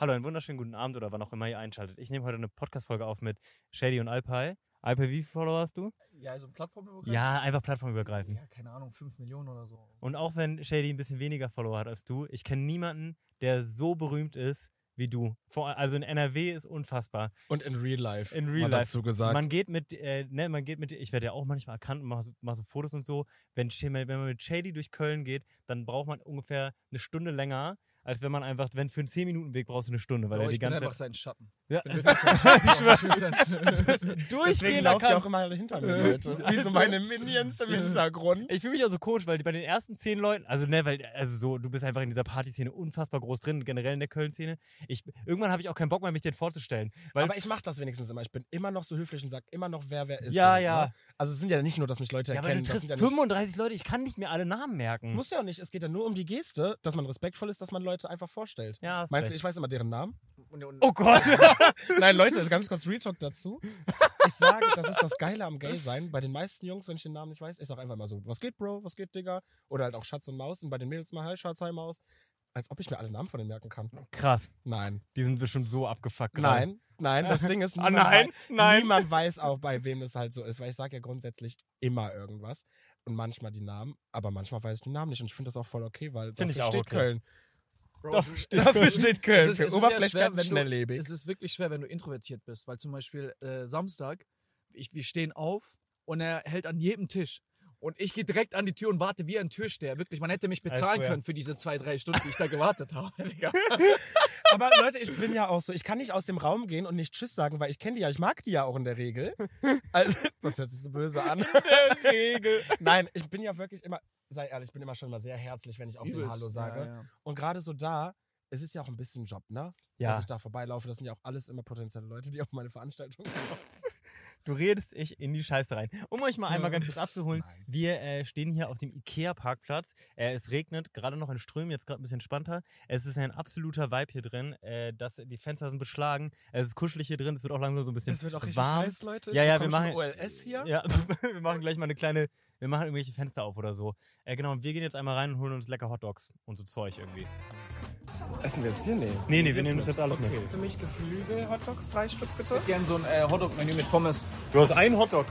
Hallo, einen wunderschönen guten Abend oder wann auch immer ihr einschaltet. Ich nehme heute eine Podcast-Folge auf mit Shady und Alpai. Alpai, wie viele Follower hast du? Ja, also plattformübergreifend? Ja, einfach plattformübergreifend. Ja, keine Ahnung, 5 Millionen oder so. Und auch wenn Shady ein bisschen weniger Follower hat als du, ich kenne niemanden, der so berühmt ist wie du. Vor, also in NRW ist unfassbar. Und in Real Life. In Real Life. dazu gesagt. Man geht mit, äh, ne, man geht mit, ich werde ja auch manchmal erkannt und mache so, mach so Fotos und so. Wenn, wenn man mit Shady durch Köln geht, dann braucht man ungefähr eine Stunde länger, als wenn man einfach, wenn für einen 10-Minuten-Weg brauchst du eine Stunde, weil Bro, er die ich bin ganze einfach Zeit. sein Schatten. Ja, Ich durchgehend ihr erkannt. auch immer hinter mir, Leute. Wie so meine Minions im Hintergrund. Ich fühle mich auch so komisch, weil bei den ersten zehn Leuten, also ne, weil, also so, du bist einfach in dieser Partyszene unfassbar groß drin, generell in der Köln-Szene. Ich, irgendwann habe ich auch keinen Bock mehr, mich den vorzustellen. Aber ich mache das wenigstens immer. Ich bin immer noch so höflich und sag immer noch, wer wer ist. Ja, so, ja. Ne? Also es sind ja nicht nur, dass mich Leute ja, aber erkennen. du das triffst ja nicht, 35 Leute, ich kann nicht mehr alle Namen merken. muss ja auch nicht. Es geht ja nur um die Geste, dass man respektvoll ist, dass man Leute einfach vorstellt. ja, Meinst du, recht. ich weiß immer deren Namen? Und, und, Oh Gott! Nein, Leute, ganz kurz Retalk dazu. Ich sage, das ist das Geile am Gay-Sein. Bei den meisten Jungs, wenn ich den Namen nicht weiß, ich sag einfach mal so, was geht, Bro, was geht, Digga? Oder halt auch Schatz und Maus. Und bei den Mädels mal, hi, Schatz, hi, Maus. Als ob ich mir alle Namen von denen merken kann. Krass, Nein. die sind bestimmt so abgefuckt. gerade. Nein, nein, das Ding ist, Ah, niemand, nein, wei- nein. niemand weiß auch, bei wem es halt so ist, weil ich sage ja grundsätzlich immer irgendwas und manchmal die Namen, aber manchmal weiß ich die Namen nicht und ich finde das auch voll okay, weil Find ich dafür auch steht okay. Köln. Bro, Dafür es- steht Dafür Köln. steht Köln. es ist, es ist ja schwer, wenn du, schnelllebig. es ist wirklich schwer, wenn du introvertiert bist, weil zum Beispiel äh, Samstag, ich, wir stehen auf und er hält an jedem Tisch. Und ich gehe direkt an die Tür und warte wie ein Türsteher. Wirklich, man hätte mich bezahlen swear. können für diese zwei, drei Stunden, die ich da gewartet habe. Aber Leute, ich bin ja auch so, ich kann nicht aus dem Raum gehen und nicht Tschüss sagen, weil ich kenne die ja, ich mag die ja auch in der Regel. Also, das hört sich so böse an. Der Regel. Nein, ich bin ja wirklich immer, sei ehrlich, ich bin immer schon mal sehr herzlich, wenn ich auch den Übelst. Hallo sage. Ja, ja. Und gerade so da, es ist ja auch ein bisschen Job, ne? Ja. Dass ich da vorbeilaufe, das sind ja auch alles immer potenzielle Leute, die auf meine Veranstaltung kommen. Du redest ich in die Scheiße rein. Um euch mal einmal ganz kurz abzuholen, Nein. wir äh, stehen hier auf dem Ikea-Parkplatz. Äh, es regnet, gerade noch in Strömen, jetzt gerade ein bisschen spannender. Es ist ein absoluter Vibe hier drin. Äh, das, die Fenster sind beschlagen. Es ist kuschelig hier drin. Es wird auch langsam so ein bisschen Es wird auch richtig warm. heiß, Leute. Ja, ja, wir schon machen- OLS hier. Ja, wir machen gleich mal eine kleine, wir machen irgendwelche Fenster auf oder so. Äh, genau, und wir gehen jetzt einmal rein und holen uns lecker Hotdogs und so Zeug irgendwie. Essen wir jetzt hier? Nee. Nee, nee, wir nehmen das jetzt alles okay. mit. Für mich Geflügel, Hotdogs, drei Stück bitte. Gern so ein äh, Hotdog-Menü mit Pommes. Du hast einen Hotdog.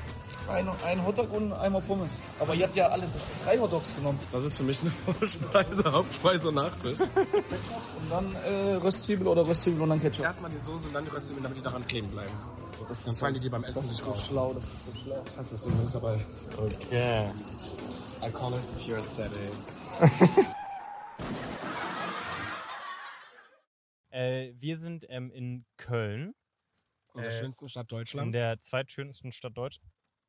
Ein, ein Hotdog und einmal Pommes. Aber ihr habt ja alle drei Hotdogs genommen. Das ist für mich eine Vorspeise, Hauptspeise und Nachtisch. Und dann äh, Röstzwiebel oder Röstzwiebel und dann Ketchup. Erstmal die Soße und dann die Röstzwiebeln, damit die daran kleben bleiben. Das Dann ist, fallen die dir beim Essen das nicht so raus. schlau, das ist so schlau. Schatz, das Ding ist dabei. Okay. I call it pure aesthetic. Äh, wir sind ähm, in Köln, In der Äh, schönsten Stadt in Deutschlands. der zweitschönsten Stadt Deutsch.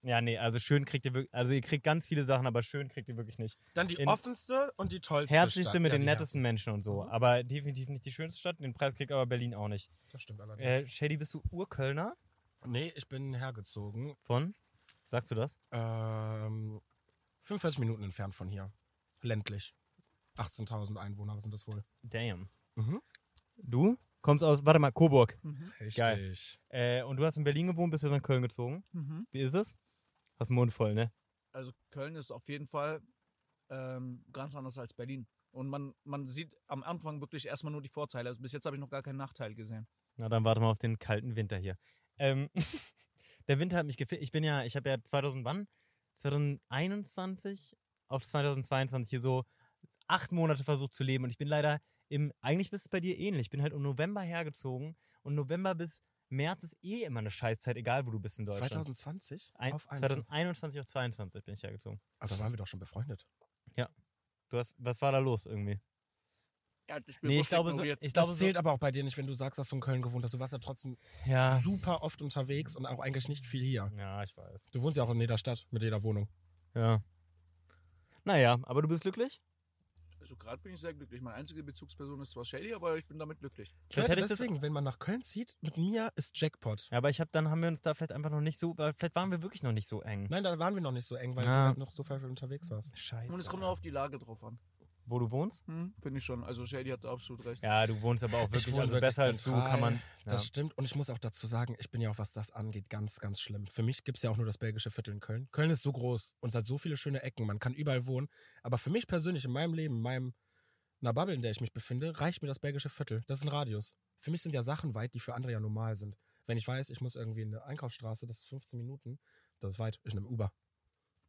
Ja, nee, also schön kriegt ihr wirklich, also ihr kriegt ganz viele Sachen, aber schön kriegt ihr wirklich nicht. dann die in- offenste und die tollste Herzlichste Stadt. mit Ja, den nettesten Menschen und so, Mhm. aber definitiv nicht die schönste Stadt. Den Preis kriegt aber Berlin auch nicht. Das stimmt allerdings. Äh, Shady, bist du Urkölner? nee, ich bin hergezogen. Von? Sagst du das? Ähm, 45 Minuten entfernt von hier. Ländlich. 18.000 Einwohner sind das wohl. Damn. Mhm. Du kommst aus, warte mal, Coburg. Richtig. Geil. Äh, und du hast in Berlin gewohnt, bist jetzt in Köln gezogen. Mhm. Wie ist es? Hast den Mund voll, ne? Also Köln ist auf jeden Fall ähm, ganz anders als Berlin. Und man, man sieht am Anfang wirklich erstmal nur die Vorteile. Also bis jetzt habe ich noch gar keinen Nachteil gesehen. Na, dann warte mal auf den kalten Winter hier. Ähm, der Winter hat mich gefehlt. Ich bin ja, ich habe ja 2000, wann? 2021 auf 2022 hier so acht Monate versucht zu leben und ich bin leider im, eigentlich ist es bei dir ähnlich. Ich bin halt im November hergezogen und November bis März ist eh immer eine Scheißzeit, egal wo du bist in Deutschland. 2020? Ein, auf eins. 2021 auf 22 bin ich hergezogen. Aber da waren wir doch schon befreundet. Du hast, was war da los irgendwie? Hat dich Nee, ich glaube, so, ich Das glaube zählt aber auch bei dir nicht, wenn du sagst, dass du in Köln gewohnt hast. Du warst ja trotzdem so, ja. super oft unterwegs und auch eigentlich nicht viel hier. Ja, ich weiß. Du wohnst ja auch in jeder Stadt mit jeder Wohnung. Ja. Naja, aber du bist glücklich? Also gerade bin ich sehr glücklich. Meine einzige Bezugsperson ist zwar Shady, aber ich bin damit glücklich. Vielleicht hätte ich das- deswegen, wenn man nach Köln zieht, mit mir ist Jackpot. Ja, aber ich habe dann haben wir uns da vielleicht einfach noch nicht so, weil vielleicht waren wir wirklich noch nicht so eng. Nein, da waren wir noch nicht so eng, weil Ah. du halt noch so viel unterwegs warst. Scheiße. Und es kommt noch auf die Lage drauf an. Wo du wohnst? Hm, Finde ich schon. Also Shady hat absolut recht. Ja, du wohnst aber auch wirklich, also wirklich besser als du kann man. Ja. Das stimmt. Und ich muss auch dazu sagen, ich bin ja auch, was das angeht, ganz, ganz schlimm. Für mich gibt es ja auch nur das belgische Viertel in Köln. Köln ist so groß und es hat so viele schöne Ecken. Man kann überall wohnen. Aber für mich persönlich in meinem Leben, in meinem einer Bubble, in der ich mich befinde, reicht mir das belgische Viertel. Das ist ein Radius. Für mich sind ja Sachen weit, die für andere ja normal sind. Wenn ich weiß, ich muss irgendwie in eine Einkaufsstraße, das ist 15 Minuten, das ist weit. Ich nehme Uber.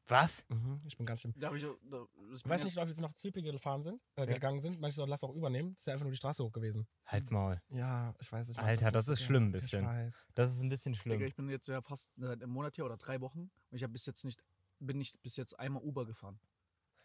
Was? Mhm, ich bin ganz schlimm. Da ich, da, das Ich weiß nicht, ob wir jetzt noch Züpige gefahren sind, äh, Ja. gegangen sind. Manche so, lass auch übernehmen. Das ist ja einfach nur die Straße hoch gewesen. Halt's Maul. Ja, ich weiß nicht. Alter, das ist schlimm ein bisschen. Das ist ein bisschen schlimm. ich bin jetzt ja fast seit einem Monat hier oder drei Wochen und ich habe bis jetzt nicht, bin nicht bis jetzt einmal Uber gefahren.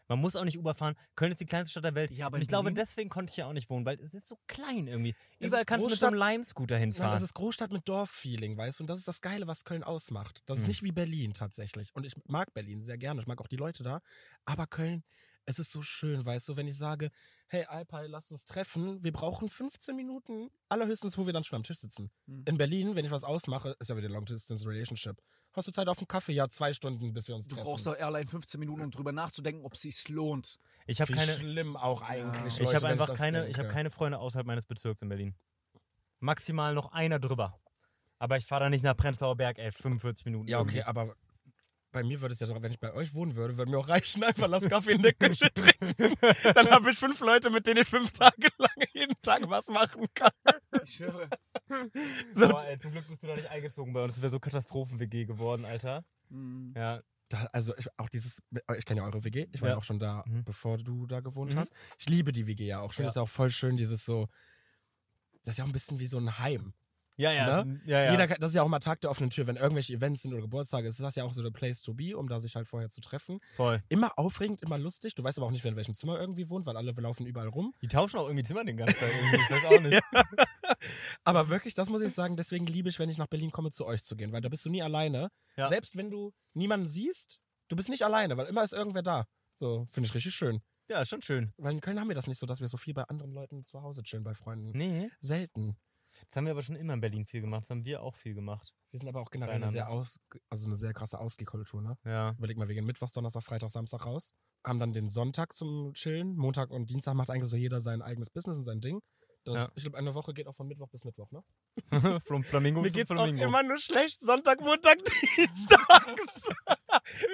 Man muss auch nicht Uber fahren. Köln ist die kleinste Stadt der Welt. Ja, aber Und ich glaube, deswegen konnte ich ja auch nicht wohnen, weil es ist so klein irgendwie. Es Überall kannst du mit so einem Großstadt- Lime-Scooter Nein, hinfahren. das ist Großstadt mit Dorf-Feeling, weißt du? Und das ist das Geile, was Köln ausmacht. Das ist Mhm. nicht wie Berlin tatsächlich. Und ich mag Berlin sehr gerne. Ich mag auch die Leute da. Aber Köln, es ist so schön, weißt du, wenn ich sage, hey Alpay, lass uns treffen. Wir brauchen 15 Minuten, allerhöchstens, wo wir dann schon am Tisch sitzen. Mhm. In Berlin, wenn ich was ausmache, ist ja wieder Long Distance Relationship. Hast du Zeit auf einen Kaffee? Ja, zwei Stunden, bis wir uns Du treffen. brauchst doch Airline 15 Minuten, um drüber nachzudenken, ob es sich lohnt. ich habe keine, schlimm auch eigentlich. ich Leute, habe wenn einfach das keine, ich denke. habe keine Freunde außerhalb meines Bezirks in Berlin. Maximal noch einer drüber. Aber ich fahre da nicht nach Prenzlauer Berg, ey, 45 Minuten. Ja, okay, irgendwie. aber bei mir würde es ja sogar, wenn ich bei euch wohnen würde, würde mir auch reichen, einfach lass Kaffee in der Küche trinken. Dann habe ich fünf Leute, mit denen ich fünf Tage lang jeden Tag was machen kann. Ich schwöre. So, Boah, ey, zum Glück bist du da nicht eingezogen bei uns. Das wäre so Katastrophen-WG geworden, Alter. Mhm. Ja, da, also ich, auch dieses, ich kenne ja eure WG, ich war Ja. ja auch schon da, Mhm. bevor du da gewohnt Mhm. hast. Ich liebe die WG ja auch. Ich finde Ja. es auch voll schön, dieses so, das ist ja auch ein bisschen wie so ein Heim. Ja, ja. Ne? ja, ja. Jeder, kann- das ist ja auch mal Tag der offenen Tür, wenn irgendwelche Events sind oder Geburtstage, ist das ja auch so der Place to be, um da sich halt vorher zu treffen. Voll. Immer aufregend, immer lustig. Du weißt aber auch nicht, wer in welchem Zimmer irgendwie wohnt, weil alle laufen überall rum. Die tauschen auch irgendwie Zimmer den ganzen Tag. Irgendwie. Ich weiß auch nicht. Aber wirklich, das muss ich sagen, deswegen liebe ich, wenn ich nach Berlin komme, zu euch zu gehen, weil da bist du nie alleine. Ja. Selbst wenn du niemanden siehst, du bist nicht alleine, weil immer ist irgendwer da. So, finde ich richtig schön. Ja, schon schön. Weil in Köln haben wir das nicht so, dass wir so viel bei anderen Leuten zu Hause chillen, bei Freunden. Nee. Selten. Das haben wir aber schon immer in Berlin viel gemacht. Das haben wir auch viel gemacht. Wir sind aber auch generell eine sehr, aus, also eine sehr krasse Ausgehkultur, ne? Ja. Überleg mal, wir gehen Mittwochs, Donnerstag, Freitag, Samstag raus. Haben dann den Sonntag zum Chillen. Montag und Dienstag macht eigentlich so jeder sein eigenes Business und sein Ding. Das, Ja. Ich glaube, eine Woche geht auch von Mittwoch bis Mittwoch, ne? Vom Flamingo Mir zum geht's auch Flamingo. immer nur schlecht. Sonntag, Montag, Dienstags.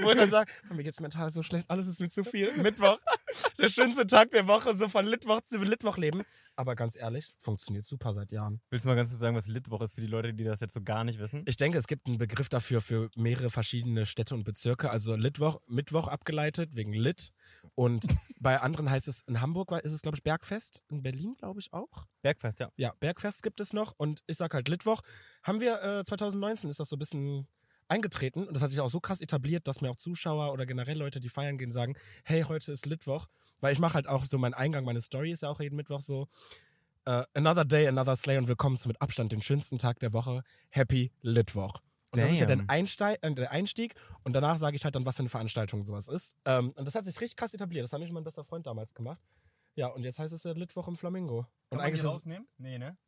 Wo ich dann sage, mir geht's mental so schlecht, alles ist mir zu viel. Mittwoch, der schönste Tag der Woche, so von Litwoch zu Litwoch leben. Aber ganz ehrlich, funktioniert super seit Jahren. Willst du mal ganz kurz sagen, was Litwoch ist für die Leute, die das jetzt so gar nicht wissen? Ich denke, es gibt einen Begriff dafür für mehrere verschiedene Städte und Bezirke. Also Litwoch, Mittwoch abgeleitet, wegen Lit. Und bei anderen heißt es, in Hamburg ist es, glaube ich, Bergfest. In Berlin, glaube ich, auch. Bergfest, ja. Ja, Bergfest gibt es noch. Und ich sag halt Litwoch. Haben wir, äh, 2019 ist das so ein bisschen eingetreten. Und das hat sich auch so krass etabliert, dass mir auch Zuschauer oder generell Leute, die feiern gehen, sagen, hey, heute ist Litwoch. Weil ich mache halt auch so, mein Eingang, meine Story ist ja auch jeden Mittwoch so, äh, another day, another slay und willkommen zum mit Abstand den schönsten Tag der Woche. Happy Litwoch. Und das ist ja der Damn. Einsteig, äh, der Einstieg. Und danach sage ich halt dann, was für eine Veranstaltung sowas ist. Ähm, und das hat sich richtig krass etabliert. Das hat mich mein bester Freund damals gemacht. Ja, und jetzt heißt es ja Litwoch im Flamingo. Und eigentlich ist es, rausnehmen? Nee, ne?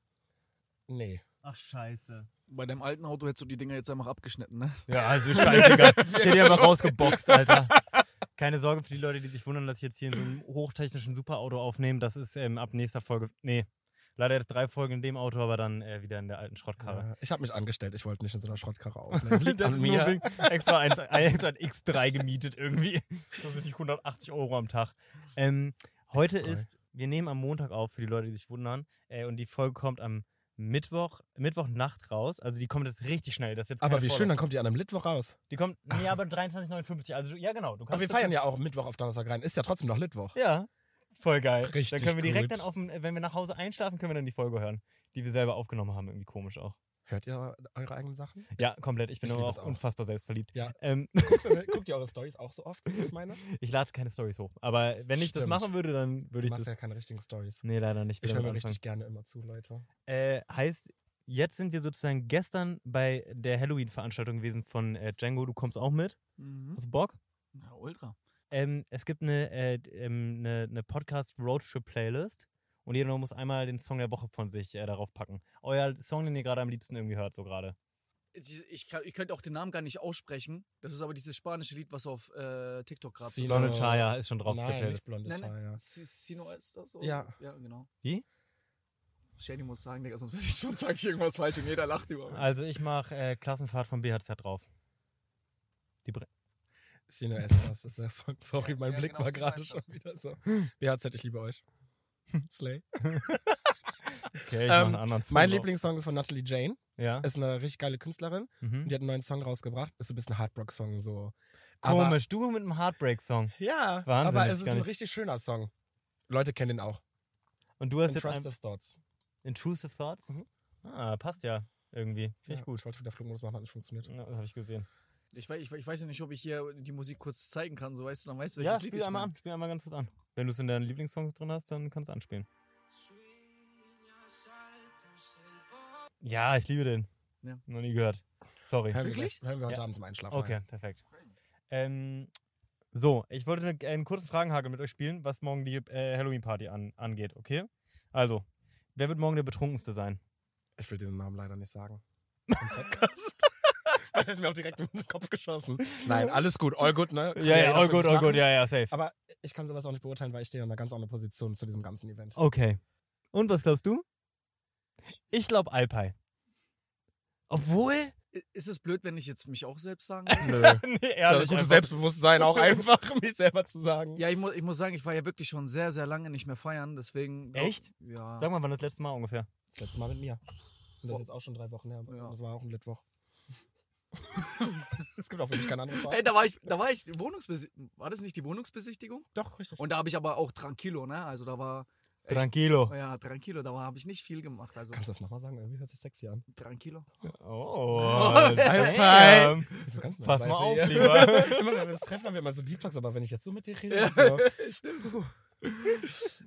Nee. Ach, scheiße. Bei deinem alten Auto hättest du die Dinger jetzt einfach abgeschnitten, ne? Ja, also scheißegal. Ich hätte die einfach rausgeboxt, Alter. Keine Sorge für die Leute, die sich wundern, dass ich jetzt hier in so einem hochtechnischen Superauto aufnehme. Das ist ähm, ab nächster Folge. Nee, leider jetzt drei Folgen in dem Auto, aber dann äh, wieder in der alten Schrottkarre. Ja, ich habe mich angestellt, ich wollte nicht in so einer Schrottkarre aufnehmen. Liegt an Nur mir. extra, eins, extra ein X3 gemietet irgendwie. Das sind die 180 Euro am Tag. Ähm, heute X3. ist, wir nehmen am Montag auf, für die Leute, die sich wundern. Äh, und die Folge kommt am Mittwoch, Mittwochnacht raus. Also die kommt jetzt richtig schnell. Das jetzt Aber wie schön, Vorlauf. dann kommt die an einem Mittwoch raus. Die kommt, nee, aber 23,59. Also, du- ja, genau. Du Aber wir feiern ja auch Mittwoch auf Donnerstag rein. Ist ja trotzdem noch Mittwoch. Ja, voll geil. Richtig Dann können wir direkt gut. dann auf dem, wenn wir nach Hause einschlafen, können wir dann die Folge hören, die wir selber aufgenommen haben. Irgendwie komisch auch. Hört ihr eure eigenen Sachen? Ja, komplett. Ich bin Ich aber auch, auch. unfassbar selbstverliebt. Ja. Ähm, Guckst du, guckt ihr eure Stories auch so oft, wie ich meine? ich lade keine Stories hoch. Aber wenn ich das Stimmt. machen würde, dann würde Du ich machst das. ja keine richtigen Stories. Nee, leider nicht. Ich höre mir richtig gerne immer zu, Leute. Äh, heißt, jetzt sind wir sozusagen gestern bei der Halloween-Veranstaltung gewesen von äh, Django. Du kommst auch mit. Mhm. Hast du Bock? Ja, ultra. Ähm, es gibt eine, äh, ähm, eine, eine Podcast-Roadtrip-Playlist und jeder muss einmal den Song der Woche von sich äh, darauf packen. Euer Song, den ihr gerade am liebsten irgendwie hört, so gerade. Ich, kann, ich könnte auch den Namen gar nicht aussprechen. Das ist aber dieses spanische Lied, was auf äh, TikTok gerade Sino- Blonde Chaya ist schon drauf. Nein, nicht blonde Nein, nein. Chaya. Si- Sino ist das so? Ja. Ja, genau. Wie? Shady muss sagen, Digga, sonst werde ich schon sage ich irgendwas falsch und jeder lacht über mich. Also ich mache äh, Klassenfahrt von BHZ drauf. Die Bre Sino Estas ist der Song. Sorry, mein Ja, Blick genau, war gerade schon wieder so. BHZ, ich liebe euch. Slay. Okay, ich Ähm, mach einen anderen Song Mein noch. Lieblingssong ist von Natalie Jane. Ja. Ist eine richtig geile Künstlerin. Mhm. Die hat einen neuen Song rausgebracht. Ist ein bisschen Heartbrook-Song so. Komisch, du mit einem Heartbreak-Song. Aber, ja, Wahnsinn, aber es ist ein nicht- richtig schöner Song. Leute kennen den auch. Und du hast jetzt Intrusive Thoughts. Intrusive Thoughts? Mhm. Ah, passt ja irgendwie. Finde ich Ja, gut. Ich wollte wieder Flugmodus machen, hat nicht funktioniert. Ja, habe ich gesehen. Ich weiß, ich, ich weiß ja nicht, ob ich hier die Musik kurz zeigen kann, so weißt du, dann weißt du, Ja, welches Lied spiel ich einmal meine. an. Spiel einmal ganz kurz an. Wenn du es in deinen Lieblingssongs drin hast, dann kannst du anspielen. Ja, ich liebe den. Ja. Noch nie gehört. Sorry. Hören wir, Wirklich? gleich- hören wir heute Ja. Abend zum Einschlafen. Okay, rein. perfekt. Ähm, so, ich wollte eine, einen kurzen Fragenhagel mit euch spielen, was morgen die äh, Halloween-Party an, angeht, okay? Also, wer wird morgen der Betrunkenste sein? Ich will diesen Namen leider nicht sagen. Im Podcast. Der ist mir auch direkt in den Kopf geschossen. Nein, alles gut, all good, ne? Ja, ja, all good, all good, machen. ja, ja, safe. Aber ich kann sowas auch nicht beurteilen, weil ich stehe in einer ganz anderen Position zu diesem ganzen Event. Okay. Und was glaubst du? Ich glaube Alpay. Obwohl. I- Ist es blöd, wenn ich jetzt mich auch selbst sagen Nö. nee, Ja, ehrlich, gutes einfach- Selbstbewusstsein auch einfach, mich selber zu sagen. Ja, ich, mu ich muss sagen, ich war ja wirklich schon sehr, sehr lange nicht mehr feiern, deswegen. Echt? Ja. Sag mal, wann das letzte Mal ungefähr? Das letzte Mal mit mir. Und das ist jetzt auch schon drei Wochen her. Ja. Das war auch ein Litwoch. es gibt auch wirklich keine andere Frage. Ey, da war ich, da war ich Wohnungsbesichtigung. War das nicht die Wohnungsbesichtigung? Doch, richtig. Und da habe ich aber auch Tranquilo, ne? Also da war. echt- Tranquilo. Ja, Tranquilo, da habe ich nicht viel gemacht. Also Kannst du das nochmal sagen? Irgendwie hört sich sexy an. Tranquilo. Oh. Das ganz neue Pass mal Seite auf, hier. lieber. Immer wenn wir uns treffen, haben wir immer so Deep Talks, aber wenn ich jetzt so mit dir rede, so. Stimmt.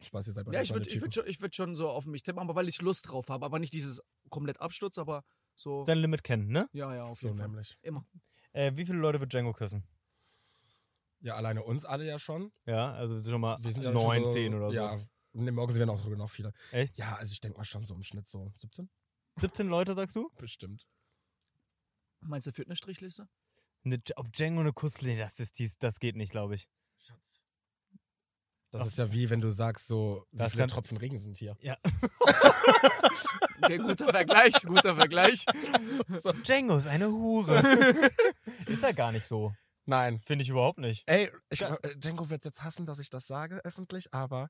Spaß, ihr seid Ja, ich würde würd schon, ich würd schon so auf mich tippen, aber weil ich Lust drauf habe. Aber nicht dieses komplett Absturz, aber so. Sein Limit kennen, ne? Ja, ja, auf So jeden Fall. nämlich. Immer. Äh, wie viele Leute wird Django küssen? Ja, alleine uns alle ja schon. Ja, also schon mal Wir sind ja neun, schon so, zehn oder so. Ja, ne, morgen werden auch sogar noch viele. Echt? Ja, also ich denke mal schon so im Schnitt so 17? 17 Leute, sagst du? Bestimmt. Meinst du, führt eine Strichliste? Ne, ob Django eine Kusslinie, das ist dies, das geht nicht, glaube ich. Schatz. Das Ach. ist ja wie wenn du sagst, so, wie Das viele kann- Tropfen Regen sind hier. Ja. Okay, guter Vergleich, guter Vergleich. So, Django ist eine Hure. ist er gar nicht so. Nein. Finde ich überhaupt nicht. Ey, ich, Ja. äh, Django wird jetzt hassen, dass ich das sage öffentlich, aber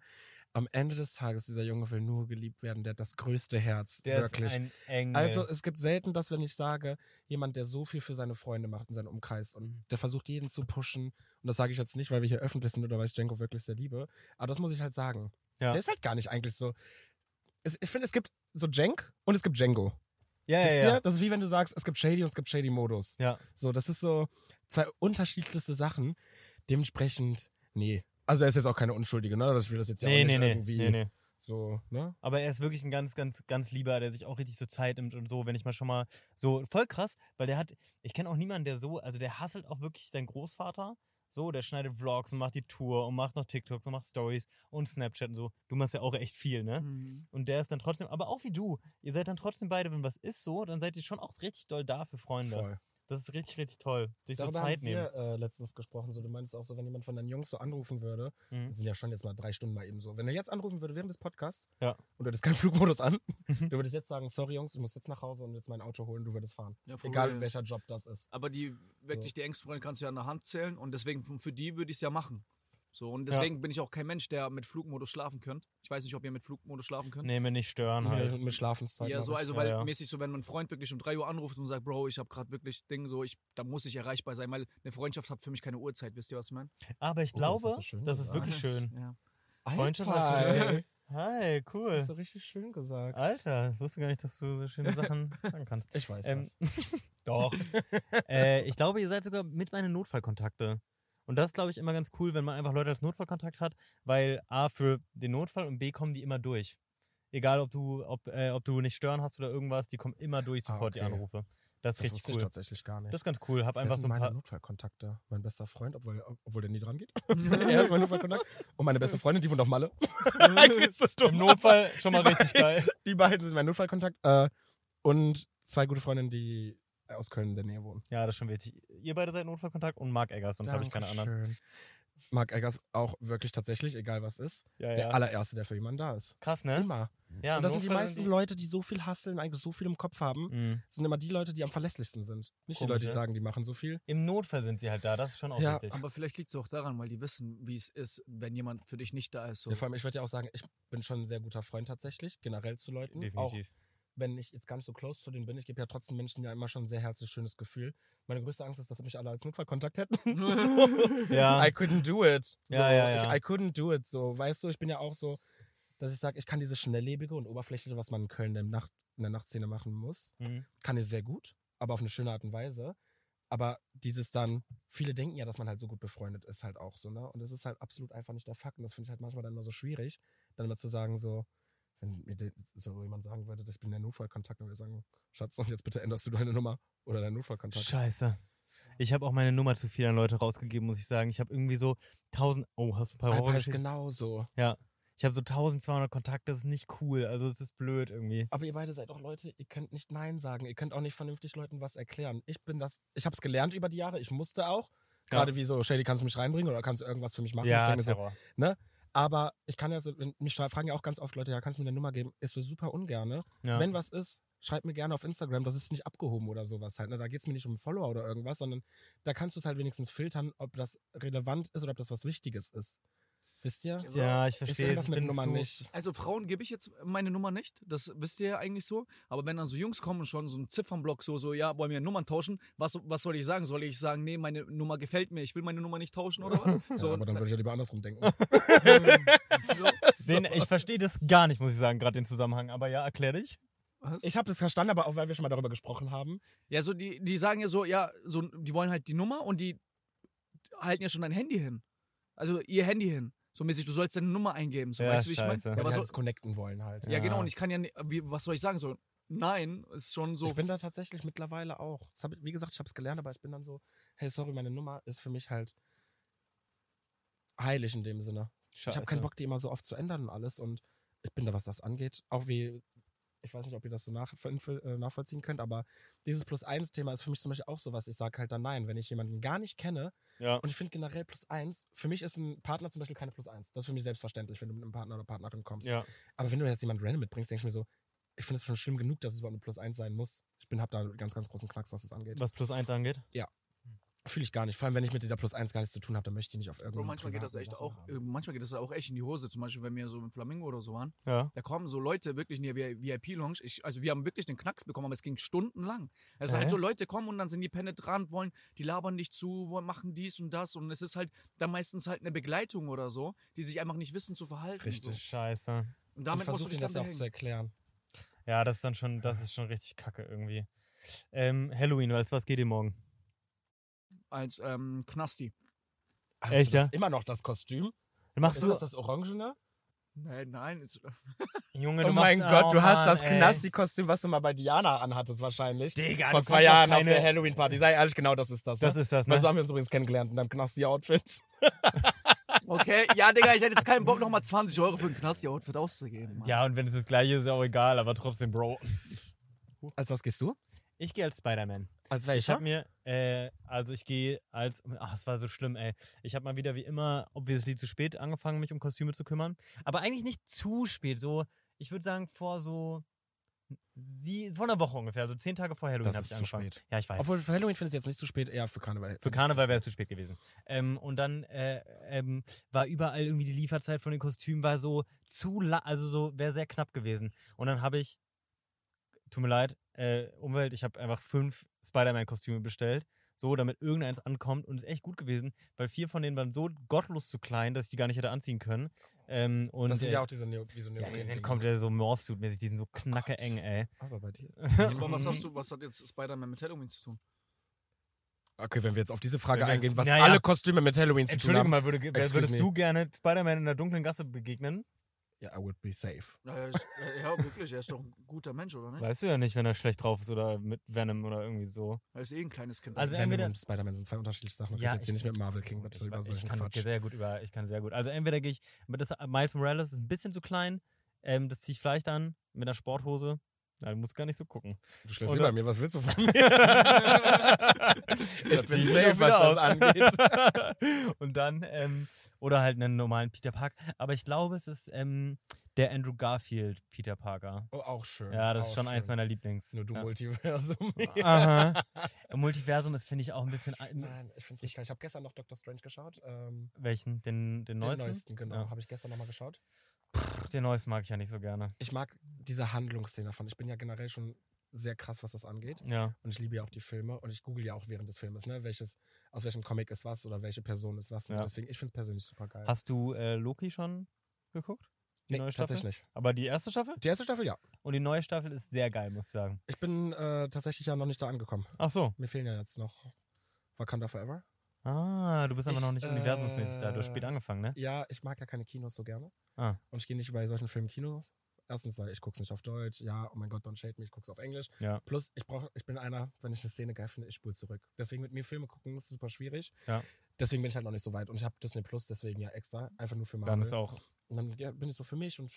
am Ende des Tages, dieser Junge will nur geliebt werden. Der hat das größte Herz. Der wirklich. ist ein Engel. Also es gibt selten das, wenn ich sage, jemand, der so viel für seine Freunde macht in seinem Umkreis und der versucht jeden zu pushen. Und das sage ich jetzt nicht, weil wir hier öffentlich sind oder weil ich Django wirklich sehr liebe. Aber das muss ich halt sagen. Ja. Der ist halt gar nicht eigentlich so. Ich finde, es gibt so Jank und es gibt Django. ja, Wisst ja, ihr? ja. Das ist wie wenn du sagst, es gibt Shady und es gibt Shady-Modus. ja. So, das ist so zwei unterschiedlichste Sachen. Dementsprechend, nee. Also er ist jetzt auch keine Unschuldige, ne? Ich will das jetzt ja Nee, auch nicht nee, nee, irgendwie nee, nee. so, ne? Aber er ist wirklich ein ganz, ganz, ganz lieber, der sich auch richtig so Zeit nimmt und so, wenn ich mal schon mal so, voll krass, weil der hat, ich kenne auch niemanden, der so, also der hasselt auch wirklich seinen Großvater, so, der schneidet Vlogs und macht die Tour und macht noch TikToks und macht Stories und Snapchat und so. Du machst ja auch echt viel, ne? Mhm. Und der ist dann trotzdem, aber auch wie du, ihr seid dann trotzdem beide, wenn was ist so, dann seid ihr schon auch richtig doll da für Freunde. Voll. Das ist richtig, richtig toll. Sich Darüber so Zeit haben nehmen. wir äh, letztens gesprochen. So, du meinst auch so, wenn jemand von deinen Jungs so anrufen würde, Mhm. das sind ja schon jetzt mal drei Stunden mal eben so. Wenn er jetzt anrufen würde während des Podcasts Ja. und du hättest keinen Flugmodus an, du würdest jetzt sagen, sorry Jungs, ich muss jetzt nach Hause und jetzt mein Auto holen, du würdest fahren. Ja, Egal real. welcher Job das ist. Aber die wirklich So. die engsten Freunde kannst du ja an der Hand zählen und deswegen für die würde ich es ja machen. So und deswegen bin ich auch kein Mensch, der mit Flugmodus schlafen könnt. Ich weiß nicht, ob ihr mit Flugmodus schlafen könnt. Nee, mir nicht stören halt. Mit, mit Schlafenszeit. ja, so also Ja, weil ja. mäßig so, wenn ein Freund wirklich um 3 Uhr anruft und sagt, Bro, ich habe gerade wirklich Ding so, ich da muss ich erreichbar sein, weil eine Freundschaft hat für mich keine Uhrzeit. Wisst ihr, was ich meine? Aber ich Oh, das glaube, du schön das ist wirklich schön. Ja. Freundschaft hat- Hi, Das cool. hast du richtig schön gesagt. Alter, ich wusste gar nicht, dass du so schöne Sachen sagen kannst. Ich weiß Ähm, das. doch. äh, ich glaube, ihr seid sogar mit meinen Notfallkontakte. Und das ist, glaube ich, immer ganz cool, wenn man einfach Leute als Notfallkontakt hat, weil A, für den Notfall und B, kommen die immer durch. Egal, ob du, ob, äh, ob du nicht stören hast oder irgendwas, die kommen immer durch Ah, sofort, die okay. Anrufe. Das ist Das richtig wusste ich cool. tatsächlich gar nicht. Das ist ganz cool. Hab Wer einfach sind so ein meine paar. Notfallkontakte? Mein bester Freund, obwohl, obwohl der nie dran geht. er ist mein Notfallkontakt. Und meine beste Freundin, die wohnt auf Malle. So. Im Notfall schon mal Die richtig beiden- geil. Die beiden sind mein Notfallkontakt. Äh, und zwei gute Freundinnen, die aus Köln in der Nähe wohnen. Ja, das ist schon wichtig. Ihr beide seid Notfallkontakt und Marc Eggers, sonst habe ich keine anderen. Mark Eggers auch wirklich tatsächlich, egal was ist, Ja, der allererste, der für jemanden da ist. Krass, ne? Immer. Ja, und das sind die meisten die- Leute, die so viel hasseln, eigentlich so viel im Kopf haben, Mhm. sind immer die Leute, die am verlässlichsten sind. Nicht die Komisch, Leute, die ne? sagen, die machen so viel. Im Notfall sind sie halt da, das ist schon auch Ja, wichtig. Aber vielleicht liegt es auch daran, weil die wissen, wie es ist, wenn jemand für dich nicht da ist. So. Ja, vor allem, ich würde ja auch sagen, ich bin schon ein sehr guter Freund tatsächlich, generell zu Leuten. Auch Definitiv. Wenn ich jetzt gar nicht so close zu denen bin, ich gebe ja trotzdem Menschen ja immer schon ein sehr herzliches, schönes Gefühl. Meine größte Angst ist, dass sie mich alle als Notfallkontakt hätten. Ja. I couldn't do it. So, Ja, ja, ja. Ich, I couldn't do it. So, weißt du, ich bin ja auch so, dass ich sage, ich kann dieses schnelllebige und oberflächliche, was man in Köln in der, Nacht, in der Nachtszene machen muss, Mhm. kann ich sehr gut, aber auf eine schöne Art und Weise. Aber dieses dann, viele denken ja, dass man halt so gut befreundet ist, halt auch so, ne? Und das ist halt absolut einfach nicht der Fakt. Und das finde ich halt manchmal dann immer so schwierig, dann immer zu sagen, so, wenn mir so jemand sagen würde, ich bin der Notfallkontakt, und wir sagen, Schatz, und jetzt bitte änderst du deine Nummer oder deinen Notfallkontakt. Scheiße. Ich habe auch meine Nummer zu viel an Leute rausgegeben, muss ich sagen. Ich habe irgendwie so 1000. Oh, hast du ein paar Alper ist Horrorgeschichten? genauso. Ja. Ich habe so 1200 Kontakte, das ist nicht cool. Also, es ist blöd irgendwie. Aber ihr beide seid auch Leute, ihr könnt nicht Nein sagen. Ihr könnt auch nicht vernünftig Leuten was erklären. Ich bin das, ich habe es gelernt über die Jahre, ich musste auch. Ja. Gerade wie so, Shady, kannst du mich reinbringen oder kannst du irgendwas für mich machen? ich Ja, denk mir so, Terror. Aber ich kann ja so, mich fra- fragen ja auch ganz oft Leute, ja, kannst du mir eine Nummer geben? Ist so super ungerne. Ja. Wenn was ist, schreibt mir gerne auf Instagram, das ist nicht abgehoben oder sowas halt. Ne? Da geht es mir nicht um Follower oder irgendwas, sondern da kannst du es halt wenigstens filtern, ob das relevant ist oder ob das was Wichtiges ist. Wisst ihr? ja, ich Ich verstehe. kann das es, mit Nummern nicht. Also Frauen gebe ich jetzt meine Nummer nicht, das wisst ihr ja eigentlich so. Aber wenn dann so Jungs kommen und schon so ein Ziffernblock so, so, ja, wollen wir Nummern tauschen, was, was soll ich sagen? Soll ich sagen, nee, meine Nummer gefällt mir, ich will meine Nummer nicht tauschen oder was? So, ja, aber dann würde ich ja lieber andersrum denken. so, Den, ich verstehe das gar nicht, muss ich sagen, gerade den Zusammenhang. Aber ja, erklär dich. was? Ich habe das verstanden, aber auch weil wir schon mal darüber gesprochen haben. Ja, so die, die sagen ja so, ja, so, die wollen halt die Nummer und die halten ja schon dein Handy hin. Also ihr Handy hin. So mäßig, du sollst deine Nummer eingeben. So, Ja, weißt du, wie ich meine? scheiße. Ja, was halt soll, connecten wollen halt. ja, Ja. genau, und ich kann ja, nicht- wie, was soll ich sagen? So, nein, ist schon so. Ich bin da tatsächlich mittlerweile auch. Hab, wie gesagt, ich habe es gelernt, aber ich bin dann so, hey, sorry, meine Nummer ist für mich halt heilig in dem Sinne. Ich habe keinen Bock, die immer so oft zu ändern und alles. Und ich bin da, was das angeht, auch wie, ich weiß nicht, ob ihr das so nach, äh, nachvollziehen könnt, aber dieses Plus-Eins-Thema ist für mich zum Beispiel auch sowas. Ich sage halt dann nein, wenn ich jemanden gar nicht kenne. Ja. Und ich finde generell Plus-Eins, für mich ist ein Partner zum Beispiel keine Plus-Eins. Das ist für mich selbstverständlich, wenn du mit einem Partner oder Partnerin kommst. Ja. Aber wenn du jetzt jemanden random mitbringst, denke ich mir so, ich finde es schon schlimm genug, dass es überhaupt eine Plus eins sein muss. Ich bin, hab da einen ganz, ganz großen Knacks, was das angeht. Was plus eins angeht. Fühle ich gar nicht. Vor allem, wenn ich mit dieser Plus eins gar nichts zu tun habe, dann möchte ich nicht auf Bro, irgendeinem manchmal geht das echt auch, äh, manchmal geht das auch echt in die Hose. Zum Beispiel, wenn wir so im Flamingo oder so waren, Ja. da kommen so Leute wirklich in die VIP-Lounge. Also wir haben wirklich den Knacks bekommen, aber es ging stundenlang. Es ist halt so, Leute kommen und dann sind die penetrant, wollen, die labern dich zu, wollen, machen dies und das. Und es ist halt dann meistens halt eine Begleitung oder so, die sich einfach nicht wissen zu verhalten. Richtig. Scheiße. So. Und Ich damit versuche dir das ja auch zu erklären. Ja, das ist dann schon, das ist schon richtig kacke irgendwie. Ähm, Halloween, als was geht ihr morgen? Als ähm, Knasti. Hast Echt, du das ja? immer noch das Kostüm? Machst Ist du, das das Orangene? Nein, nein. Junge, Oh du mein machst, Gott, oh du hast Mann, das ey. Knasti-Kostüm, was du mal bei Diana anhattest wahrscheinlich. Digga, Vor zwei Jahren auf keine- der Halloween-Party. Sei ehrlich, genau das ist das. Das ne? ist das, Weil ne? so haben wir uns übrigens kennengelernt in deinem Knasti-Outfit. Okay, ja, Digga, ich hätte jetzt keinen Bock, nochmal 20 Euro für ein Knasti-Outfit auszugeben. Mann. Ja, und wenn es das gleiche ist, ist ja auch egal, aber trotzdem, Bro. Als was gehst du? Ich gehe als Spider-Man. Als Ich welcher? habe mir, äh, also ich gehe als, ach, es war so schlimm, ey. Ich habe mal wieder wie immer, obviously zu spät angefangen, mich um Kostüme zu kümmern. Aber eigentlich nicht zu spät, so, ich würde sagen, vor so, sie, vor einer Woche ungefähr, so zehn Tage vor Halloween habe ich zu angefangen. spät. Ja, ich weiß. Obwohl für Halloween finde ich es jetzt nicht zu spät, eher für Karneval. Für Karneval wäre es zu spät gewesen. Ähm, und dann äh, ähm, war überall irgendwie die Lieferzeit von den Kostümen war so zu also so wäre sehr knapp gewesen. Und dann habe ich, tut mir leid, äh, Umwelt, ich habe einfach fünf Spider-Man-Kostüme bestellt, so damit irgendeins ankommt und ist echt gut gewesen, weil vier von denen waren so gottlos zu klein, dass ich die gar nicht hätte anziehen können. Ähm, und Das sind äh, ja auch diese Neo, wie so ja, die sind komplett so Morphsuit-mäßig, die sind so knacke eng, ey. Aber bei dir. Aber was hast du, was hat jetzt Spider-Man mit Halloween zu tun? Okay, wenn wir jetzt auf diese Frage eingehen, was Ja, ja. alle Kostüme mit Halloween zu tun Entschuldigung haben. mal, würde, Excuse würdest me. du gerne Spider-Man in der dunklen Gasse begegnen? Ja, I would be safe. Ja, er ist, ja, wirklich, er ist doch ein guter Mensch, oder nicht? Weißt du ja nicht, wenn er schlecht drauf ist oder mit Venom oder irgendwie so. Er ist eh ein kleines Kind. Also Venom entweder- und Spider-Man sind zwei unterschiedliche Sachen. Ja, Ja, jetzt hier ich- nicht mit Marvel King bitte Ich, über ich solchen kann Quatsch. sehr gut über, ich kann sehr gut. Also entweder gehe ich, mit das Miles Morales ist ein bisschen zu klein, ähm, das ziehe ich vielleicht an mit einer Sporthose Ja, du musst gar nicht so gucken. Du schläfst Oder- eh bei mir, was willst du von mir? ich bin safe, was das angeht. Und dann, ähm, oder halt einen normalen Peter Park. Aber ich glaube, es ist ähm, der Andrew Garfield Peter Parker. Oh, auch schön. Ja, das ist schon eins schön. meiner Lieblings. Nur du ja. Multiversum. Aha. Multiversum ist, finde ich, auch ein bisschen. Nein, ich find's richtig geil. Ich habe gestern noch Doctor Strange geschaut. Ähm, Welchen? Den, den den neuesten? neuesten, genau. Ja. Habe ich gestern nochmal geschaut. Den neuesten mag ich ja nicht so gerne. Ich mag diese Handlungsszene davon. Ich bin ja generell schon sehr krass, was das angeht. Ja. Und ich liebe ja auch die Filme. Und ich google ja auch während des Filmes, ne, welches, aus welchem Comic ist was oder welche Person ist was. Und so. Ja. Deswegen, ich finde es persönlich super geil. Hast du äh, Loki schon geguckt? Die nee, neue Staffel? tatsächlich nicht. Aber die erste Staffel? Die erste Staffel, ja. Und die neue Staffel ist sehr geil, muss ich sagen. Ich bin äh, tatsächlich ja noch nicht da angekommen. Ach so. Mir fehlen ja jetzt noch Wakanda Forever. Ah, du bist aber Ich, noch nicht universumsmäßig da. Du hast äh, spät angefangen, ne? Ja, ich mag ja keine Kinos so gerne. Ah. Und ich gehe nicht bei solchen Filmen Kinos. Erstens, weil ich gucke es nicht auf Deutsch. Ja, oh mein Gott, don't shade me, ich gucke es auf Englisch. Ja. Plus, ich brauche, ich bin einer, wenn ich eine Szene geil finde, ich spule zurück. Deswegen mit mir Filme gucken ist super schwierig. Ja. Deswegen bin ich halt noch nicht so weit. Und ich habe Disney Plus deswegen ja extra, einfach nur für Marvel. Dann ist auch. Und dann ja, bin ich so für mich und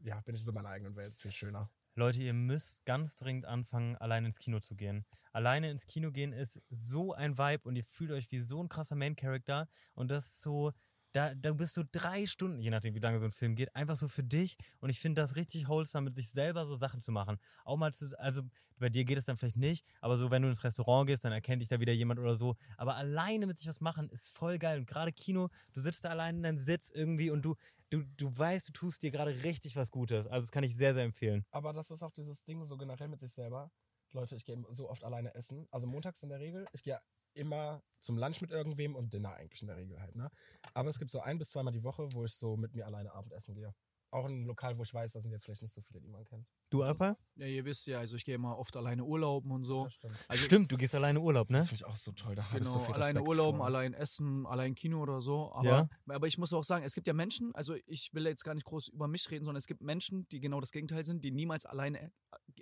ja, bin ich so in meiner eigenen Welt. Ist viel schöner. Leute, ihr müsst ganz dringend anfangen, alleine ins Kino zu gehen. Alleine ins Kino gehen ist so ein Vibe und ihr fühlt euch wie so ein krasser Main-Character. Und das ist so, da, da bist du drei Stunden, je nachdem, wie lange so ein Film geht, einfach so für dich. Und ich finde das richtig wholesome, mit sich selber so Sachen zu machen. Auch mal zu, also bei dir geht es dann vielleicht nicht, aber so, wenn du ins Restaurant gehst, dann erkennt dich da wieder jemand oder so. Aber alleine mit sich was machen ist voll geil. Und gerade Kino, du sitzt da allein in deinem Sitz irgendwie und du, du, du weißt, du tust dir gerade richtig was Gutes. Also das kann ich sehr, sehr empfehlen. Aber das ist auch dieses Ding so generell mit sich selber. Leute, ich gehe so oft alleine essen. Also montags in der Regel. Ich gehe immer zum Lunch mit irgendwem und Dinner eigentlich in der Regel halt, ne? Aber es gibt so ein bis zweimal die Woche, wo ich so mit mir alleine Abendessen gehe. Auch in einem Lokal, wo ich weiß, da sind jetzt vielleicht nicht so viele, die man kennt. Du, Alpa? Ja, ihr wisst ja, also ich gehe immer oft alleine urlauben und so. Ja, stimmt. Also, Stimmt, du gehst alleine Urlaub, ne? Das finde ich auch so toll. Da habe ich Genau, so viel alleine Respekt Urlauben, vor. allein essen, allein Kino oder so. Aber, Ja. aber ich muss auch sagen, es gibt ja Menschen, also ich will jetzt gar nicht groß über mich reden, sondern es gibt Menschen, die genau das Gegenteil sind, die niemals alleine äh,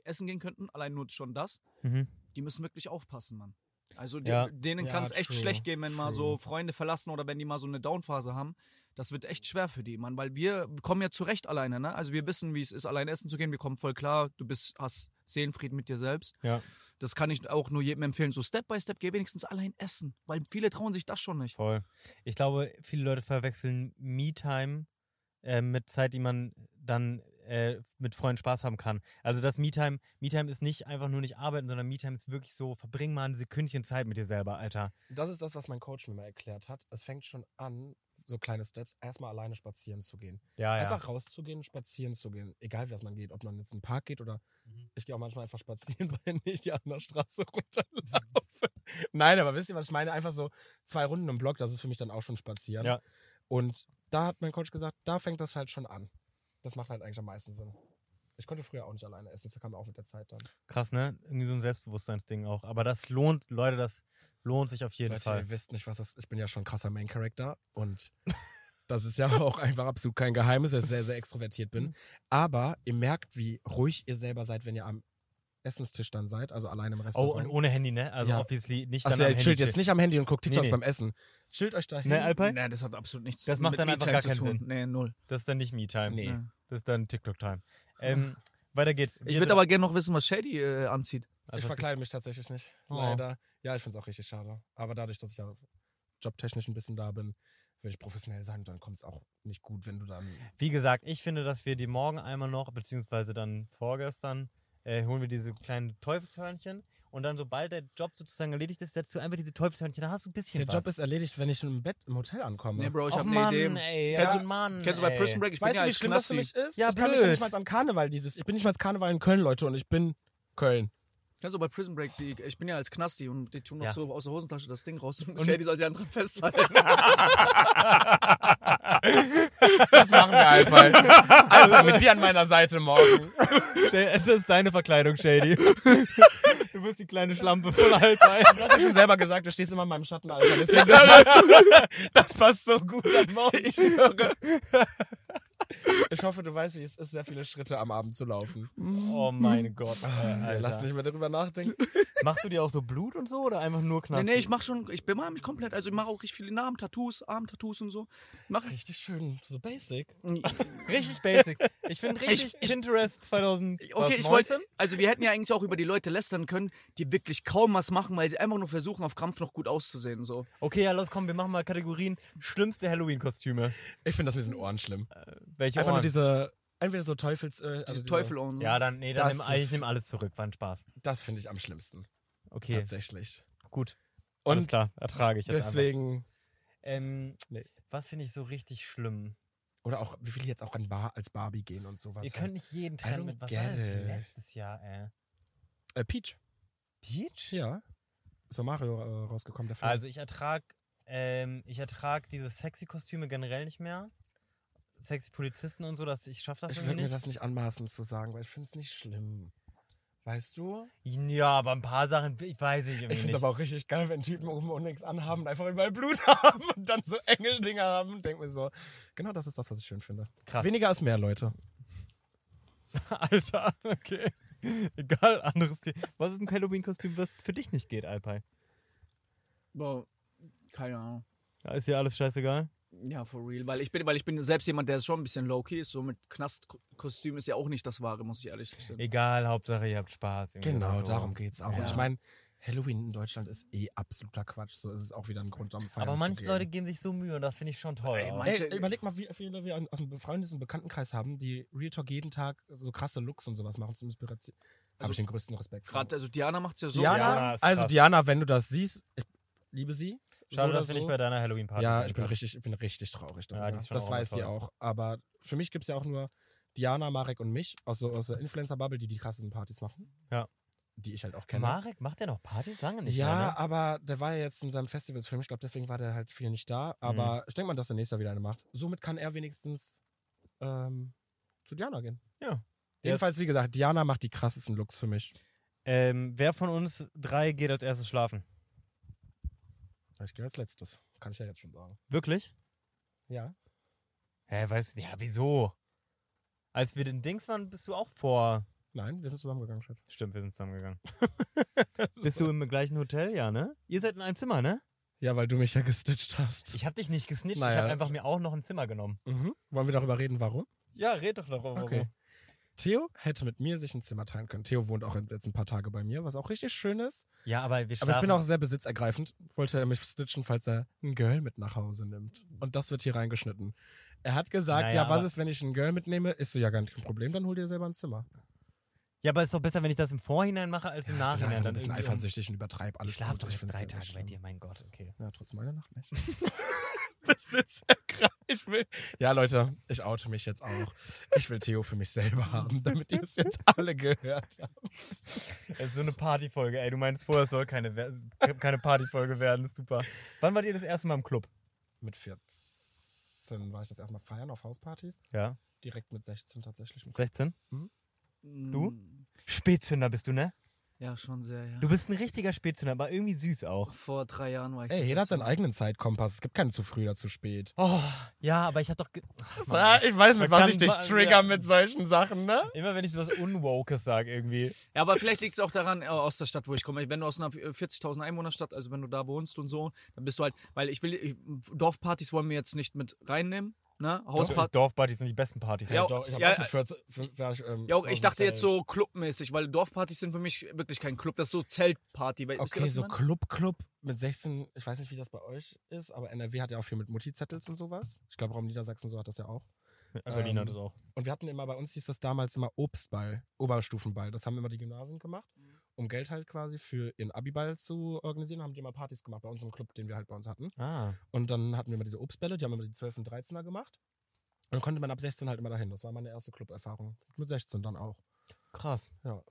essen gehen könnten, allein nur schon das. Mhm. Die müssen wirklich aufpassen, Mann. Also die, Ja. denen Ja, kann es echt true, schlecht gehen, wenn mal so true. Freunde verlassen oder wenn die mal so eine Downphase haben. Das wird echt schwer für die, Mann, weil wir kommen ja zurecht alleine, ne? Also wir wissen, wie es ist, alleine essen zu gehen. Wir kommen voll klar. Du bist, hast Seelenfrieden mit dir selbst. Ja. Das kann ich auch nur jedem empfehlen. So Step by Step, geh wenigstens allein essen. Weil viele trauen sich das schon nicht. Voll. Ich glaube, viele Leute verwechseln Me-Time äh, mit Zeit, die man dann äh, mit Freunden Spaß haben kann. Also das Me-Time, Me-Time ist nicht einfach nur nicht arbeiten, sondern Me-Time ist wirklich so, verbring mal ein Sekündchen Zeit mit dir selber, Alter. Das ist das, was mein Coach mir mal erklärt hat. Es fängt schon an, so kleine Steps, erstmal alleine spazieren zu gehen. Ja, ja. Einfach rauszugehen, spazieren zu gehen. Egal, was man geht. Ob man jetzt in den Park geht oder Mhm. ich gehe auch manchmal einfach spazieren, weil ich an der Straße runterlaufe. Nein, aber wisst ihr, was ich meine? Einfach so zwei Runden im Block, das ist für mich dann auch schon spazieren. Ja. Und da hat mein Coach gesagt, da fängt das halt schon an. Das macht halt eigentlich am meisten Sinn. Ich konnte früher auch nicht alleine essen, das kam auch mit der Zeit dann. Krass, ne? Irgendwie so ein Selbstbewusstseinsding auch. Aber das lohnt, Leute, das lohnt sich auf jeden Leute, Fall. ihr wisst nicht, was das Ich bin ja schon ein krasser Main Character und das ist ja auch einfach absolut kein Geheimnis, dass ich sehr, sehr extrovertiert bin. Mhm. Aber ihr merkt, wie ruhig ihr selber seid, wenn ihr am Essenstisch dann seid, also alleine im Oh, Restaurant. und ohne Handy, ne? Also Ja. obviously nicht Achso, dann Handy chillt jetzt nicht am Handy und guckt TikToks Nee, nee. beim Essen. Chillt euch dahin. Ne, Alpay? Nee, das hat absolut nichts Das macht dann einfach gar keinen tun. Nee, null. Das ist dann nicht Me-Time. Nee. Ja. Das ist dann TikTok-Time. Ähm, weiter geht's. Ich Wir- würde aber gerne noch wissen, was Shady äh, anzieht. Also ich verkleide mich tatsächlich nicht. Oh. Leider. Ja, ich finde es auch richtig schade. Aber dadurch, dass ich ja jobtechnisch ein bisschen da bin, will ich professionell sein. Dann kommt es auch nicht gut, wenn du dann. Wie gesagt, ich finde, dass wir die morgen einmal noch, beziehungsweise dann vorgestern, äh, holen wir diese kleinen Teufelshörnchen. Und dann, sobald der Job sozusagen erledigt ist, setzt du einfach diese Teufelshörnchen. Da hast du ein bisschen Der was. Job ist erledigt, wenn ich im Bett im Hotel ankomme. Nee, Bro, ich Och, habe Mann, eine Idee. ey. Kennst ja, du- Mann, Kennst du bei. Prison Break? Ich bin weißt ja du, wie als schlimm das für mich ist? Ja, ich kann mich blöd. nicht mal an Karneval dieses. Ich bin nicht mal als Karneval in Köln, Leute, und ich bin Köln. Kennst du bei Prison Break, die, ich bin ja als Knasti und die tun noch Ja. so aus der Hosentasche das Ding raus und Shady soll sie an dran festhalten. Das machen wir, Alpay. Alpay, mit dir an meiner Seite morgen. Das ist deine Verkleidung, Shady. Du bist die kleine Schlampe von Alpay. Du hast ja schon selber gesagt, du stehst immer in meinem Schatten, Alter. Deswegen, das, passt, das passt so gut am Morgen. ich höre. Ich hoffe, du weißt, wie es ist, sehr viele Schritte am Abend zu laufen. Oh mein Gott. Äh, Alter. Lass nicht mehr darüber nachdenken. Machst du dir auch so Blut und so oder einfach nur Nee, Knast? nee, ich mach schon, ich bemal mich komplett, also ich mache auch richtig viele Namen, Tattoos, Arm-Tattoos und so. Mach ich. Richtig schön, so basic. Richtig basic. Ich finde richtig Ich- ich- Pinterest 2000. Okay, ich wollte, 19? also wir hätten ja eigentlich auch über die Leute lästern können, die wirklich kaum was machen, weil sie einfach nur versuchen, auf Krampf noch gut auszusehen, so. Okay, ja, los, komm, wir machen mal Kategorien. Schlimmste Halloween-Kostüme. Ich finde das mit den Ohren schlimm. Welche Einfach nur diese, entweder so Teufels... Äh, also Diese diese- Teufel und so. Ja, dann, nee, dann Das nimm, ich nehme alles zurück. War ein Spaß. Das finde ich am schlimmsten. Okay, Tatsächlich. gut. Alles Und klar, ertrage ich jetzt deswegen... Ähm, Nee. was finde ich so richtig schlimm? Oder auch, wie viele jetzt auch an Bar, als Barbie gehen und sowas. Ihr halt. könnt nicht jeden don't mit. Was war das letztes Jahr, ey? Äh, Peach. Peach? Ja. Ist doch Mario äh, rausgekommen, Film. Also ich ertrag, ähm, ich ertrag diese sexy Kostüme generell nicht mehr. Sexy Polizisten und so, dass ich schaff das ich irgendwie würde mir nicht. das nicht anmaßen zu sagen, weil ich finde es nicht schlimm. Weißt du? Ja, aber ein paar Sachen, ich weiß ich irgendwie Ich finde nicht. es aber auch richtig geil, wenn Typen oben und nichts anhaben und einfach überall Blut haben und dann so Engeldinger haben. Denk mir so, genau das ist das, was ich schön finde. Krass. Weniger ist mehr, Leute. Alter, okay. Egal, anderes Thema. Was ist ein Halloween-Kostüm, was für dich nicht geht, Alpay? Boah, keine Ahnung. Ja, ist dir alles scheißegal? Ja, for real. Weil ich bin, weil ich bin selbst jemand, der schon ein bisschen low-key ist. So mit Knastkostüm ist ja auch nicht das Wahre, muss ich ehrlich gestehen. Egal, Hauptsache ihr habt Spaß. Genau, so. darum geht's auch. Und Ja. ich meine, Halloween in Deutschland ist eh absoluter Quatsch. So ist es auch wieder ein Grund, am Feiern Aber zu manche gehen. Leute geben sich so Mühe und das finde ich schon toll. Ey, manche- Ey, überleg mal, wie viele wir aus dem Freundes- und Bekanntenkreis haben, die Real Talk jeden Tag so krasse Looks und sowas machen zum Inspiration. Habe Also ich den größten Respekt vor. Gerade, also Diana macht's ja so. Diana, ist also krass. Diana, wenn du das siehst, ich liebe sie. Schade, oder dass wir nicht so. bei deiner Halloween-Party Ja, sind. ich bin richtig, ich bin richtig traurig darüber. Ja, die ist schon das auch weiß sie auch. Aber für mich gibt es ja auch nur Diana, Marek und mich aus, so, aus der Influencer-Bubble, die die krassesten Partys machen. Ja. Die ich halt auch kenne. Marek macht der noch Partys lange nicht ja, mehr, ne? aber der war ja jetzt in seinem Festivalsfilm. Ich glaube, deswegen war der halt viel nicht da. Aber Mhm. ich denke mal, dass er nächstes Jahr wieder eine macht. Somit kann er wenigstens ähm, zu Diana gehen. Ja. Jedenfalls, wie gesagt, Diana macht die krassesten Looks für mich. Ähm, wer von uns drei geht als erstes schlafen? Ich gehe als letztes. Kann ich ja jetzt schon sagen. Wirklich? Ja. Hä, weißt du, ja, wieso? Als wir den Dings waren, bist du auch vor. Nein, wir sind zusammengegangen, Schatz. Stimmt, wir sind zusammengegangen. bist du im gleichen Hotel, ja, ne? Ihr seid in einem Zimmer, ne? Ja, weil du mich ja gestitcht hast. Ich hab dich nicht gesnitcht, ich Naja. hab einfach mir auch noch ein Zimmer genommen. Mhm. Wollen wir darüber reden, warum? Ja, red doch darüber. Okay. Theo hätte mit mir sich ein Zimmer teilen können. Theo wohnt auch jetzt ein paar Tage bei mir, was auch richtig schön ist. Ja, aber wir schlafen. Aber ich bin auch sehr besitzergreifend. Wollte er mich stitchen, falls er ein Girl mit nach Hause nimmt. Und das wird hier reingeschnitten. Er hat gesagt, Naja, ja, was ist, wenn ich ein Girl mitnehme? Ist so, ja, gar kein Problem, dann hol dir selber ein Zimmer. Ja, aber ist doch besser, wenn ich das im Vorhinein mache, als im ich bin Nachhinein. einfach dann ein bisschen eifersüchtig und übertreib alles. Ich schlafe gut, doch drei ja nicht Tage bei dir, mein Gott, okay. Ja, trotz meiner Nacht nicht. Besitzergreifend. Ich will. Ja, Leute, ich oute mich jetzt auch. Ich will Theo für mich selber haben, damit ihr es jetzt alle gehört habt. Es ist so eine Partyfolge, ey. Du meinst vorher, es soll keine, keine Partyfolge werden, ist super. Wann wart ihr das erste Mal im Club? Mit 14 war ich das erstmal feiern auf Hauspartys. Ja. Direkt mit 16 tatsächlich. 16? Du? Spätzünder bist du, ne? Ja, schon sehr, ja. Du bist ein richtiger Spätzünder, aber irgendwie süß auch. Vor drei Jahren war ich Ey, das jeder hat seinen eigenen Zeitkompass. Es gibt keinen zu früh oder zu spät. Oh, ja, aber ich hab doch. ge- Ach, Mann. Ich weiß, Man mit was kann ich dich trigger ja. mit solchen Sachen, ne? Immer wenn ich sowas Unwokes sage, irgendwie. Ja, aber vielleicht liegt es auch daran, äh, aus der Stadt, wo ich komme. Wenn du aus einer 40.000 Einwohnerstadt, also wenn du da wohnst und so, dann bist du halt, weil ich will, ich, Dorfpartys wollen wir jetzt nicht mit reinnehmen, ne? Hauspartys. Dorfpartys sind die besten Partys. Ja, doch, ich hab ja, auch mit 14, fünf- war ich, ähm, Ja, ich dachte jetzt so clubmäßig, weil Dorfpartys sind für mich wirklich kein Club, das ist so Zeltparty. Weil- Okay, so? Club, Club mit 16, ich weiß nicht, wie das bei euch ist, aber NRW hat ja auch viel mit Mutti-Zettels und sowas. Ich glaube, Raum Niedersachsen so hat das ja auch. Berlin hat Ähm, es auch. Und wir hatten immer, bei uns hieß das damals immer Obstball, Oberstufenball. Das haben immer die Gymnasien gemacht, um Geld halt quasi für ihren Abiball zu organisieren. Haben die immer Partys gemacht bei uns im Club, den wir halt bei uns hatten. Ah. Und dann hatten wir immer diese Obstbälle, die haben immer die 12 und 13er gemacht. Und dann konnte man ab 16 halt immer dahin. Das war meine erste Club-Erfahrung. Mit 16 dann auch. Krass. Ja.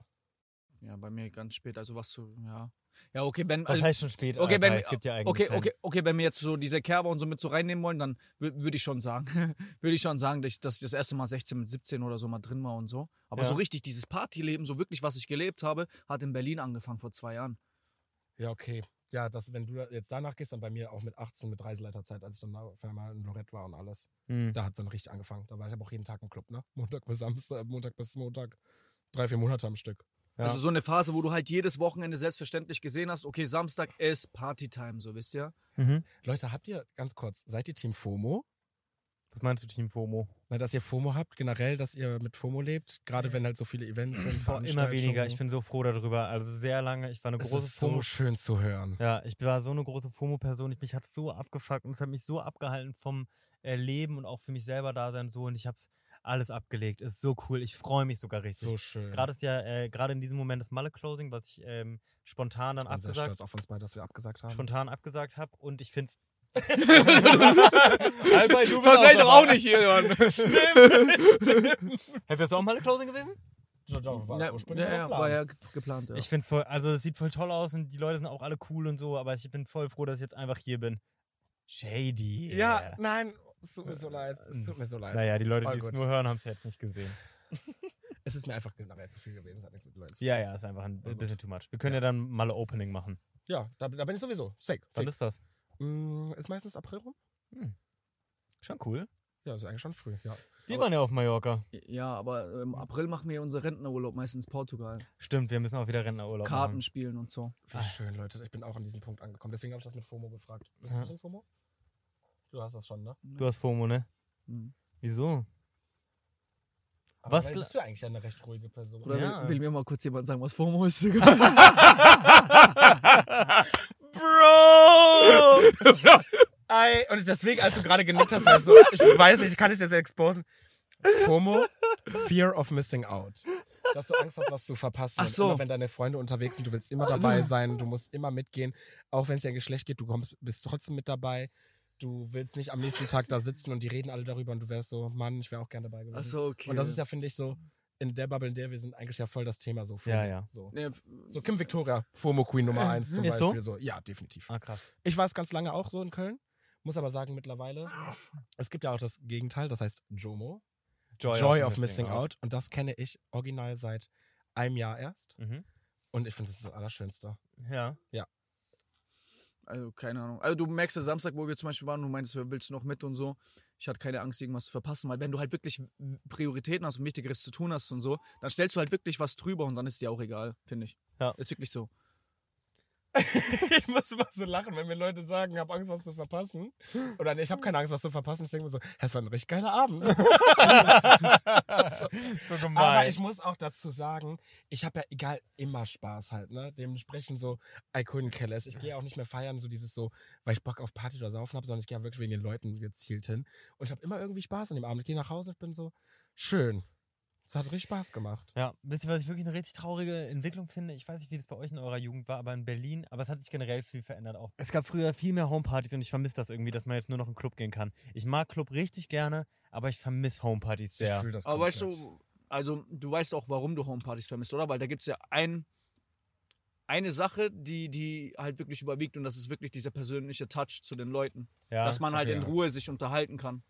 Ja, bei mir ganz spät, also was so, ja. Ja, okay, wenn. Also, heißt schon spät? okay, wenn, es gibt ja eigentlich okay, okay, okay, wenn wir jetzt so diese Kerber und so mit so reinnehmen wollen, dann würde ich schon sagen, würde ich schon sagen, dass ich, dass ich das erste Mal 16 mit 17 oder so mal drin war und so. Aber Ja. so richtig dieses Partyleben, so wirklich, was ich gelebt habe, hat in Berlin angefangen vor zwei Jahren. Ja, okay. ja, dass wenn du jetzt danach gehst, dann bei mir auch mit 18 mit Reiseleiterzeit, als ich dann auf einmal in Lorette war und alles. Hm. Da hat es dann richtig angefangen. Da war ich aber auch jeden Tag im Club, ne? Montag bis Samstag, Montag bis Montag. Drei, vier Monate am Stück. Ja. Also so eine Phase, wo du halt jedes Wochenende selbstverständlich gesehen hast, okay, Samstag ist Partytime, so wisst ihr. Mhm. Leute, habt ihr, ganz kurz, seid ihr Team FOMO? Was meinst du, Team FOMO? Na, dass ihr FOMO habt, generell, dass ihr mit FOMO lebt, gerade wenn halt so viele Events sind. Boah, immer weniger. Ich bin so froh darüber. Also sehr lange. Ich war eine es große ist so FOMO. schön zu hören. Ja, ich war so eine große FOMO-Person. Ich- Mich hat so abgefuckt und es hat mich so abgehalten vom äh, Leben und auch für mich selber da sein so. Und ich hab's alles abgelegt. Ist so cool. Ich freue mich sogar richtig. So schön. Gerade ist ja äh, gerade in diesem Moment das Malle-Closing, was ich ähm, spontan dann ich bin sehr abgesagt, stolz auf uns beide, dass wir abgesagt haben. spontan abgesagt habe und ich find's. Sonst wäre ich doch auch nicht hier, Mann. Hättest du das auch Malle-Closing gewesen? War Ja, ursprünglich ja, war ja ge- geplant, ja. Ich find's voll, also es sieht voll toll aus und die Leute sind auch alle cool und so, aber ich bin voll froh, dass ich jetzt einfach hier bin. Shady. Ja, nein, es tut mir so leid. Es tut mir so leid. Naja, die Leute, die es nur hören, haben es jetzt nicht gesehen. Es ist mir einfach nachher zu viel gewesen. Es hat nichts mit Leuten zu tun. Ja, ja, ist einfach ein bisschen too much. Wir können ja, dann mal ein Opening machen. Ja, da, da bin ich sowieso. Safe. Wann ist das? Mm, ist meistens April rum? Schon cool. Ja, ist eigentlich schon früh, ja. Wir Aber- waren ja auf Mallorca. Ja, aber im April machen wir unser Rentnerurlaub meistens Portugal. Stimmt, wir müssen auch wieder Rentnerurlaub Karten machen. spielen und so. Wie schön, Leute. Ich bin auch an diesem Punkt angekommen. Deswegen habe ich das mit FOMO gefragt. Bist Ja. du schon FOMO? Du hast das schon, ne? Du hast FOMO, ne? Mhm. Wieso? Aber Was bist du eigentlich eine recht ruhige Person? Oder Ja. will, will mir mal kurz jemand sagen, was FOMO ist? Bro! Ei, und deswegen, als du gerade genickt hast, war ich so, ich weiß nicht, kann ich das exposen? FOMO, Fear of Missing Out. Dass du Angst hast, was zu verpassen. Ach so. Immer wenn deine Freunde unterwegs sind, du willst immer dabei sein, du musst immer mitgehen. Auch wenn es dir Geschlecht geht, du kommst, bist trotzdem mit dabei. Du willst nicht am nächsten Tag da sitzen und die reden alle darüber und du wärst so, Mann, ich wäre auch gerne dabei gewesen. Achso, okay. Und das ist ja, finde ich, so, in der Bubble, in der wir sind, eigentlich ja voll das Thema so. Ja, ja. So. Nee, so Kim Victoria, FOMO Queen Nummer 1 zum Ist so? Beispiel. So? Ja, definitiv. Ah, krass. Ich war es ganz lange auch so in Köln. Muss aber sagen, mittlerweile, es gibt ja auch das Gegenteil, das heißt JOMO. Joy, of, Missing out. Und das kenne ich original seit einem Jahr erst. Mhm. Und ich finde, das ist das Allerschönste. Ja. Also, keine Ahnung. Also, du merkst ja Samstag, wo wir zum Beispiel waren, du meintest, willst du noch mit und so. Ich hatte keine Angst, irgendwas zu verpassen, weil wenn du halt wirklich Prioritäten hast und Wichtigeres zu tun hast und so, dann stellst du halt wirklich was drüber und dann ist dir auch egal, finde ich. Ja. Ist wirklich so. ich muss immer so lachen, wenn mir Leute sagen, ich habe Angst, was zu verpassen. Oder nee, ich habe keine Angst, was zu verpassen. Ich denke mir so, es war ein richtig geiler Abend. So gemein. Aber ich muss auch dazu sagen, ich habe ja egal immer Spaß halt, ne? Dementsprechend so, I couldn't care less. Ich gehe auch nicht mehr feiern, so dieses so, weil ich Bock auf Party oder Saufen habe, sondern ich gehe wirklich wegen den Leuten gezielt hin. Und ich habe immer irgendwie Spaß an dem Abend. Ich gehe nach Hause und bin so, schön. Es hat richtig Spaß gemacht. Ja, wisst ihr, was ich wirklich eine richtig traurige Entwicklung finde? Ich weiß nicht, wie das bei euch in eurer Jugend war, aber in Berlin, aber es hat sich generell viel verändert auch. Es gab früher viel mehr Homepartys und ich vermisse das irgendwie, dass man jetzt nur noch in den Club gehen kann. Ich mag Club richtig gerne, aber ich vermisse Homepartys sehr. Ich fühle das Aber weißt du, also du weißt auch, warum du Homepartys vermisst, oder? Weil da gibt es ja ein, eine Sache, die, die halt wirklich überwiegt und das ist wirklich dieser persönliche Touch zu den Leuten. ja. dass man halt okay, in ja. Ruhe sich unterhalten kann.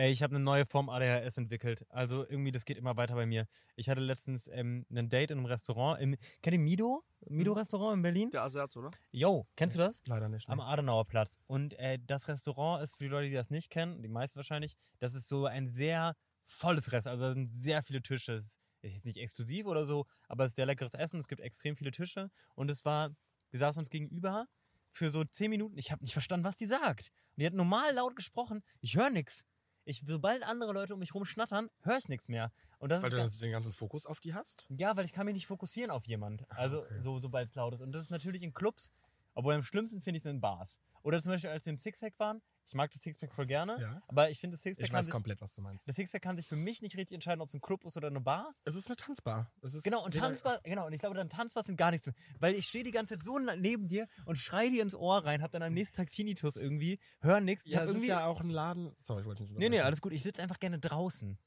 Ey, ich habe eine neue Form ADHS entwickelt. Also irgendwie, das geht immer weiter bei mir. Ich hatte letztens ähm, ein Date in einem Restaurant. Im, kennt ihr Mido? Mido-Restaurant in Berlin? Der Asiat, oder? Yo, kennst du das? Leider nicht. Ne? Am Adenauer Platz. Und äh, das Restaurant ist für die Leute, die das nicht kennen, die meisten wahrscheinlich, das ist so ein sehr volles Restaurant. Also da sind sehr viele Tische. Es ist jetzt nicht exklusiv oder so, aber es ist sehr leckeres Essen. Es gibt extrem viele Tische. Und es war, wir saßen uns gegenüber für so zehn Minuten. Ich habe nicht verstanden, was die sagt. Und die hat normal laut gesprochen. Ich höre nichts. Ich, sobald andere Leute um mich rum schnattern, höre ich nichts mehr. Und das Weil ist du den ganzen Fokus auf die hast? ja, weil ich kann mich nicht fokussieren auf jemand. Also, okay. so, sobald es laut ist. Und das ist natürlich in Clubs, obwohl am schlimmsten finde ich es in Bars. Oder zum Beispiel, als wir im Sixpack waren. Ich mag das Sixpack voll gerne. Ja. Aber ich finde, das Sixpack, Ich weiß sich, komplett, was du meinst. das Sixpack kann sich für mich nicht richtig entscheiden, ob es ein Club ist oder eine Bar. Es ist eine Tanzbar. Es ist Genau, und Tanzbar, genau, und ich glaube, dann Tanzbar sind gar nichts mehr. Weil ich stehe die ganze Zeit so neben dir und schrei dir ins Ohr rein, hab dann am nächsten Tag Tinnitus irgendwie, hör nichts. Ich Ja, es ist ja auch ein Laden. Sorry, ich wollte nicht nee, nee, alles gut. Ich sitze einfach gerne draußen.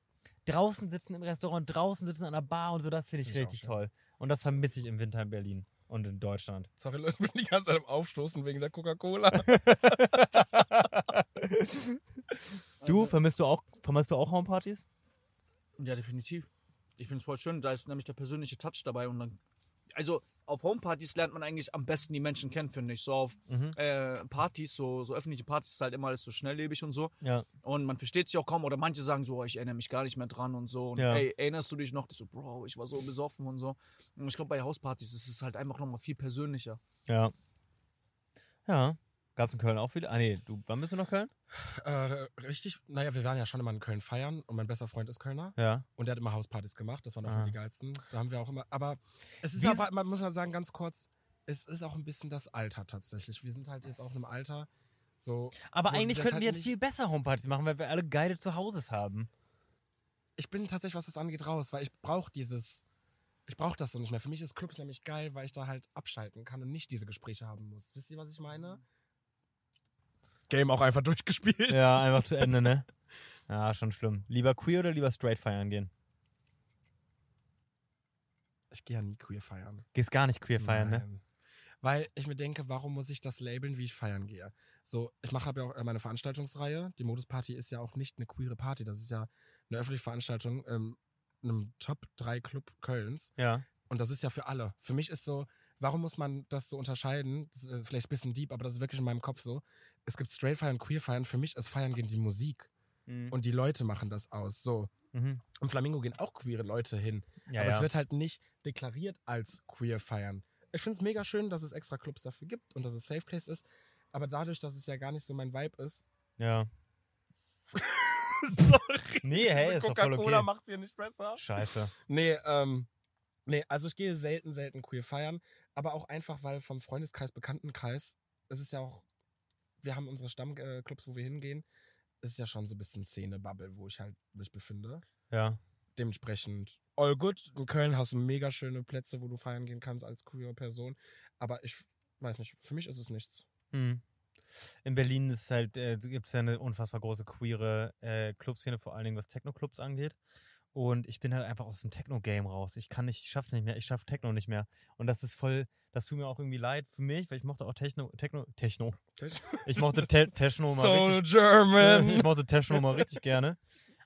Draußen sitzen im Restaurant, draußen sitzen an der Bar und so, das finde ich ich richtig toll. Und das vermisse ich im Winter in Berlin und in Deutschland. Sorry, Leute, ich bin die ganze Zeit am Aufstoßen wegen der Coca-Cola. Du, vermisst du auch, vermisst du auch Homepartys? Ja, definitiv. Ich finde es voll schön. Da ist nämlich der persönliche Touch dabei und dann. Also, auf Homepartys lernt man eigentlich am besten die Menschen kennen, finde ich. So auf Mhm. äh, Partys, so, so öffentliche Partys ist halt immer alles so schnelllebig und so. Ja. Und man versteht sich auch kaum. Oder manche sagen so, oh, ich erinnere mich gar nicht mehr dran und so. Und Ja. ey, erinnerst du dich noch? Ich so, Bro, ich war so besoffen und so. Und ich glaube, bei Hauspartys ist es halt einfach nochmal viel persönlicher. Ja. Ja. Gab's in Köln auch viele? Ah, nee, du, wann bist du nach Köln? Äh, richtig, naja, wir waren ja schon immer in Köln feiern und mein bester Freund ist Kölner Ja. und der hat immer Hauspartys gemacht, das waren auch Ah. immer die geilsten. Da haben wir auch immer, aber es ist Wie aber, man muss mal sagen, ganz kurz, es ist auch ein bisschen das Alter tatsächlich. Wir sind halt jetzt auch in einem Alter, so. Aber eigentlich könnten halt wir jetzt viel besser Homepartys machen, weil wir alle geile Zuhauses haben. Ich bin tatsächlich, was das angeht, raus, weil ich brauche dieses, ich brauche das so nicht mehr. Für mich ist Clubs nämlich geil, weil ich da halt abschalten kann und nicht diese Gespräche haben muss. Wisst ihr, was ich meine? Game auch einfach durchgespielt. Ja, einfach zu Ende, ne? Ja, schon schlimm. Lieber queer oder lieber straight feiern gehen? Ich gehe ja nie queer feiern. Gehst gar nicht queer feiern, ne? Nein. Weil ich mir denke, warum muss ich das labeln, wie ich feiern gehe? So, ich mache ja auch meine Veranstaltungsreihe. Die Modusparty ist ja auch nicht eine queere Party. Das ist ja eine öffentliche Veranstaltung ähm, in einem Top-3-Club Kölns. Ja. Und das ist ja für alle. Für mich ist so, warum muss man das so unterscheiden? Das ist äh, vielleicht ein bisschen deep, aber das ist wirklich in meinem Kopf so. Es gibt Straight Feiern, Queer Feiern. Für mich ist Feiern gehen die Musik. Mhm. Und die Leute machen das aus. So. Mhm. Im Flamingo gehen auch queere Leute hin. Ja, aber ja. es wird halt nicht deklariert als queer feiern. Ich finde es mega schön, dass es extra Clubs dafür gibt und dass es Safe Place ist. Aber dadurch, dass es ja gar nicht so mein Vibe ist. ja. Sorry. Nee, hey, ist doch voll Coca-Cola okay. macht es hier nicht besser. Scheiße. Nee, ähm. Nee, also ich gehe selten, selten queer feiern. Aber auch einfach, weil vom Freundeskreis, Bekanntenkreis, es ist ja auch. Wir haben unsere Stammclubs, wo wir hingehen. Es ist ja schon so ein bisschen Szene-Bubble, wo ich halt mich befinde. Ja. dementsprechend all good. In Köln hast du mega schöne Plätze, wo du feiern gehen kannst als queere Person. Aber ich weiß nicht, für mich ist es nichts. Mhm. In Berlin ist halt, äh, gibt es ja eine unfassbar große queere äh, Clubszene, vor allen Dingen was Techno-Clubs angeht. Und ich bin halt einfach aus dem Techno-Game raus. Ich kann nicht, ich schaff's nicht mehr, ich schaff Techno nicht mehr. Und das ist voll, das tut mir auch irgendwie leid für mich, weil ich mochte auch Techno, Techno, Techno. Ich mochte Te Techno mal richtig German. ich mochte Techno mal richtig gerne.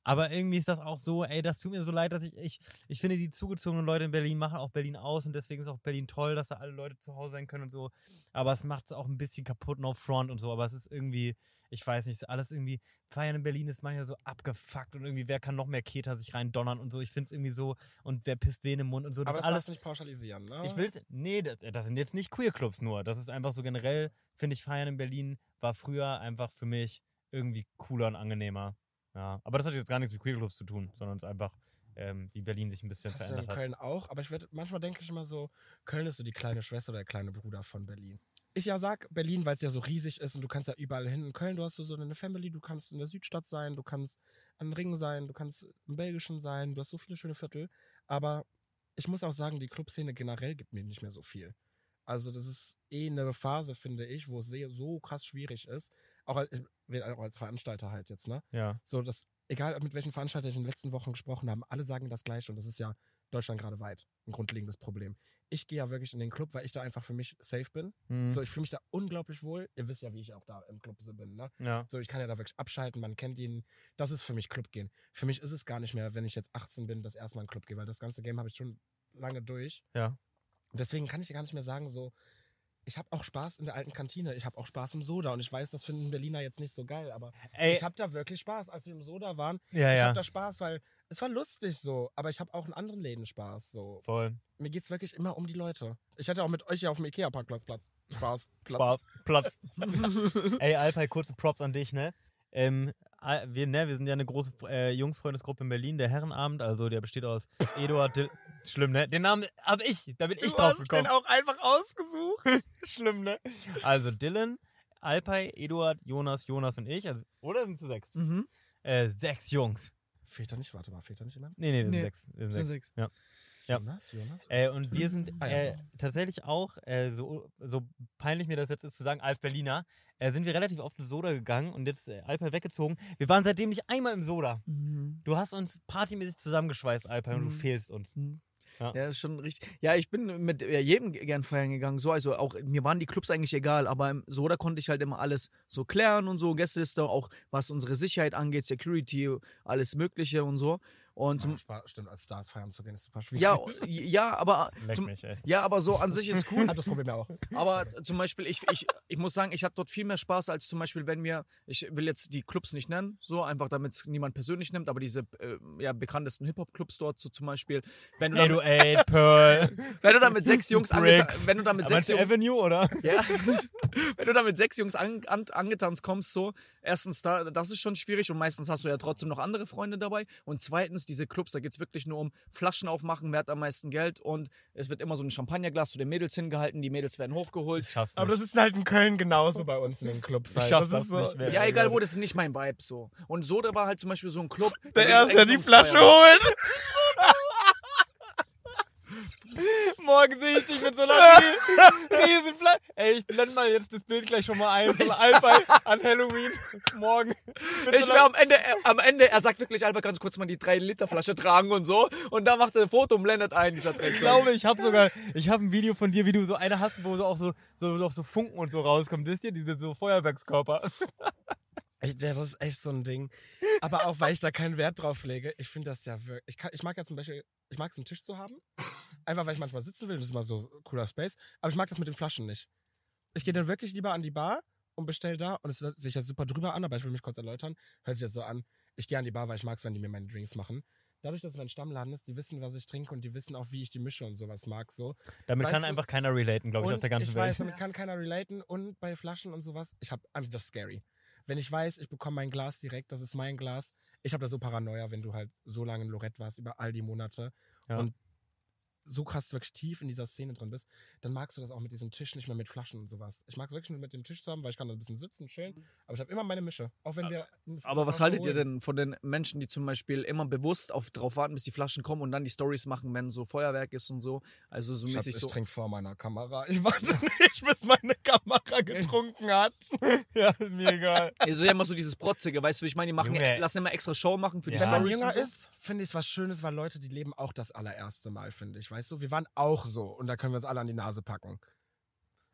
Aber irgendwie ist das auch so, ey, das tut mir so leid, dass ich, ich, ich finde, die zugezogenen Leute in Berlin machen auch Berlin aus und deswegen ist auch Berlin toll, dass da alle Leute zu Hause sein können und so. Aber es macht es auch ein bisschen kaputt, no front und so. Aber es ist irgendwie, ich weiß nicht, ist alles irgendwie, Feiern in Berlin ist manchmal so abgefuckt und irgendwie, wer kann noch mehr Keter sich rein donnern und so. Ich finde es irgendwie so, und wer pisst wen im Mund und so. Das Aber ist das alles. darfst du nicht pauschalisieren, ne? Ich will's. Nee, das, das sind jetzt nicht Queer-Clubs nur. Das ist einfach so generell, finde ich, Feiern in Berlin war früher einfach für mich irgendwie cooler und angenehmer. Ja. Aber das hat jetzt gar nichts mit Queer-Clubs zu tun, sondern es ist einfach, ähm, wie Berlin sich ein bisschen Das hast du ja in verändert hat. Köln auch, aber ich werd, manchmal denke ich immer so, Köln ist so die kleine Schwester oder der kleine Bruder von Berlin. Ich ja sag Berlin, weil es ja so riesig ist und du kannst ja überall hin. In Köln, du hast so eine Family, du kannst in der Südstadt sein, du kannst an Ring sein, du kannst im Belgischen sein, du hast so viele schöne Viertel. Aber ich muss auch sagen, die Clubszene generell gibt mir nicht mehr so viel. Also das ist eh eine Phase, finde ich, wo es sehr, so krass schwierig ist. Auch als, auch als Veranstalter halt jetzt, ne? Ja. So, dass, egal mit welchen Veranstaltern ich in den letzten Wochen gesprochen habe, alle sagen das Gleiche und das ist ja Deutschland gerade weit ein grundlegendes Problem. Ich gehe ja wirklich in den Club, weil ich da einfach für mich safe bin. Mhm. So, ich fühle mich da unglaublich wohl. Ihr wisst ja, wie ich auch da im Club so bin, ne? ja. So, ich kann ja da wirklich abschalten, man kennt ihn. Das ist für mich Club gehen. Für mich ist es gar nicht mehr, wenn ich jetzt 18 bin, das erste Mal in den Club gehe, weil das ganze Game habe ich schon lange durch. Ja. Deswegen kann ich gar nicht mehr sagen, so, ich habe auch Spaß in der alten Kantine, ich habe auch Spaß im Soda und ich weiß, das finden Berliner jetzt nicht so geil, aber Ey, ich habe da wirklich Spaß, als wir im Soda waren. ja, Ich ja. habe da Spaß, weil es war lustig so, aber ich habe auch in anderen Läden Spaß so. Voll. Mir geht's wirklich immer um die Leute. Ich hatte auch mit euch ja auf dem Ikea Parkplatz Platz. Spaß. Platz. Spaß. Platz. Ey, Alpay, kurze Props an dich, ne? Ähm, wir, ne, wir sind ja eine große äh, Jungsfreundesgruppe in Berlin, der Herrenabend, also der besteht aus Eduard, schlimm, ne? Den Namen hab ich, da bin ich drauf gekommen. auch einfach ausgesucht. Schlimm, ne? Also Dylan, Alpay, Eduard, Jonas, Jonas und ich. Also, oder sind zu sechs? Mhm. Äh, sechs Jungs. Fehlt da nicht, warte mal, fehlt da nicht jemand? Nee, nee, wir sind Nee, sechs. Wir sind sind sechs. sechs. Ja. Ja. Jonas, Jonas? Äh, und wir sind Ah, ja. äh, tatsächlich auch, äh, so, so peinlich mir das jetzt ist zu sagen, als Berliner, äh, sind wir relativ oft in Soda gegangen und jetzt äh, Alpay weggezogen. Wir waren seitdem nicht einmal im Soda. Mhm. Du hast uns partymäßig zusammengeschweißt, Alpay, und du Mhm. fehlst uns. Mhm. Ja. Ja. schon richtig. Ja, ich bin mit jedem gern feiern gegangen. So, also auch mir waren die Clubs eigentlich egal, aber im Soda konnte ich halt immer alles so klären und so, Gästeliste, auch was unsere Sicherheit angeht, Security, alles Mögliche und so. Und zum, Ja, Stimmt, als Stars feiern zu gehen, ist super schwierig. ja, ja, aber zum, mich, ja, aber so an sich ist cool. Hat das Problem ja auch. Aber zum Beispiel, ich, ich, ich muss sagen, ich hatte dort viel mehr Spaß, als zum Beispiel, wenn wir, ich will jetzt die Clubs nicht nennen, so einfach, damit es niemand persönlich nimmt, aber diese äh, ja, bekanntesten Hip-Hop-Clubs dort, so zum Beispiel, wenn du, du, ey, Pearl. wenn du da mit sechs Jungs wenn du da mit sechs Jungs, Avenue, oder? ja, wenn du da mit sechs Jungs an, an, angetanzt kommst, so, erstens, da, das ist schon schwierig und meistens hast du ja trotzdem noch andere Freunde dabei und zweitens, diese Clubs, da geht es wirklich nur um Flaschen aufmachen, wer hat am meisten Geld und es wird immer so ein Champagnerglas zu den Mädels hingehalten, die Mädels werden hochgeholt. Ich schaff's nicht. Aber das ist halt in Köln genauso bei uns in den Clubs. ich Halt. schaff das das ist so, nicht mehr. Ja, egal wo, das ist nicht mein Vibe so. Und so, da war halt zum Beispiel so ein Club. da Der Erste, der die Flasche holt. Morgen sehe ich dich mit so einer rie- riesen Flasche. Ey, ich blende mal jetzt das Bild gleich schon mal ein von Alpha an Halloween. Morgen. Ich wäre am Ende, äh, am Ende, er sagt wirklich, Albert, kannst du kurz mal die 3-Liter-Flasche tragen und so. Und da macht er ein Foto und blendet ein, dieser Dreck. Ich glaube, ich habe sogar, ich habe ein Video von dir, wie du so eine hast, wo so auch so, so, auch so Funken und so rauskommt. Wisst ihr, diese so Feuerwerkskörper. Das ist echt so ein Ding. Aber auch, weil ich da keinen Wert drauf lege. Ich finde das ja wirklich. Ich, kann, ich mag ja zum Beispiel, ich mag es, einen Tisch zu haben. Einfach, weil ich manchmal sitzen will. Das ist immer so cooler Space. Aber ich mag das mit den Flaschen nicht. Ich gehe dann wirklich lieber an die Bar und bestell da. Und es hört sich ja super drüber an, aber ich will mich kurz erläutern. Hört sich jetzt so an. Ich gehe an die Bar, weil ich mag es, wenn die mir meine Drinks machen. Dadurch, dass es mein Stammladen ist, die wissen, was ich trinke und die wissen auch, wie ich die mische und sowas mag. So. Damit Weißt kann du- einfach keiner relaten, glaube ich, auf der ganzen ich Welt. weiß, damit kann keiner relaten. Und bei Flaschen und sowas, ich habe einfach das scary. Wenn ich weiß, ich bekomme mein Glas direkt, das ist mein Glas. Ich habe da so Paranoia, wenn du halt so lange in Lorette warst, über all die Monate. Ja. Und so krass wirklich tief in dieser Szene drin bist, dann magst du das auch mit diesem Tisch nicht mehr mit Flaschen und sowas. Ich mag es wirklich nur mit dem Tisch zu haben, weil ich kann da ein bisschen sitzen, chillen. Aber ich habe immer meine Mische. Auch wenn wir. Aber was haltet ihr holen. denn von den Menschen, die zum Beispiel immer bewusst auf, drauf warten, bis die Flaschen kommen und dann die Stories machen, wenn so Feuerwerk ist und so? Also so mäßig ich so. trinke vor meiner Kamera. Ich warte nicht, bis meine Kamera getrunken hat. ja, ist mir egal. Also ja immer so dieses Protzige, weißt du, ich meine, die machen, Junge. lassen immer extra Show machen für die Ja. Wenn man Stories. jünger so. ist, finde ich es was Schönes, weil Leute, die leben auch das allererste Mal, finde ich. Weißt du, wir waren auch so und da können wir uns alle an die Nase packen.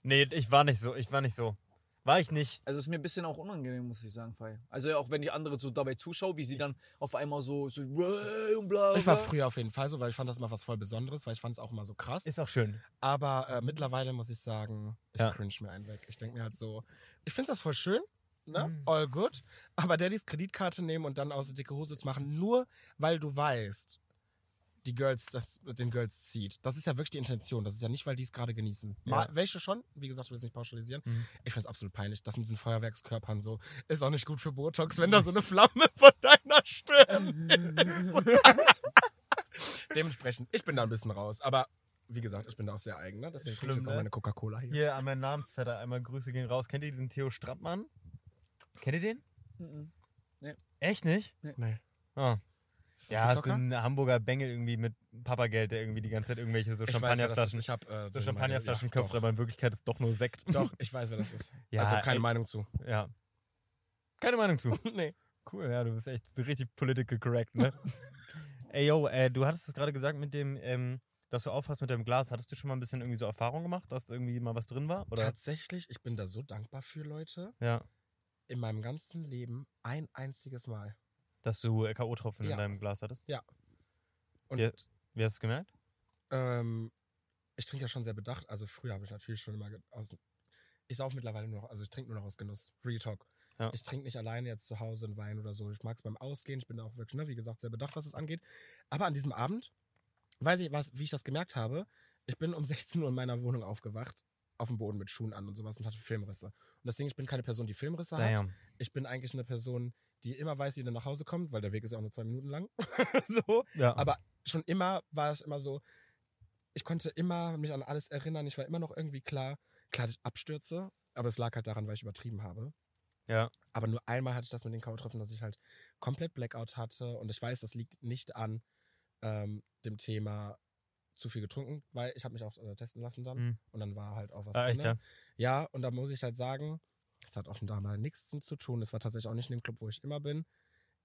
Nee, ich war nicht so, ich war nicht so. War ich nicht. Also es ist mir ein bisschen auch unangenehm, muss ich sagen, Fei. Also auch wenn ich andere so dabei zuschaue, wie sie dann auf einmal so, so und bla, bla. Ich war früher auf jeden Fall so, weil ich fand das mal was voll Besonderes, weil ich fand es auch immer so krass. Ist auch schön. Aber äh, mittlerweile muss ich sagen, ich Ja. cringe mir einen weg. Ich denke mir halt so, ich finde das voll schön, ne? Mhm. All good. Aber Daddys Kreditkarte nehmen und dann aus der dicke Hose zu machen, nur weil du weißt, die Girls, das mit den Girls zieht. Das ist ja wirklich die Intention. Das ist ja nicht, weil die es gerade genießen. Mal, Ja. welche schon, wie gesagt, ich will es nicht pauschalisieren. Mhm. Ich finde es absolut peinlich. Das mit diesen Feuerwerkskörpern so ist auch nicht gut für Botox, wenn da so eine Flamme von deiner Stirn ist. Dementsprechend, ich bin da ein bisschen raus. Aber wie gesagt, ich bin da auch sehr eigen. Ne? Deswegen trinke Schlimm, ich jetzt auch ne? meine Coca-Cola hier. Hier an meinen Namensvetter einmal Grüße gehen raus. Kennt ihr diesen Theo Strattmann? Kennt ihr den? Mhm. Echt nicht? Nee. Ah. Das ein Ja, so TikToker? ein Hamburger Bengel irgendwie mit Papageld, der irgendwie die ganze Zeit irgendwelche so Ich weiß. Champagnerflaschen, Ich hab, äh, so den Champagnerflaschen meine- köpft, aber in Wirklichkeit ist doch nur Sekt. ja, doch, ich weiß, wer das ist. Ja, also keine ey. Meinung zu. Ja. Keine Meinung zu. nee. Cool, ja, du bist echt so richtig political correct, ne? Ey, yo, äh, du hattest es gerade gesagt mit dem, ähm, dass du aufhast mit deinem Glas. Hattest du schon mal ein bisschen irgendwie so Erfahrung gemacht, dass irgendwie mal was drin war? Oder? Tatsächlich, ich bin da so dankbar für Leute. Ja. In meinem ganzen Leben ein einziges Mal. Dass du K.O.-Tropfen Ja. in deinem Glas hattest? Und Ja. Wie hast du es gemerkt? ähm, ich trinke ja schon sehr bedacht. Also früher habe ich natürlich schon immer aus. Ich sauf mittlerweile nur noch, also ich trinke nur noch aus Genuss. Real Talk. Ja. Ich trinke nicht alleine jetzt zu Hause einen Wein oder so. Ich mag es beim Ausgehen. Ich bin auch wirklich, ne, wie gesagt, sehr bedacht, was es angeht. Aber an diesem Abend, weiß ich, was, wie ich das gemerkt habe, ich bin um 16 Uhr in meiner Wohnung aufgewacht, auf dem Boden mit Schuhen an und sowas und hatte Filmrisse. Und das Ding, ich bin keine Person, die Filmrisse hat. Damn. Ich bin eigentlich eine Person, die immer weiß, wie der nach Hause kommt, weil der Weg ist ja auch nur zwei Minuten lang. so. Ja. Aber schon immer war es immer so, ich konnte immer mich an alles erinnern. Ich war immer noch irgendwie klar, klar Abstürze, aber es lag halt daran, weil ich übertrieben habe. ja. Aber nur einmal hatte ich das mit den K.O.-Treffen, dass ich halt komplett Blackout hatte. Und ich weiß, das liegt nicht an ähm, dem Thema zu viel getrunken, weil ich habe mich auch äh, testen lassen dann. Mhm. Und dann war halt auch was Ah, drin. echt, ja? Ja, und da muss ich halt sagen, das hat auch da mal nichts zu tun. Das war tatsächlich auch nicht in dem Club, wo ich immer bin.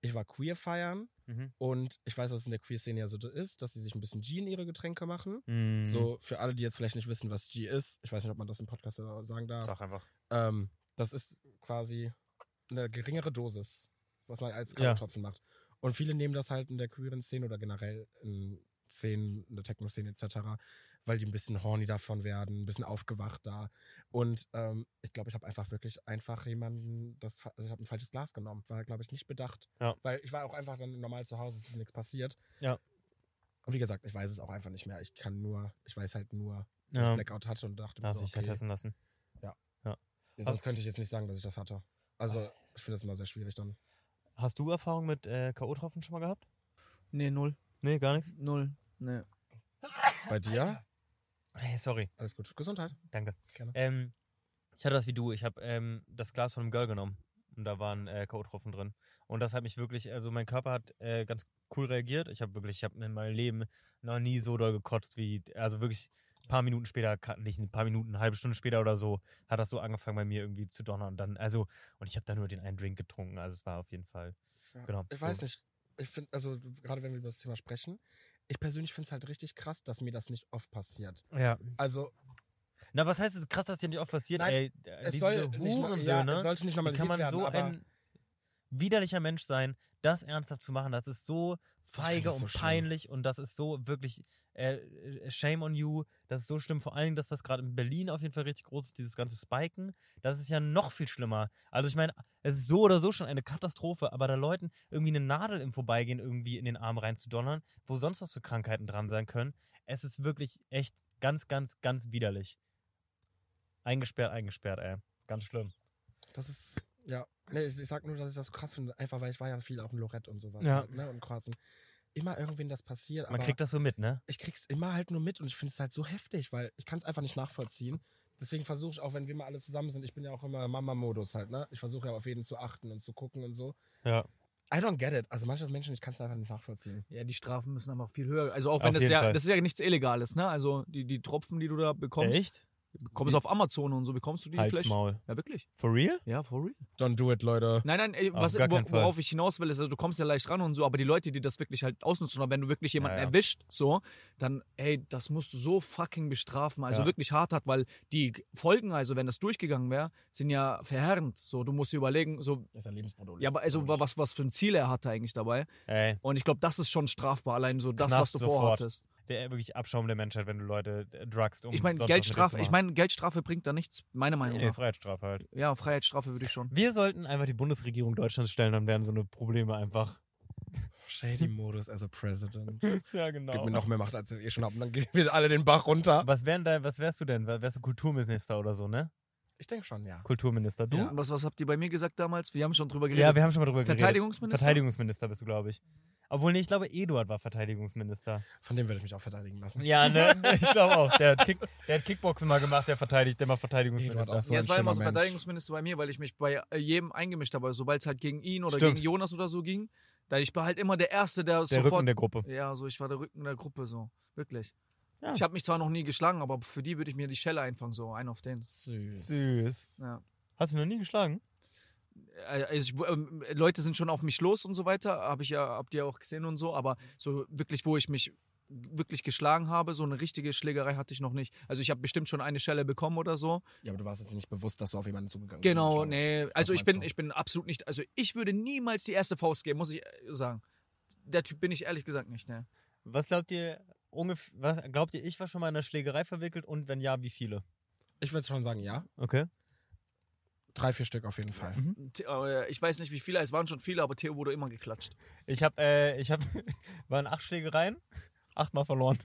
Ich war queer feiern Mhm. und ich weiß, dass es in der Queer-Szene ja so ist, dass sie sich ein bisschen G in ihre Getränke machen. Mhm. So, für alle, die jetzt vielleicht nicht wissen, was G ist, ich weiß nicht, ob man das im Podcast sagen darf. Sag einfach. Ähm, das ist quasi eine geringere Dosis, was man als Ja. K.O.-Tropfen macht. Und viele nehmen das halt in der queeren Szene oder generell in Szenen, in der Techno-Szene etc., weil die ein bisschen horny davon werden, ein bisschen aufgewacht da. Und ähm, ich glaube, ich habe einfach wirklich einfach jemanden, das, also ich habe ein falsches Glas genommen, war, glaube ich, nicht bedacht. Ja. Weil ich war auch einfach dann normal zu Hause, es ist nichts passiert. Ja. Und wie gesagt, ich weiß es auch einfach nicht mehr. Ich kann nur, ich weiß halt nur, dass Ja. ich Blackout hatte und dachte Hast so, dich ja okay, testen lassen. sonst könnte ich jetzt nicht sagen, dass ich das hatte. Also, ich finde das immer sehr schwierig dann. Hast du Erfahrung mit äh, K.O.-Tropfen schon mal gehabt? Nee, null. Nee, gar nichts. Null. Nee. Bei dir? Hey, sorry. Alles gut. Gesundheit. Danke. Gerne. Ähm, ich hatte das wie du. Ich habe ähm, das Glas von einem Girl genommen. Und da waren äh, K.O.-Tropfen drin. Und das hat mich wirklich, also mein Körper hat äh, ganz cool reagiert. Ich habe wirklich, ich habe in meinem Leben noch nie so doll gekotzt wie, also wirklich ein paar Minuten später, nicht ein paar Minuten, eine halbe Stunde später oder so, hat das so angefangen bei mir irgendwie zu donnern. Und dann, also, und ich habe da nur den einen Drink getrunken. Also es war auf jeden Fall, genau. Ich so. weiß nicht. Ich finde, also gerade wenn wir über das Thema sprechen, ich persönlich finde es halt richtig krass, dass mir das nicht oft passiert. Ja. Also, Na, was heißt es? Krass, dass hier nicht oft passiert, Nein, ey. es soll nicht, ja, Hurensöhne. es sollte nicht normalisiert kann man werden, so aber ein widerlicher Mensch sein, das ernsthaft zu machen? Das ist so feige so und schlimm. peinlich und das ist so wirklich äh, äh, shame on you. Das ist so schlimm. Vor allen Dingen das, was gerade in Berlin auf jeden Fall richtig groß ist, dieses ganze Spiken. Das ist ja noch viel schlimmer. Also ich meine, es ist so oder so schon eine Katastrophe, aber da Leuten irgendwie eine Nadel im Vorbeigehen irgendwie in den Arm reinzudonnern, wo sonst was für Krankheiten dran sein können, es ist wirklich echt ganz, ganz, ganz widerlich. Eingesperrt, eingesperrt, ey. Ganz schlimm. das ist, ja. Nee, ich, ich sag nur, dass ich das so krass finde, einfach weil ich war ja viel auch in Lorette und sowas. Ja. Halt, ne, und Kroatien. Immer irgendwen das passiert, Man aber kriegt das so mit, ne? ich krieg's immer halt nur mit und ich finde es halt so heftig, weil ich kann es einfach nicht nachvollziehen. Deswegen versuche ich auch, wenn wir mal alle zusammen sind, ich bin ja auch immer Mama-Modus halt, ne? Ich versuche ja auf jeden zu achten und zu gucken und so. Ja. I don't get it. Also manche Menschen, ich kann es einfach nicht nachvollziehen. Ja, die Strafen müssen einfach viel höher. Also auch Auf wenn das jeden ja, Fall. das ist ja nichts Illegales, ne? Also die, die Tropfen, die du da bekommst, Echt? Bekommst du auf Amazon und so, bekommst du die Halt's Flash. Maul. Ja, wirklich. For real? Ja, for real. Don't do it, Leute. Nein, nein, ey, was, gar wo, keinen Fall. worauf ich hinaus will, ist, also, du kommst ja leicht ran und so, aber die Leute, die das wirklich halt ausnutzen, oder wenn du wirklich jemanden Ja, ja. erwischt, so, dann, ey, das musst du so fucking bestrafen, also Ja. wirklich hart hat, weil die Folgen, also wenn das durchgegangen wäre, sind ja verheerend. So, du musst dir überlegen, so, Das ist ein Lebensprodukt. ja, aber also was, was für ein Ziel er hatte eigentlich dabei. Ey, Und ich glaube, das ist schon strafbar, allein so das, Knast was du sofort. vorhattest. Der wirklich Abschaum der Menschheit, wenn du Leute äh, drugst, um ich meine, Geldstrafe, ich meine, Geldstrafe bringt da nichts, meiner Meinung Nee, nee, nach. Freiheitsstrafe halt. Ja, Freiheitsstrafe würde ich schon. Wir sollten einfach die Bundesregierung Deutschlands stellen, dann wären so eine Probleme einfach. Shady-Modus as a President. Ja, genau. Gib mir noch mehr Macht, als ich eh schon habe. Und dann gehen wir alle den Bach runter. Was, wären da, was wärst du denn? Wärst du Kulturminister oder so, ne? Ich denke schon, ja. Kulturminister, du? Ja. Was, was habt ihr bei mir gesagt damals? Wir haben schon drüber geredet. Ja, wir haben schon mal drüber geredet. Verteidigungsminister? Verteidigungsminister bist du, glaube ich. Obwohl, nee, ich glaube, Eduard war Verteidigungsminister. Von dem würde ich mich auch verteidigen lassen. Ja, ne? Ich glaube auch. Der hat, Kick, der hat Kickboxen mal gemacht, der verteidigt, der war Verteidigungsminister. Eduard auch so ja, es war immer so. Verteidigungsminister bei mir, weil ich mich bei äh, jedem eingemischt habe. Sobald es halt gegen ihn oder Stimmt. gegen Jonas oder so ging, da ich war halt immer der Erste, der, der sofort. Rücken der Gruppe. ja, so ich war der Rücken der Gruppe, so. Wirklich. Ja. Ich habe mich zwar noch nie geschlagen, aber für die würde ich mir die Schelle einfangen, so ein auf den. Süß. Süß. Ja. Hast du noch nie geschlagen? Äh, Also ich, ähm, Leute sind schon auf mich los und so weiter, habe ich ja, habt ihr auch gesehen und so, aber so wirklich, wo ich mich wirklich geschlagen habe, so eine richtige Schlägerei hatte ich noch nicht. Also ich habe bestimmt schon eine Schelle bekommen oder so. Ja, aber du warst jetzt nicht bewusst, dass du auf jemanden zugegangen bist. Genau, nee. Also ich bin, meinst ich bin absolut nicht, also ich würde niemals die erste Faust geben, muss ich äh, sagen. Der Typ bin ich ehrlich gesagt nicht, ne. Was glaubt ihr, ungefähr, was glaubt ihr, ich war schon mal in einer Schlägerei verwickelt und wenn ja, wie viele? du? Ich würde schon sagen, ja. Okay. Drei, vier Stück auf jeden Fall. The- äh, Ich weiß nicht, wie viele, es waren schon viele, aber Theo wurde immer geklatscht. Ich habe, äh, ich habe, waren acht Schlägereien, achtmal verloren.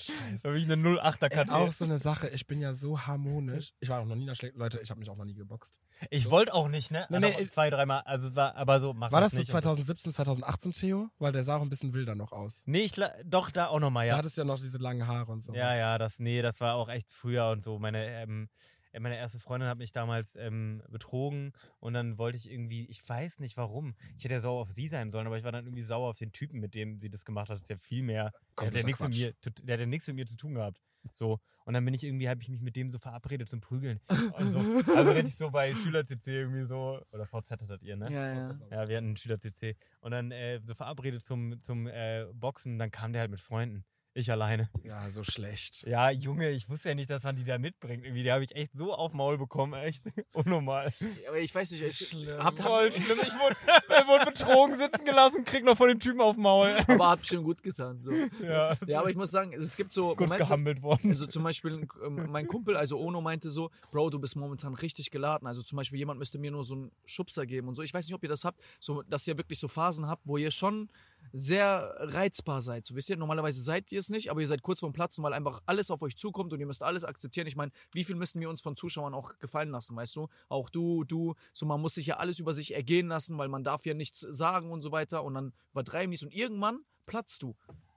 Scheiße. Da habe ich eine 08er Ey, Karte. auch so eine Sache, ich bin ja so harmonisch. Ich war auch noch nie Schläge. Leute, ich habe mich auch noch nie geboxt. Ich wollte auch nicht, ne? Nee, Nee, nee, zwei, dreimal, also es war, aber so, mach War das so nicht und 2017, 2018, Theo? Weil der sah auch ein bisschen wilder noch aus. Nee, ich, doch, da auch nochmal, Da ja. hattest du ja noch diese langen Haare und so. Ja, ja, das, nee, das war auch echt früher und so. Meine, ähm, äh, meine erste Freundin hat mich damals ähm, betrogen und dann wollte ich irgendwie, ich weiß nicht warum. Ich hätte ja sauer auf sie sein sollen, aber ich war dann irgendwie sauer auf den Typen, mit dem sie das gemacht hat. Das ist ja viel mehr. Der hat ja nichts mit mir, zu- der hat ja nichts mit mir zu tun gehabt. So. Und dann bin ich irgendwie, habe ich mich mit dem so verabredet zum Prügeln. Und so, also richtig so bei Schüler-CC irgendwie so, oder VZ hattet ihr, ne? Ja, ja. Ja, wir hatten einen Schüler-CC. Und dann äh, so verabredet zum, zum äh, Boxen, dann kam der halt mit Freunden. Ich alleine. Ja, so schlecht. Ja, Junge, ich wusste ja nicht, dass man die da mitbringt. Irgendwie, die habe ich echt so auf Maul bekommen, echt unnormal. Aber ich weiß nicht, ich Schlimm. hab, Voll schlimm. Ich wurde, ich wurde betrogen sitzen gelassen, krieg noch von dem Typen auf Maul. aber hat bestimmt gut getan. So. Ja, Ja, aber ich muss sagen, es gibt so kurz Momente, gehammelt worden. Also zum Beispiel ähm, mein Kumpel, also Ono meinte so, Bro, du bist momentan richtig geladen. Also zum Beispiel jemand müsste mir nur so einen Schubser geben und so. Ich weiß nicht, ob ihr das habt, so, dass ihr wirklich so Phasen habt, wo ihr schon sehr reizbar seid. So wisst ihr, normalerweise seid ihr es nicht, aber ihr seid kurz vorm Platzen, weil einfach alles auf euch zukommt und ihr müsst alles akzeptieren. Ich meine, wie viel müssen wir uns von Zuschauern auch gefallen lassen, weißt du? Auch du, du, so man muss sich ja alles über sich ergehen lassen, weil man darf ja nichts sagen und so weiter und dann übertreiben dies und irgendwann platzt du.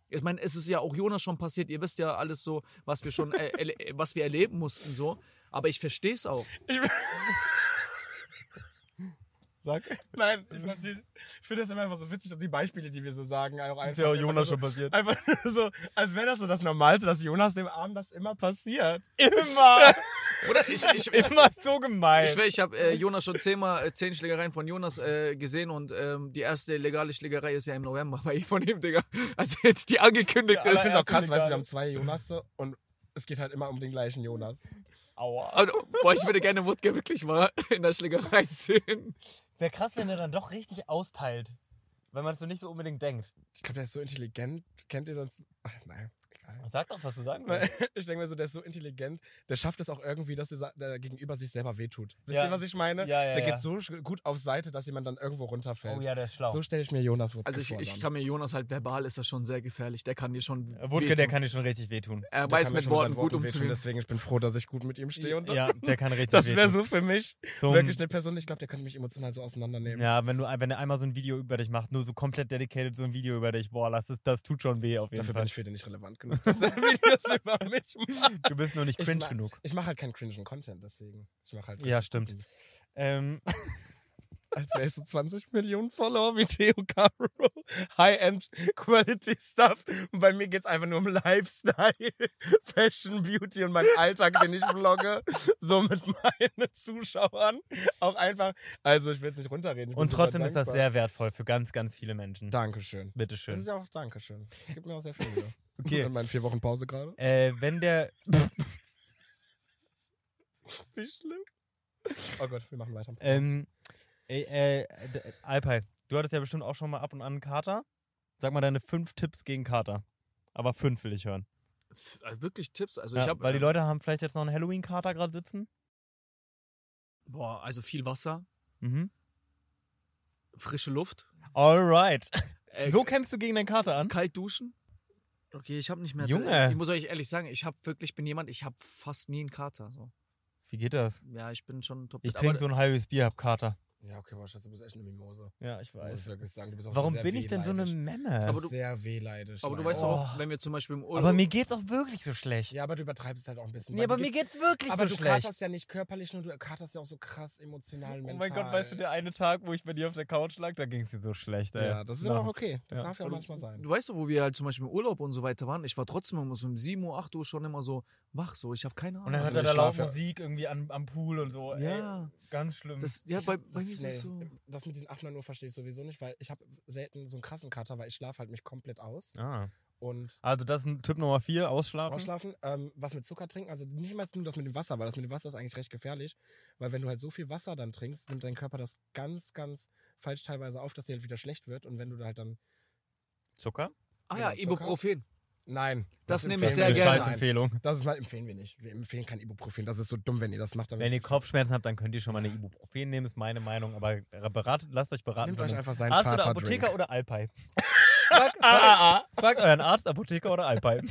Ich meine, es ist ja auch Jonas schon passiert. Ihr wisst ja alles so, was wir schon, äh, was wir erleben mussten so. Aber ich verstehe es auch. Sag. Nein, ich, ich finde das immer einfach so witzig, dass die Beispiele, die wir so sagen, auch Ist ja auch einfach Jonas so, schon passiert. Einfach so, als wäre das so das Normalste, dass Jonas dem Abend das immer passiert. Immer. Oder ich, ich, ich, Immer so gemein. ich, schwör, ich habe äh, Jonas schon zehnmal äh, zehn Schlägereien von Jonas äh, gesehen und ähm, die erste legale Schlägerei ist ja im November bei von ihm, Digga. Also jetzt die angekündigt Ich ist. finde es auch krass, weißt du, wir haben zwei Jonas und es geht halt immer um den gleichen Jonas. Aua. Also, boah, ich würde gerne Wutke wirklich mal in der Schlägerei sehen. Wäre krass, wenn er dann doch richtig austeilt. Wenn man es so nicht so unbedingt denkt. Ich glaube, der ist so intelligent. Kennt ihr das? Ach, nein, Sag doch, was du sagen willst. Ich denke mir so, der ist so intelligent, der schafft es auch irgendwie, dass der der gegenüber sich selber wehtut. Wisst Ja. ihr, was ich meine? Ja, ja, der ja. geht so gut auf Seite, dass jemand dann irgendwo runterfällt. Oh ja, der ist schlau. So stelle ich mir Jonas Wutke Also ich, vor. ich kann mir Jonas halt verbal ist das schon sehr gefährlich. Der kann dir schon. Wutke, wehtun. der kann dir schon richtig wehtun. Er Der weiß mit Worten gut wehtun, umzugehen. Deswegen ich bin froh, dass ich gut mit ihm stehe. Und Ja, der kann richtig das wäre wehtun. so für mich Zum- wirklich eine Person, ich glaube, der könnte mich emotional so auseinandernehmen. Ja, wenn du wenn er einmal so ein Video über dich macht, nur so komplett dedicated so ein Video über dich, boah, das, ist, das tut schon weh auf jeden Dafür bin Fall. ich für den nicht relevant genug, dass er Videos über mich macht. Du bist nur nicht Ich cringe ma- genug. Ich mache halt keinen cringen Content, deswegen. Ich mache halt Ja, stimmt. Ähm, Als wäre ich so 20 Millionen Follower wie Theo Caro. High-End Quality Stuff. Und bei mir geht's einfach nur um Lifestyle, Fashion, Beauty und meinen Alltag, den ich vlogge. So mit meinen Zuschauern. Auch einfach. Also, ich will es nicht runterreden. Und trotzdem ist das sehr wertvoll für ganz, ganz viele Menschen. Dankeschön. Das Bitteschön. ist ja auch Dankeschön. Ich gebe mir auch sehr viel Mühe. Okay. In meinen vier Wochen Pause gerade. Äh, wenn der. Wie schlimm. Oh Gott, wir machen weiter. Ähm, äh, äh, Alpay, du hattest ja bestimmt auch schon mal ab und an einen Kater. Sag mal deine fünf Tipps gegen Kater. Aber fünf will ich hören. Äh, Wirklich Tipps. Also Ja, ich habe. weil die Leute haben vielleicht jetzt noch einen Halloween-Kater gerade sitzen. Boah, also viel Wasser, Mhm. frische Luft. Alright. Äh, So kämpfst du gegen deinen Kater an? kalt duschen. Okay, ich habe nicht mehr. Junge. Ich muss euch ehrlich sagen, ich habe wirklich bin jemand, ich habe fast nie einen Kater. So. Wie geht das? Ja, ich bin schon top. Ich trinke so ein halbes Bier, hab Kater. Ja, okay, boah, Schatz, du bist echt eine Mimose. Ja, ich Muss ich weiß. wirklich sagen. Du bist auch Warum sehr bin ich denn so eine. Memme? Du Aber bist du- sehr wehleidig. Aber du weißt Oh. auch, wenn wir zum Beispiel im Urlaub. aber mir geht's auch wirklich so schlecht. Ja, aber du übertreibst es halt auch ein bisschen. nee, aber du mir geht's wirklich Aber so du schlecht. katerst ja nicht körperlich, nur du katerst ja auch so krass emotional, Oh mental. mein Gott, weißt du, der eine Tag, wo ich bei dir auf der Couch lag, da ging's dir so schlecht, ey. Ja, das ist Na, aber auch okay. Das Ja. darf ja Aber manchmal sein. Du weißt doch, wo wir halt zum Beispiel im Urlaub und so weiter waren. Ich war trotzdem immer so um 7 Uhr, 8 Uhr schon immer so wach. So, ich habe keine Ahnung. Und dann Also hört er ich da laut Musik irgendwie am Pool und so. ja, ganz schlimm. ja bei, mir ist nee, es so. das mit diesen 8, 9 Uhr verstehe ich sowieso nicht, weil ich habe selten so einen krassen Kater, weil ich schlafe halt mich komplett aus. ah. Und Also das ist ein Tipp Nummer vier, ausschlafen. ausschlafen, ähm, was mit Zucker trinken, also nicht mal nur das mit dem Wasser, weil das mit dem Wasser ist eigentlich recht gefährlich, weil wenn du halt so viel Wasser dann trinkst, nimmt dein Körper das ganz, ganz falsch teilweise auf, dass dir halt wieder schlecht wird und wenn du da halt dann, Zucker? Ah Ja, ja, Zucker. Ibuprofen. Nein. Das nehme empfehlen ich sehr gerne. Empfehlung. Das ist mal empfehlen wir nicht. Wir empfehlen kein Ibuprofen. Das ist so dumm, wenn ihr das macht. Wenn ihr Kopfschmerzen habt, dann könnt ihr schon mal eine Ibuprofen nehmen, ist meine Meinung. Aber beratet, lasst euch beraten. Nehmt euch einfach seinen Arzt oder Vater Apotheker Drink. oder Alpay. fragt, fragt, fragt euren Arzt, Apotheker oder Alpay.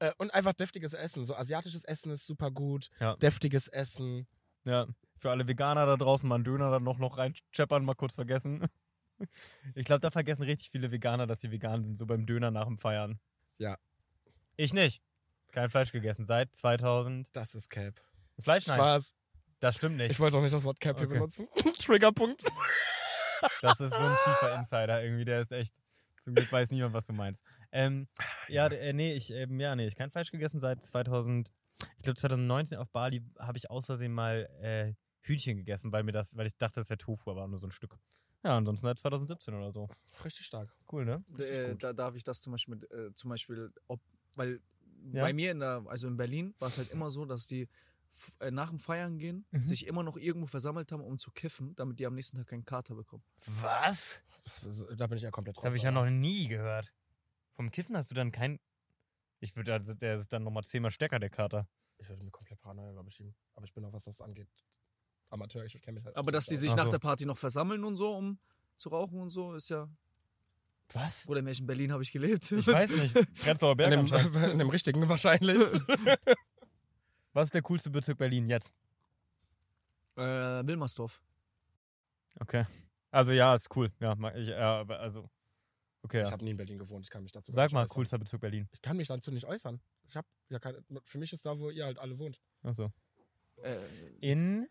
Äh, und einfach deftiges Essen. So asiatisches Essen ist super gut. Ja. Deftiges Essen. Ja, für alle Veganer da draußen mal einen Döner dann noch, noch reinscheppern, mal kurz vergessen. Ich glaube, da vergessen richtig viele Veganer, dass sie vegan sind, so beim Döner nach dem Feiern. Ja. Ich nicht. Kein Fleisch gegessen seit 2000. Das ist Cap. Fleisch, nein. Spaß. Das stimmt nicht. Ich wollte auch nicht das Wort Cap hier Okay. benutzen. Triggerpunkt. Das ist so ein tiefer Insider irgendwie, der ist echt. Zum Glück weiß niemand, was du meinst. Ähm, ja, d- äh, nee, ich, ähm, ja, nee, ich kein Fleisch gegessen seit 2000. Ich glaube 2019 auf Bali habe ich aus Versehen mal äh, Hühnchen gegessen, weil mir das, weil ich dachte, das wäre Tofu, aber nur so ein Stück. Ja, ansonsten seit 2017 oder so. Richtig stark. Cool, ne? Äh, gut. da darf ich das zum Beispiel, mit, äh, zum Beispiel, ob, weil Ja. bei mir in der, also in Berlin war es halt immer so, dass die äh, nach dem Feiern gehen, Mhm. sich immer noch irgendwo versammelt haben, um zu kiffen, damit die am nächsten Tag keinen Kater bekommen. Was? Das, da bin ich ja komplett Das habe ich ja noch nie gehört. Vom Kiffen hast du dann kein. Ich würde, der ist dann nochmal zehnmal stärker, der Kater. Ich würde mir komplett Paranoia, glaube ich, schieben. Aber ich bin auch, was das angeht, Amateur. Ich kenne mich halt Aber dass die sich Ach nach so. der Party noch versammeln und so, um zu rauchen und so, ist ja. Was? Oder in welchem Berlin habe ich gelebt? Ich weiß nicht. Prenzlauer Berg in, dem, in dem richtigen wahrscheinlich. Was ist der coolste Bezirk Berlin jetzt? äh, Wilmersdorf. Okay. Also ja, ist cool. Ja, ich, aber also. Okay, Ich ja. habe nie in Berlin gewohnt. Ich kann mich dazu Sag nicht mal, äußern. coolster Bezirk Berlin. Ich kann mich dazu nicht äußern. Ich habe ja keine. Für mich ist da, wo ihr halt alle wohnt. Achso. Äh, In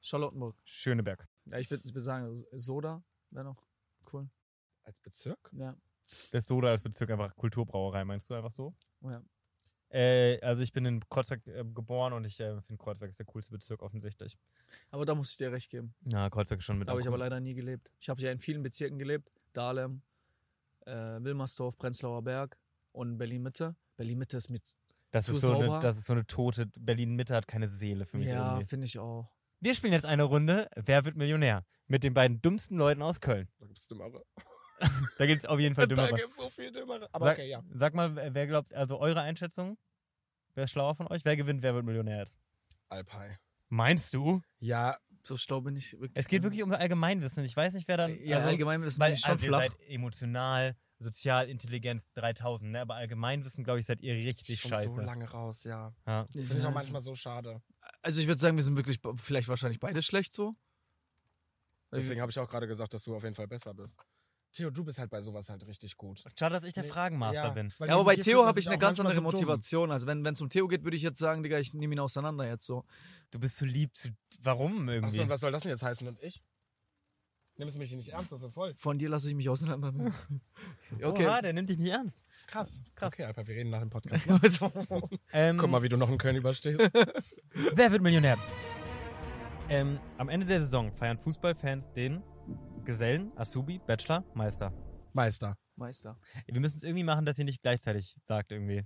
Charlottenburg. Schöneberg. Ja, ich würde würd sagen, Soda wäre noch cool. Als Bezirk? Ja. Das Soda als Bezirk einfach Kulturbrauerei, meinst du einfach so? Oh ja. Äh, also ich bin in Kreuzberg äh, geboren und ich äh, finde Kreuzberg ist der coolste Bezirk offensichtlich. Aber da muss ich dir recht geben. Ja, Kreuzberg ist schon mit Da habe ich aber leider nie gelebt. Ich habe ja in vielen Bezirken gelebt. Dahlem, äh, Wilmersdorf, Prenzlauer Berg und Berlin-Mitte. Berlin-Mitte ist mit. Das ist, so eine, das ist so eine tote. Berlin-Mitte hat keine Seele für mich Ja, finde ich auch. Wir spielen jetzt eine Runde Wer wird Millionär? Mit den beiden dümmsten Leuten aus Köln. Da gibt es Dümmere. Da gibt es auf jeden Fall Da dümmere. gibt es so viel Dümmere. Aber Sag, okay, ja. sag mal, wer glaubt, also eure Einschätzung? Wer ist schlauer von euch? Wer gewinnt, wer wird Millionär jetzt? Alpai. Meinst du? Ja, So schlau bin ich wirklich. Es geht wirklich um Allgemeinwissen. Ich weiß nicht, wer dann. Ja, also, Allgemeinwissen weil, bin ich schon also ihr flach. seid emotional, sozial, Intelligenz 3000, ne? Aber Allgemeinwissen, glaube ich, seid ihr richtig schon scheiße. so lange raus, ja. Ja. Finde ich auch manchmal so schade. Also ich würde sagen, wir sind wirklich vielleicht wahrscheinlich beide schlecht so. Deswegen habe ich auch gerade gesagt, dass du auf jeden Fall besser bist. Theo, du bist halt bei sowas halt richtig gut. Schade, dass ich der Nee, Fragenmaster ja, bin. Ja, aber bei Theo habe ich eine ganz andere so. Motivation. Also wenn es um Theo geht, würde ich jetzt sagen, Digga, ich nehme ihn auseinander jetzt so. Du bist zu lieb zu. Warum irgendwie? Achso, und was soll das denn jetzt heißen? Und ich? Nimmst du mich nicht ernst, so für voll? Von dir lasse ich mich auseinandernehmen. okay. Oha, der nimmt dich nicht ernst. Krass. Krass. Okay, Alper, wir reden nach dem Podcast. Ähm, Guck mal, wie du noch in Köln überstehst. Wer wird Millionär? Ähm, am Ende der Saison feiern Fußballfans den Gesellen, Azubi, Bachelor, Meister. Meister. Meister. Wir müssen es irgendwie machen, dass ihr nicht gleichzeitig sagt irgendwie.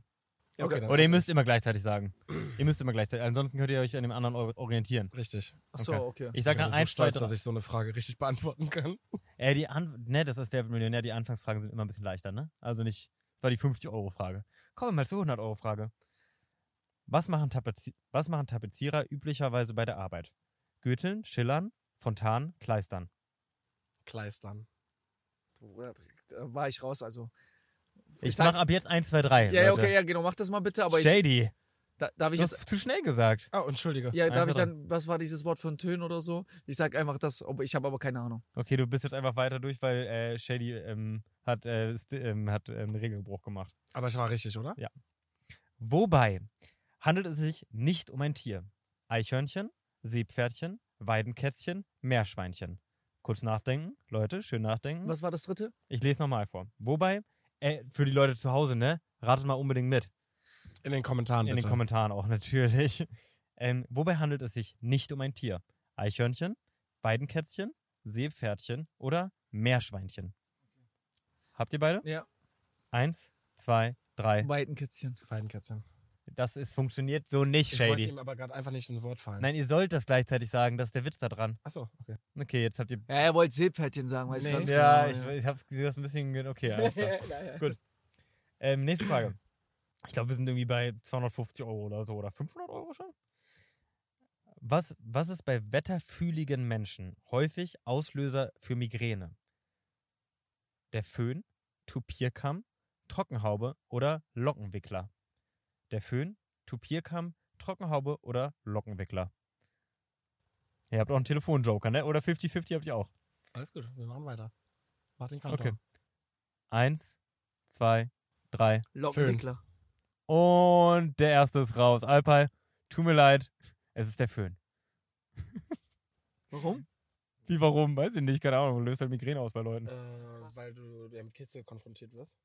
Okay, okay. Oder ihr müsst immer gleichzeitig sagen. ihr müsst immer gleichzeitig. Ansonsten könnt ihr euch an dem anderen or- orientieren. Richtig. Achso, okay. Ich sag bin dann gerade 1, so 2, stolz, 3. dass ich so eine Frage richtig beantworten kann. Äh, die An ne, das ist Wer wird Millionär. Die Anfangsfragen sind immer ein bisschen leichter, ne? Also nicht. Das war die 50-Euro-Frage. Kommen wir mal zur 100-Euro-Frage. Was machen, Tapezi was machen Tapezierer üblicherweise bei der Arbeit? Gürteln, Schillern, Fontan, Kleistern. Kleistern. Bruder, Da war ich raus, also. Ich sag- mach ab jetzt 1, 2, 3. Ja, ja, Leute. okay, ja, genau, mach das mal bitte, aber ich. Shady. Da, darf ich Du jetzt. hast zu schnell gesagt. Oh, entschuldige. Ja, darf ich dann, was war dieses Wort für ein Tönen oder so? Ich sag einfach das, ob- ich habe aber keine Ahnung. Okay, du bist jetzt einfach weiter durch, weil äh, Shady ähm, hat, äh, ähm, hat äh, einen Regelbruch gemacht. Aber ich war richtig, oder? Wobei handelt es sich nicht um ein Tier. Eichhörnchen, Seepferdchen, Weidenkätzchen, Meerschweinchen. Kurz nachdenken, Leute, schön nachdenken. Was war das dritte? Ich lese nochmal vor. Wobei, äh, für die Leute zu Hause, ne? Ratet mal unbedingt mit. In den Kommentaren In bitte. den Kommentaren auch natürlich. Ähm, wobei handelt es sich nicht um ein Tier? Eichhörnchen, Weidenkätzchen, Seepferdchen oder Meerschweinchen? Habt ihr beide? Ja. Eins, zwei, drei. Weitenkätzchen. Weidenkätzchen. Das ist, funktioniert so nicht, Ich wollte Shady. ihm aber gerade einfach nicht ins Wort fallen. Nein, ihr sollt das gleichzeitig sagen, das ist der Witz da dran. Achso, okay. Okay, jetzt habt ihr. Ja, er wollte Seepferdchen sagen, weiß Nee. ich ganz Ja, genau. ich, ich hab's das ein bisschen. Okay, alles klar. Gut. Ähm, nächste Frage. Ich glaube, wir sind irgendwie bei 250 Euro oder so oder 500 Euro schon. Was, was ist bei wetterfühligen Menschen häufig Auslöser für Migräne? Der Föhn, Tupierkamm, Trockenhaube oder Lockenwickler? Der Föhn, Tupierkamm, Trockenhaube oder Lockenwickler? Ihr habt auch einen Telefonjoker, ne? Oder 50-50 habt ihr auch. Alles gut, wir machen weiter. Mach den Countdown. Okay. Eins, zwei, drei. Lockenwickler. Und der erste ist raus. Alpay, tut mir leid. Es ist der Föhn. Warum? Wie, warum? Weiß ich nicht. Keine Ahnung. Löst halt Migräne aus bei Leuten. Äh, weil du ja mit Hitze konfrontiert wirst.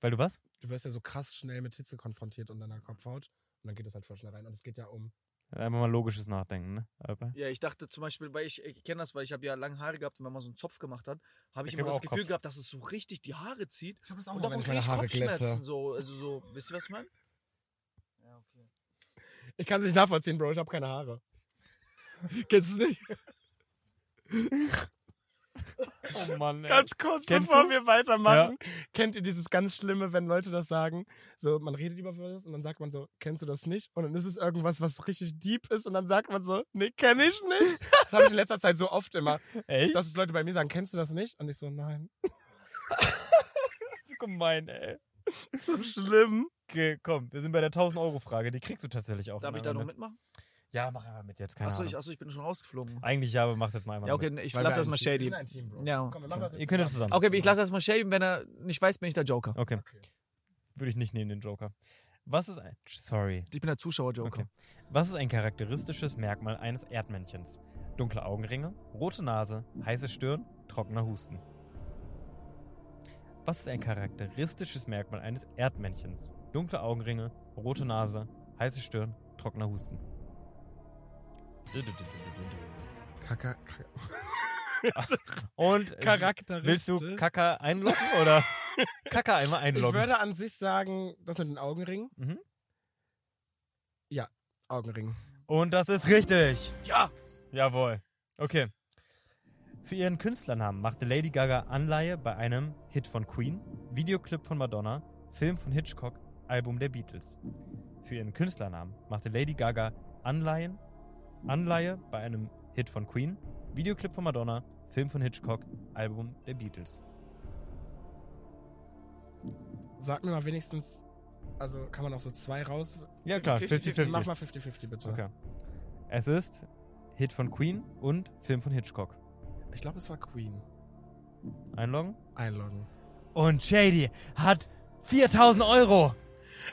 Weil du was? Du wirst ja so krass schnell mit Hitze konfrontiert und deiner Kopfhaut. Und dann geht es halt voll schnell rein. Und es geht ja um Einfach mal logisches Nachdenken, ne? Alper? Ja, ich dachte zum Beispiel, weil ich, ich kenne das, weil ich habe ja lange Haare gehabt und wenn man so einen Zopf gemacht hat, habe ich Ich immer das auch Gefühl Kopf. gehabt, dass es so richtig die Haare zieht. Ich habe das Und davon kriege ich Kopfschmerzen. So, also so, wisst ihr, was ich meine? Ja, okay. Ich kann es nicht nachvollziehen, Bro. Ich habe keine Haare. Kennst du es nicht? Oh Mann, ey. Ganz kurz, Kennst bevor du? wir weitermachen. Kennt ihr dieses ganz Schlimme, wenn Leute das sagen? So, man redet über was und dann sagt man so, kennst du das nicht? Und dann ist es irgendwas, was richtig deep ist und dann sagt man so, nee, kenn ich nicht. Das habe ich in letzter Zeit so oft immer, Echt? dass es Leute bei mir sagen, kennst du das nicht? Und ich so, nein. so gemein, ey. So schlimm. Okay, komm, wir sind bei der 1000-Euro-Frage. Die kriegst du tatsächlich auch. Darf ich da noch mitmachen? Ja, mach einfach mit jetzt, keine Achso ich, achso, ich bin schon rausgeflogen. Eigentlich ja, aber mach das mal einmal Ja, okay, mit. ich Weil lass erstmal Team- wir Shady. sind ein Team, Bro. Ja. Komm, wir machen das jetzt Ihr könnt das zusammen. Okay, ich lasse erstmal Shady, wenn er nicht weiß, bin ich der Joker. Okay, Okay. würde ich nicht nehmen, den Joker. Was ist ein... Sorry. Ich bin der Zuschauer-Joker. Okay. Was ist ein charakteristisches Merkmal eines Erdmännchens? Dunkle Augenringe, rote Nase, heiße Stirn, trockener Husten. Was ist ein charakteristisches Merkmal eines Erdmännchens? Dunkle Augenringe, rote Nase, heiße Stirn, trockener Husten. Kaka, Und äh, charakteristisch. willst du Kaka einloggen oder Kaka einmal Ich einloggen? würde an sich sagen, das mit den Augenringen. Mhm. Augenringen. Und das ist richtig. Ja! Jawohl. Okay. Für ihren Künstlernamen machte Lady Gaga Anleihe bei einem Hit von Queen, Videoclip von Madonna, Film von Hitchcock, Album der Beatles. Für ihren Künstlernamen machte Lady Gaga Anleihen, Anleihe bei einem Hit von Queen, Videoclip von Madonna, Film von Hitchcock, Album der Beatles. Sag mir mal wenigstens, also kann man auch so zwei raus. Ja klar, 50-50. Mach 50-50. mal 50-50 bitte. Okay. Es ist Hit von Queen und Film von Hitchcock. Ich glaube, es war Queen. Einloggen. Einloggen. Und Shady hat 4000 Euro.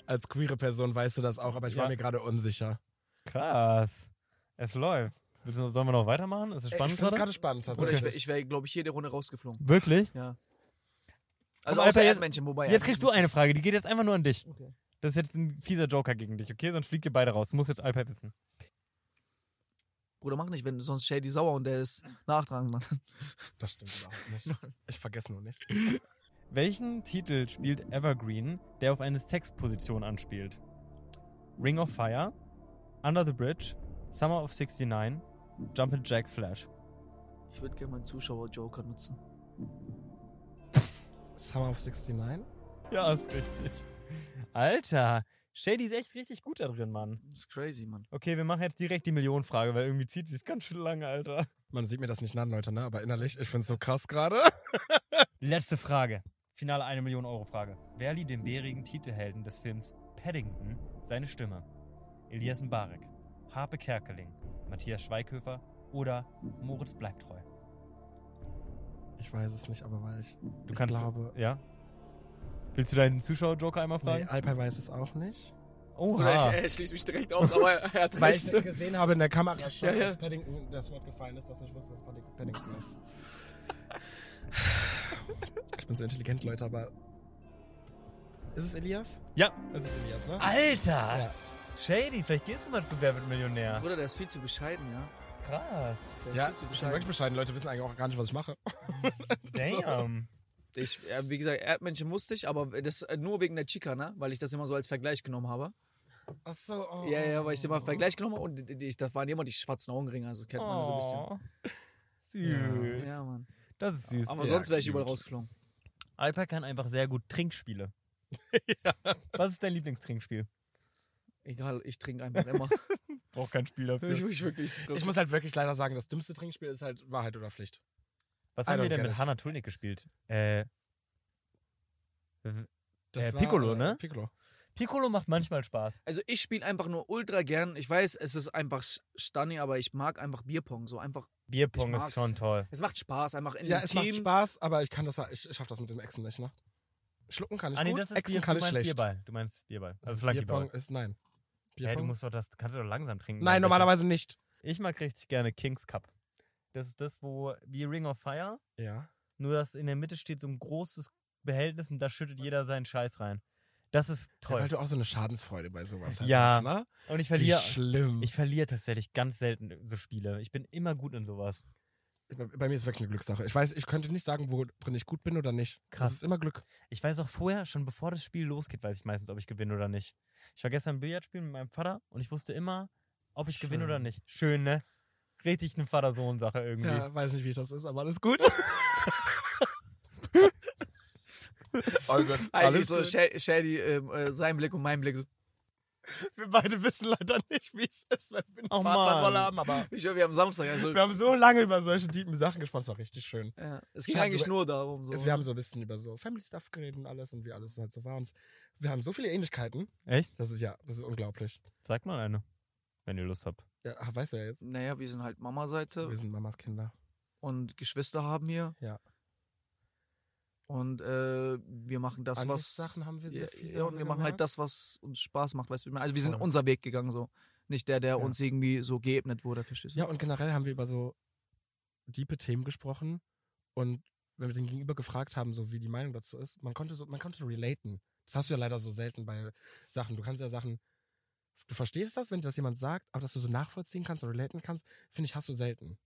Als queere Person weißt du das auch, aber ich war Ja. mir gerade unsicher. Krass. Es läuft. Sollen wir noch weitermachen? Ist es Ey, spannend ich finde es gerade? gerade spannend Oder tatsächlich. ich wäre, ich wär, glaube ich, jede Runde rausgeflogen. Wirklich? Ja. Komm, Also Alter, außer jetzt- Erdmännchen, wobei. Jetzt kriegst du eine Frage, die geht jetzt einfach nur an dich. Okay. Das ist jetzt ein fieser Joker gegen dich, okay? Sonst fliegt ihr beide raus. Du musst jetzt Alper wissen. Bruder, mach nicht, wenn sonst Shady sauer und der ist nachtragend, Mann. Das stimmt überhaupt nicht. Ich vergesse nur nicht. Welchen Titel spielt Evergreen, der auf eine Sexposition anspielt? Ring of Fire, Under the Bridge, Summer of 69, Jumpin' Jack Flash. Ich würde gerne meinen Zuschauer-Joker nutzen. Summer of 69? Ja, ist richtig. Alter, Shady ist echt richtig gut da drin, Mann. Das ist crazy, Mann. Okay, wir machen jetzt direkt die Millionenfrage, weil irgendwie zieht sie es ganz schön lange, Alter. Man sieht mir das nicht an, Leute, ne? Aber innerlich, ich finde es so krass gerade. Letzte Frage. Finale 1 Million Euro Frage. Wer lieh dem bärigen Titelhelden des Films Paddington seine Stimme? Elias Mbarek, Harpe Kerkeling, Matthias Schweighöfer oder Moritz Bleibtreu? Ich weiß es nicht, aber weil ich. Du ich kannst. glaube. Ja? Willst du deinen Zuschauer-Joker einmal Nee, fragen? Alper weiß es auch nicht. Oha. er, schließt mich direkt aus, aber er, hat Weil recht. ich gesehen habe in der Kamera schon, Ja, ja. als Paddington das Wort gefallen ist, dass ich wusste, was Padding- Paddington ist. Ich bin so intelligent, Leute, aber. Ist es Elias? Ja. Es ist Elias, ne? Alter! Ja. Shady, vielleicht gehst du mal zu Wer wird Millionär. Bruder, der ist viel zu bescheiden, ja. Krass. Der ist Ja, viel zu ich bin bescheiden. bescheiden. Leute wissen eigentlich auch gar nicht, was ich mache. Damn. Ich, ja, wie gesagt, Erdmännchen wusste ich, aber das äh, nur wegen der Chica, ne? Weil ich das immer so als Vergleich genommen habe. Ach so, oh. Ja, ja, weil ich das immer als Vergleich genommen habe und die, die, das waren immer die schwarzen Augenringe, also kennt man so ein bisschen. Oh. Süß. Ja, Mann. Das ist süß. Aber Ja, sonst wäre ich überall rausgeflogen. Alper kann einfach sehr gut Trinkspiele. Was ist dein Lieblingstrinkspiel? Egal, ich trinke einfach immer. Braucht kein Spiel dafür. ich, ich wirklich. Ich muss halt wirklich leider sagen, das dümmste Trinkspiel ist halt Wahrheit oder Pflicht. Was I haben wir denn mit it. Hannah Tulnik gespielt? Äh, Das Äh, Piccolo, ne? Piccolo. Piccolo macht manchmal Spaß. Also ich spiele einfach nur ultra gern. Ich weiß, es ist einfach Stunny, aber ich mag einfach Bierpong. So einfach. Bierpong ist schon toll. Es macht Spaß, einfach in Ja, dem es Team. macht Spaß, aber ich kann das, ich, ich schaff das mit dem Exen nicht, ne? Schlucken kann ich Ah, nee, gut, Bier, kann du ich meinst schlecht. Bierball. Du meinst Bierball. Also Flunkyball. Bierpong ist, nein. Ja, du musst doch das, kannst du doch langsam trinken. nein, normalerweise nicht. Ich mag richtig gerne Kings Cup. Das ist das, wo, wie Ring of Fire, Ja. nur dass in der Mitte steht so ein großes Behältnis und da schüttet jeder seinen Scheiß rein. Das ist Ja, toll. weil du auch so eine Schadensfreude bei sowas hast. Ja. Ne? Und ich Wie verliere, schlimm. ich verliere tatsächlich ganz selten so Spiele. Ich bin immer gut in sowas. Bei, mir ist wirklich eine Glückssache. Ich weiß, ich könnte nicht sagen, wo drin ich gut bin oder nicht. Krass. Das ist immer Glück. Ich weiß auch vorher, schon bevor das Spiel losgeht, weiß ich meistens, ob ich gewinne oder nicht. Ich war gestern Billard spielen mit meinem Vater und ich wusste immer, ob ich gewinne Schön. oder nicht. Schön, ne? Richtig eine Vater-Sohn-Sache irgendwie. Ja, weiß nicht, wie das ist, aber alles gut. oh Gott, alles so Shady, ähm, äh, sein Blick und mein Blick. So. Wir beide wissen leider nicht, wie es ist, wenn wir eine Oh, Vaterrolle haben, aber Ich höre, wir haben Samstag. Also, wir haben so lange über solche tiefen Sachen gesprochen, das war richtig schön. ja, es ging eigentlich nur darum. So. Also wir haben so ein bisschen über so Family Stuff geredet und alles und wie alles halt so war. Und wir haben so viele Ähnlichkeiten, Echt? das ist ja, das ist unglaublich. Sag mal eine, wenn ihr Lust habt. Ja, ach, weißt du ja jetzt, naja, wir sind halt Mama-Seite wir sind Mamas Kinder. und Geschwister haben wir. Ja. Und äh, wir machen das, was. Ansichtssachen haben wir sehr viele, ja, und wir machen halt gemerkt. das, was uns Spaß macht, weißt du? Also wir sind Voll. unser Weg gegangen, so. Nicht der, der Ja. uns irgendwie so geebnet wurde, verstehst du? Ja, und generell haben wir über so diepe Themen gesprochen und wenn wir den Gegenüber gefragt haben, so wie die Meinung dazu ist, man konnte so, man konnte relaten. Das hast du ja leider so selten bei Sachen. Du kannst ja Sachen, du verstehst das, wenn dir das jemand sagt, aber dass du so nachvollziehen kannst und relaten kannst, finde ich, hast du selten.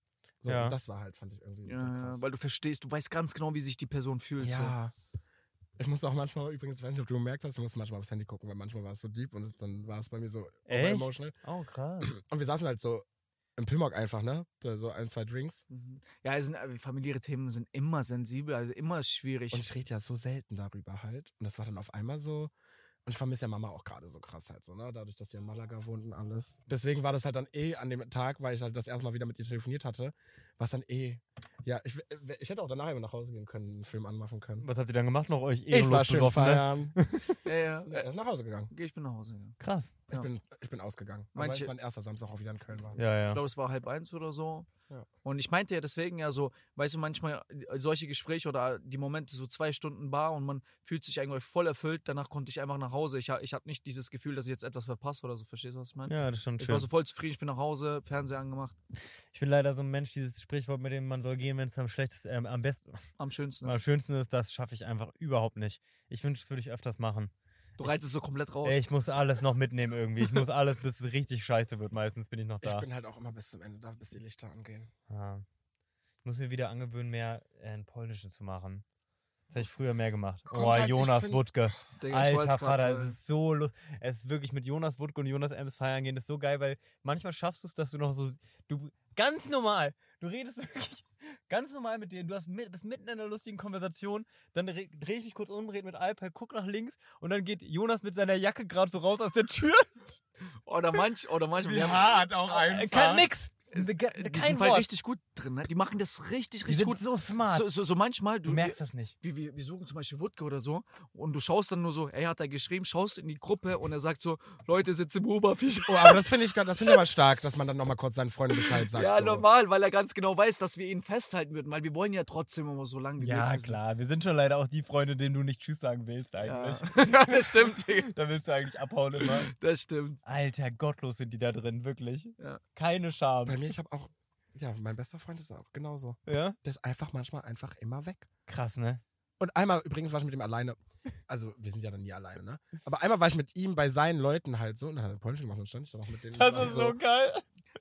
So, Ja. und das war halt, fand ich irgendwie Ja, sehr ja, krass. weil du verstehst, du weißt ganz genau, wie sich die Person fühlt. So. ja. Ich muss auch manchmal, übrigens, ich weiß nicht, ob du gemerkt hast, ich musste manchmal aufs Handy gucken, weil manchmal war es so deep und dann war es bei mir so Echt? emotional. Oh, krass. Und wir saßen halt so im Pimmock einfach, ne? So ein, zwei Drinks. Mhm. Ja, äh, familiäre Themen sind immer sensibel, also immer schwierig. Und ich rede ja so selten darüber halt. Und das war dann auf einmal so. Und ich vermisse ja Mama auch gerade so krass halt so, ne? Dadurch, dass sie in Malaga wohnt und alles. Deswegen war das halt dann eh an dem Tag, weil ich halt das erste Mal wieder mit ihr telefoniert hatte, was dann eh. Ja, ich, ich hätte auch danach immer nach Hause gehen können, einen Film anmachen können. Was habt ihr dann gemacht? Noch euch Ich war schön besoffen, ne? feiern. ja, ja. Ja, er ist nach Hause gegangen. Ich bin nach Hause gegangen. Krass. Ich, Ja. bin, ich bin ausgegangen. Manche- Weil es mein erster Samstag auch wieder in Köln war. Ja, ja. Ich glaube, es war halb eins oder so. Ja. Und ich meinte ja deswegen ja so, weißt du, manchmal äh, solche Gespräche oder die Momente so zwei Stunden bar und man fühlt sich eigentlich voll erfüllt. Danach konnte ich einfach nach Hause. Ich, ha- ich hatte nicht dieses Gefühl, dass ich jetzt etwas verpasse oder so. Verstehst du, was ich meine? Ja, das ist schon Ich schön. war so voll zufrieden, ich bin nach Hause, Fernseher angemacht. Ich bin leider so ein Mensch, dieses Sprichwort, mit dem man soll gehen, wenn es am schlechtesten, ähm, am besten, Am schönsten am ist. schönsten ist, das schaffe ich einfach überhaupt nicht. Ich wünsche, das würde ich öfters machen. Du reizt es so komplett raus. Ey, ich muss alles noch mitnehmen irgendwie. Ich muss alles, bis es richtig scheiße wird. Meistens bin ich noch Ich da. bin halt auch immer bis zum Ende da, bis die Lichter angehen. Ja. Ich muss mir wieder angewöhnen, mehr äh, ein Polnischen zu machen. Das habe ich früher mehr gemacht. Kommt oh, halt, ich Jonas find- Wutke. Digga, ich Alter Vater, es ist so lustig. Es ist wirklich mit Jonas Wutke und Jonas Ems feiern gehen, das ist so geil, weil manchmal schaffst du es, dass du noch so, du, ganz normal, du redest wirklich ganz normal mit denen, du hast mit, bist mitten in einer lustigen Konversation, dann drehe ich mich kurz um, rede mit Alper, guck nach links und dann geht Jonas mit seiner Jacke gerade so raus aus der Tür. Oder manch, oder manchmal. Wie hart auch Er einfach. kann nix. Es- Ke- die Kein sind halt Wort. richtig gut drin, ne? Die machen das richtig, Die richtig sind gut. so smart. So, so, so manchmal, du du, merkst das nicht. wir, wir, wir suchen zum Beispiel Wutke oder so und du schaust dann nur so, ey, hat er geschrieben, schaust in die Gruppe und er sagt so, Leute, sitzt im Oberfisch. Oh, aber das finde ich, das finde ich aber stark, dass man dann nochmal kurz seinen Freunden Bescheid sagt. Ja, so. normal, weil er ganz genau weiß, dass wir ihn festhalten würden, weil wir wollen ja trotzdem immer so lange wie Ja, möglich. klar. Wir sind schon leider auch die Freunde, denen du nicht Tschüss sagen willst Ja. eigentlich. ja, das stimmt. Da willst du eigentlich abhauen immer. Das stimmt. Alter, gottlos sind die da drin, wirklich. Ja. Keine Scham. Bei mir, ich habe auch, ja, mein bester Freund ist auch genauso. Ja? Der ist einfach manchmal einfach immer weg. Krass, ne? Und einmal, übrigens war ich mit ihm alleine. Also, wir sind ja dann nie alleine, ne? Aber einmal war ich mit ihm bei seinen Leuten halt so und dann hat er Polnisch gemacht und stand ich dann auch mit denen. Das war ist so geil.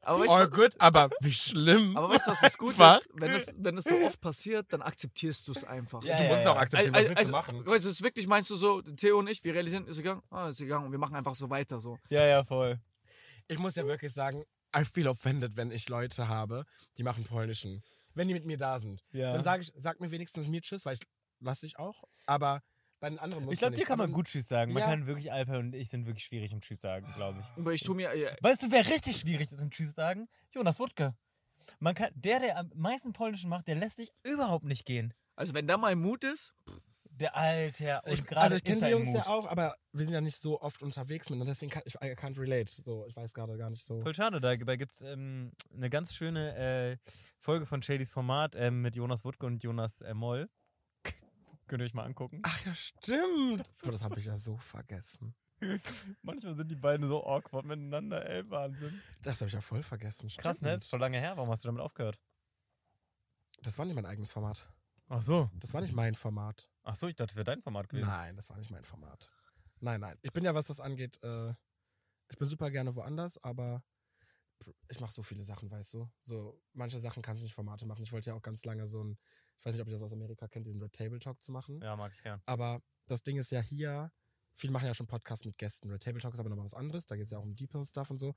Aber weißt, Oh, du, gut, aber wie schlimm. aber weißt du, was das Gute Was? ist? Wenn es, wenn es so oft passiert, dann akzeptierst du es einfach. Ja, du musst es auch akzeptieren, was Also, willst also, du machen? weißt du, es ist wirklich, meinst du so, Theo und ich, wir realisieren, ist gegangen, ah, ist gegangen und wir machen einfach so weiter so. Ja, ja, voll. Ich muss ja wirklich sagen, I feel offended, wenn ich Leute habe, die machen Polnischen. Wenn die mit mir da sind. Ja. Dann sag ich, sag mir wenigstens mir Tschüss, weil ich lass dich auch. Aber bei den anderen muss Ich glaube, dir kann man gut Tschüss sagen. Man Ja. kann wirklich, Alper und ich sind wirklich schwierig im Tschüss sagen, glaube ich. Aber ich tu mir, äh, Weißt du, wer richtig schwierig ist im Tschüss sagen? Jonas Wutke. Man kann, der, der am meisten Polnischen macht, der lässt sich überhaupt nicht gehen. also wenn da mal Mut ist, Der Alter. Und Ich, gerade also ich kenne die Jungs Mut. ja auch, aber wir sind ja nicht so oft unterwegs mit und deswegen kann ich I can't relate. So, ich weiß gerade gar nicht so. Voll schade, dabei gibt es ähm, eine ganz schöne äh, Folge von Shadys Format ähm, mit Jonas Wutke und Jonas äh, Moll. Könnt ihr euch mal angucken. Ach ja, stimmt. Oh, das habe ich ja so vergessen. Manchmal sind die beiden so awkward miteinander, ey, Wahnsinn. Das habe ich ja voll vergessen. Krass, ne? Das ist schon lange her. Warum hast du damit aufgehört? Das war nicht mein eigenes Format. Ach so. Das war nicht mein Format. Ach so, ich dachte, das wäre dein Format gewesen. Nein, das war nicht mein Format. Nein, nein. Ich bin ja, was das angeht, äh, ich bin super gerne woanders, aber ich mache so viele Sachen, weißt du. So, manche Sachen kannst du nicht Formate machen. Ich wollte ja auch ganz lange so ein, ich weiß nicht, ob ihr das aus Amerika kennt, diesen Red Table Talk zu machen. Ja, mag ich gern. Aber das Ding ist ja hier, viele machen ja schon Podcasts mit Gästen. Red Table Talk ist aber nochmal was anderes. Da geht es ja auch um Deeper Stuff und so.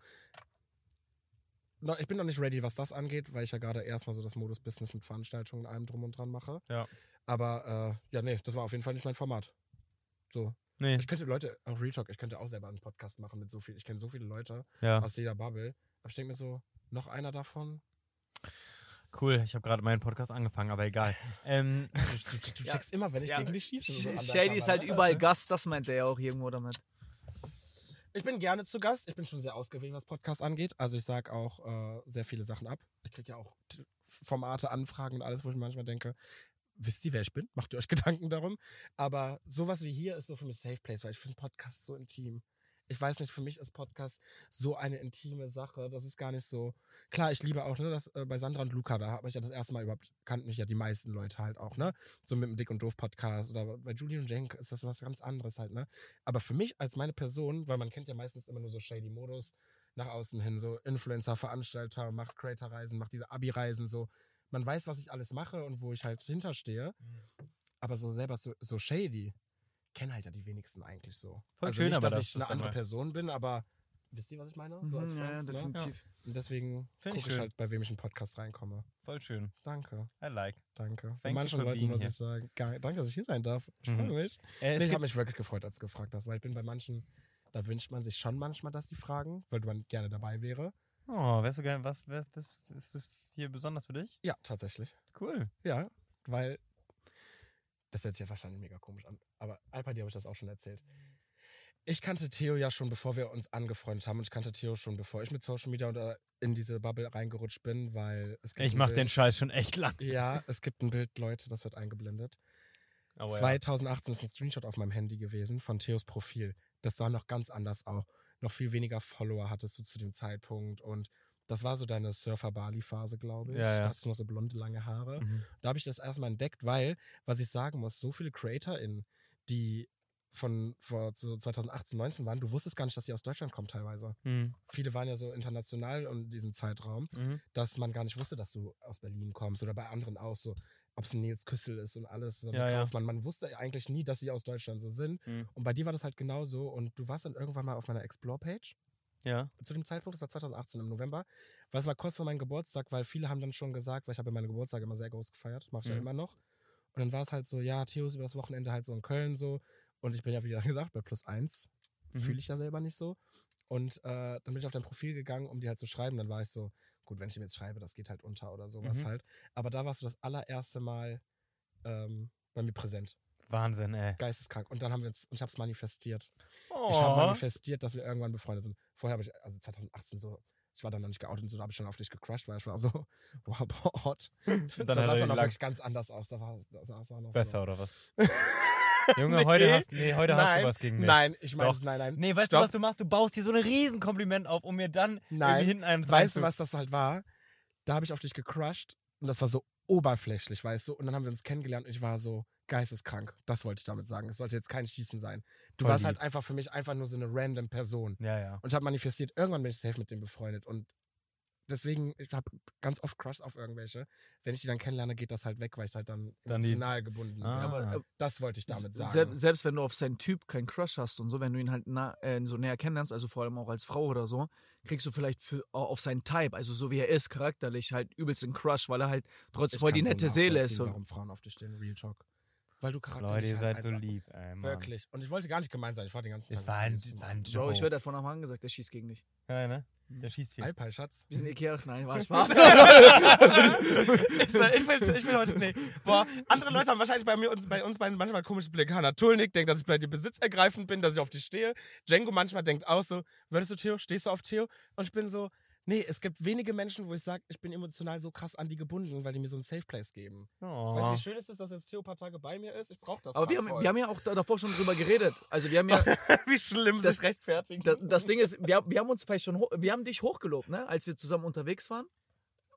Ich bin noch nicht ready, was das angeht, weil ich ja gerade erstmal so das Modus-Business mit Veranstaltungen und allem drum und dran mache. Ja. Aber äh, ja, nee, das war auf jeden Fall nicht mein Format. So. Nee. Ich könnte Leute, auch Real Talk, ich könnte auch selber einen Podcast machen mit so viel. Ich kenne so viele Leute Ja. aus jeder Bubble. Aber ich denke mir so, noch einer davon? Cool, ich habe gerade meinen Podcast angefangen, aber egal. Ähm, Du, du, du Ja. checkst immer, wenn ich Ja. gegen dich schieße. so Shady ist halt ne? überall Gast, das meint er ja auch irgendwo damit. Ich bin gerne zu Gast. Ich bin schon sehr ausgewählt, was Podcast angeht. Also ich sage auch äh, sehr viele Sachen ab. Ich kriege ja auch Formate, Anfragen und alles, wo ich manchmal denke, wisst ihr, wer ich bin? Macht ihr euch Gedanken darum? Aber sowas wie hier ist so für mich Safe Place, weil ich finde Podcast so intim. Ich weiß nicht, für mich ist Podcast so eine intime Sache. Das ist gar nicht so. Klar, ich liebe auch, ne, das äh, bei Sandra und Luca, da habe ich ja das erste Mal überhaupt, kannten mich ja die meisten Leute halt auch, ne? So mit dem Dick und Doof Podcast oder bei Julian Jenk ist das was ganz anderes halt, ne? Aber für mich als meine Person, weil man kennt ja meistens immer nur so shady Modus nach außen hin, so Influencer, Veranstalter, macht Creator-Reisen, macht diese Abi-Reisen, so. Man weiß, was ich alles mache und wo ich halt hinterstehe. Aber so selber so, so shady, kennen halt ja die wenigsten eigentlich so. Voll also schön, nicht, dass das ich eine dann andere mal- Person bin, aber wisst ihr, was ich meine? So als Mhm, ja, Friends, ne? definitiv. Und deswegen Find ich gucke ich schön. halt, bei wem ich in den Podcast reinkomme. voll schön. Danke, I like. danke. Von Thank you manchen Leuten muss here. ich sagen, geil, danke, dass ich hier sein darf. Ich Mhm. freue mich. Äh, Nee, ich habe mich wirklich gefreut, als du gefragt hast, weil ich bin bei manchen, da wünscht man sich schon manchmal, dass die fragen, weil man gerne dabei wäre. oh, wärst du gern, was, wär, bist, ist das hier besonders für dich? Ja, tatsächlich. Cool. Ja, weil das hört sich ja wahrscheinlich mega komisch an. Aber Alpa, dir habe ich das auch schon erzählt. Ich kannte Theo ja schon, bevor wir uns angefreundet haben. Und ich kannte Theo schon, bevor ich mit Social Media oder in diese Bubble reingerutscht bin, weil es gibt Ich ein mach Bild- den Scheiß schon echt lang. Ja, es gibt ein Bild, Leute, das wird eingeblendet. Oh, ja. 2018 ist ein Screenshot auf meinem Handy gewesen von Theos Profil. Das sah noch ganz anders auch. Noch viel weniger Follower hattest du zu dem Zeitpunkt. Und das war so deine Surfer-Bali-Phase, glaube ich. Ja, ja. Da hattest du noch so blonde, lange Haare. Mhm. Da habe ich das erstmal entdeckt, weil, was ich sagen muss, so viele CreatorInnen, die von vor so 2018, 19 waren, du wusstest gar nicht, dass sie aus Deutschland kommen teilweise. Mhm. Viele waren ja so international in diesem Zeitraum, Mhm. dass man gar nicht wusste, dass du aus Berlin kommst oder bei anderen auch so, ob es ein Nils Küssel ist und alles, so Ja, ja. Kaufmann. Man wusste eigentlich nie, dass sie aus Deutschland so sind. Mhm. Und bei dir war das halt genauso und du warst dann irgendwann mal auf meiner Explore-Page Ja. zu dem Zeitpunkt, das war 2018 im November, weil es war kurz vor meinem Geburtstag, weil viele haben dann schon gesagt, weil ich habe ja meine Geburtstage immer sehr groß gefeiert, mache ich ja Mhm. immer noch. Und dann war es halt so, ja, Theo ist über das Wochenende halt so in Köln so. Und ich bin ja, wie gesagt, bei plus eins. Mhm. Fühle ich ja selber nicht so. Und äh, dann bin ich auf dein Profil gegangen, um dir halt zu schreiben. Dann war ich so, gut, wenn ich ihm jetzt schreibe, das geht halt unter oder sowas Mhm. halt. Aber da warst du das allererste Mal ähm, bei mir präsent. Wahnsinn, ey. Geisteskrank. Und dann haben wir uns, und ich habe es manifestiert. Oh. Ich habe manifestiert, dass wir irgendwann befreundet sind. Vorher habe ich, also 2018 so, ich war dann noch nicht geoutet und so, da habe ich schon auf dich gecrushed, weil ich war so, wow, hot. Und da sah es dann auch lag wirklich ganz anders aus. Da war da sah es auch noch besser, so. oder was? Junge, heute hast, nee, heute hast du Nein, was gegen mich. Nein, ich meine, nein, nein. Nee, weißt Stopp. du, was du machst? Du baust dir so ein Riesenkompliment auf, um mir dann Nein. hinten eins Weißt du, was das halt war? Da habe ich auf dich gecrushed und das war so oberflächlich, weißt du? Und dann haben wir uns kennengelernt und ich war so geisteskrank. Das wollte ich damit sagen. Es sollte jetzt kein Schießen sein. Du Voll warst lieb. halt einfach für mich einfach nur so eine random Person. Ja, ja. Und ich habe manifestiert, irgendwann bin ich safe mit dem befreundet. Und deswegen, ich habe ganz oft Crush auf irgendwelche. Wenn ich die dann kennenlerne, geht das halt weg, weil ich halt dann, Dann die- emotional gebunden bin. Ah. Aber, äh, Das wollte ich damit sagen. Sel selbst wenn du auf seinen Typ keinen Crush hast und so, wenn du ihn halt na, äh, so näher kennenlernst, also vor allem auch als Frau oder so, kriegst du vielleicht für, auf seinen Type, also so wie er ist, charakterlich, halt übelst einen Crush, weil er halt trotz Ich voll die nette Seele ist. Warum Frauen auf dich stehen, Real Talk. Weil du charakterlich Leute, ihr halt seid so eins- lieb, ey. Wirklich. Und ich wollte gar nicht gemein sein. Ich war den ganzen Tag war ein, war ein Bro, Joke. ich werde davon nochmal angesagt, der schießt gegen dich. Ja, ne? Der schießt hier. Alpal, Schatz. Wir sind Ikea, nein, war Spaß. ich, ich, will, ich will heute, nee. Boah, andere Leute haben wahrscheinlich bei mir uns, bei uns beiden manchmal komische Blicke. Hanna Tulnik denkt, dass ich bei dir besitzergreifend bin, dass ich auf dich stehe. Django manchmal denkt auch so, würdest du Theo, stehst du auf Theo? Und ich bin so, nee, es gibt wenige Menschen, wo ich sage, ich bin emotional so krass an die gebunden, weil die mir so einen Safe Place geben. Oh. Weißt du, wie schön ist es, dass jetzt Theo paar Tage bei mir ist? Ich brauche das Aber wir haben, voll. wir haben ja auch da- davor schon drüber geredet. Also wir haben ja, wie schlimm Das- sich rechtfertigen. das, das Ding ist, wir, wir haben uns vielleicht schon, hoch, wir haben dich hochgelobt, ne, als wir zusammen unterwegs waren.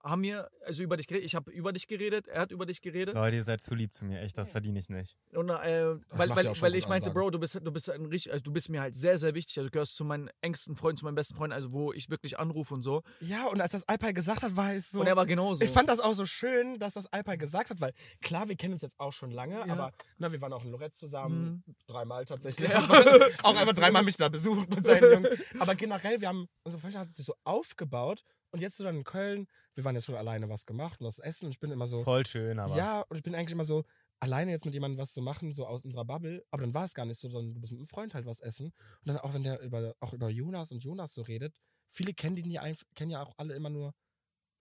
Haben wir also über dich geredet. Ich habe über dich geredet, er hat über dich geredet. Leute, ihr seid zu lieb zu mir. Echt, das verdiene ich nicht. Und, äh, weil, weil, ja weil ich meinte. Bro, du bist, du bist ein richtig, also du bist mir halt sehr, sehr wichtig. Also du gehörst zu meinen engsten Freunden, zu meinen besten Freunden, also wo ich wirklich anrufe und so. Ja, und als das Alpay gesagt hat, war es so. Und er war genauso. Ich fand das auch so schön, dass das Alpay gesagt hat, weil klar, wir kennen uns jetzt auch schon lange, Ja. aber na, wir waren auch in Lorette zusammen, dreimal tatsächlich. Ja. auch einfach dreimal mich da besucht mit seinen Jungs. Aber generell, wir haben, unsere Freundschaft hat sich so aufgebaut und jetzt so dann in Köln, wir waren jetzt schon alleine was gemacht und das Essen und ich bin immer so, Voll schön, aber. ja, und ich bin eigentlich immer so, alleine jetzt mit jemandem was zu machen, so aus unserer Bubble, aber dann war es gar nicht so, sondern du bist mit einem Freund halt was essen. Und dann auch wenn der über, auch über Jonas und Jonas so redet, viele kennen die einf- kennen ja auch alle immer nur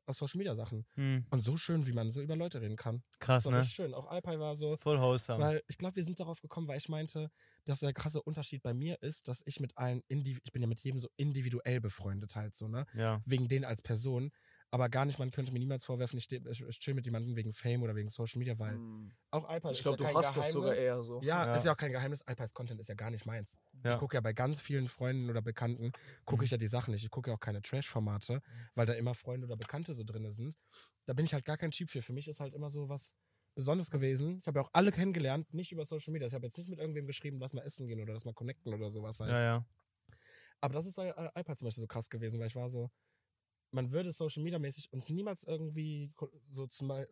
aus Social Media Sachen. Hm, Und so schön, wie man so über Leute reden kann. krass, Das war ne? schön. Auch Alpay war so, Voll wholesome. weil ich glaube, wir sind darauf gekommen, weil ich meinte, dass der krasse Unterschied bei mir ist, dass ich mit allen, indiv ich bin ja mit jedem so individuell befreundet halt so, ne? ja. Wegen denen als Person. Aber gar nicht, man könnte mir niemals vorwerfen, ich, ich, chill mit jemandem wegen Fame oder wegen Social Media, weil Hm. auch Alpay Ich ist glaube, ja du kein hast das sogar Geheimnis. eher so. Ja, Ja. ist ja auch kein Geheimnis. Alpays Content ist ja gar nicht meins. Ja. Ich gucke ja bei ganz vielen Freunden oder Bekannten, gucke Mhm. ich ja die Sachen nicht. Ich gucke ja auch keine Trash-Formate, weil da immer Freunde oder Bekannte so drin sind. Da bin ich halt gar kein Typ für. Für mich ist halt immer so was Besonderes gewesen. Ich habe ja auch alle kennengelernt, nicht über Social Media. Ich habe jetzt nicht mit irgendwem geschrieben, lass mal essen gehen oder lass mal connecten oder sowas halt. Ja, ja. Aber das ist bei iPad zum Beispiel so krass gewesen, weil ich war so, man würde Social Media mäßig uns niemals irgendwie so zu mal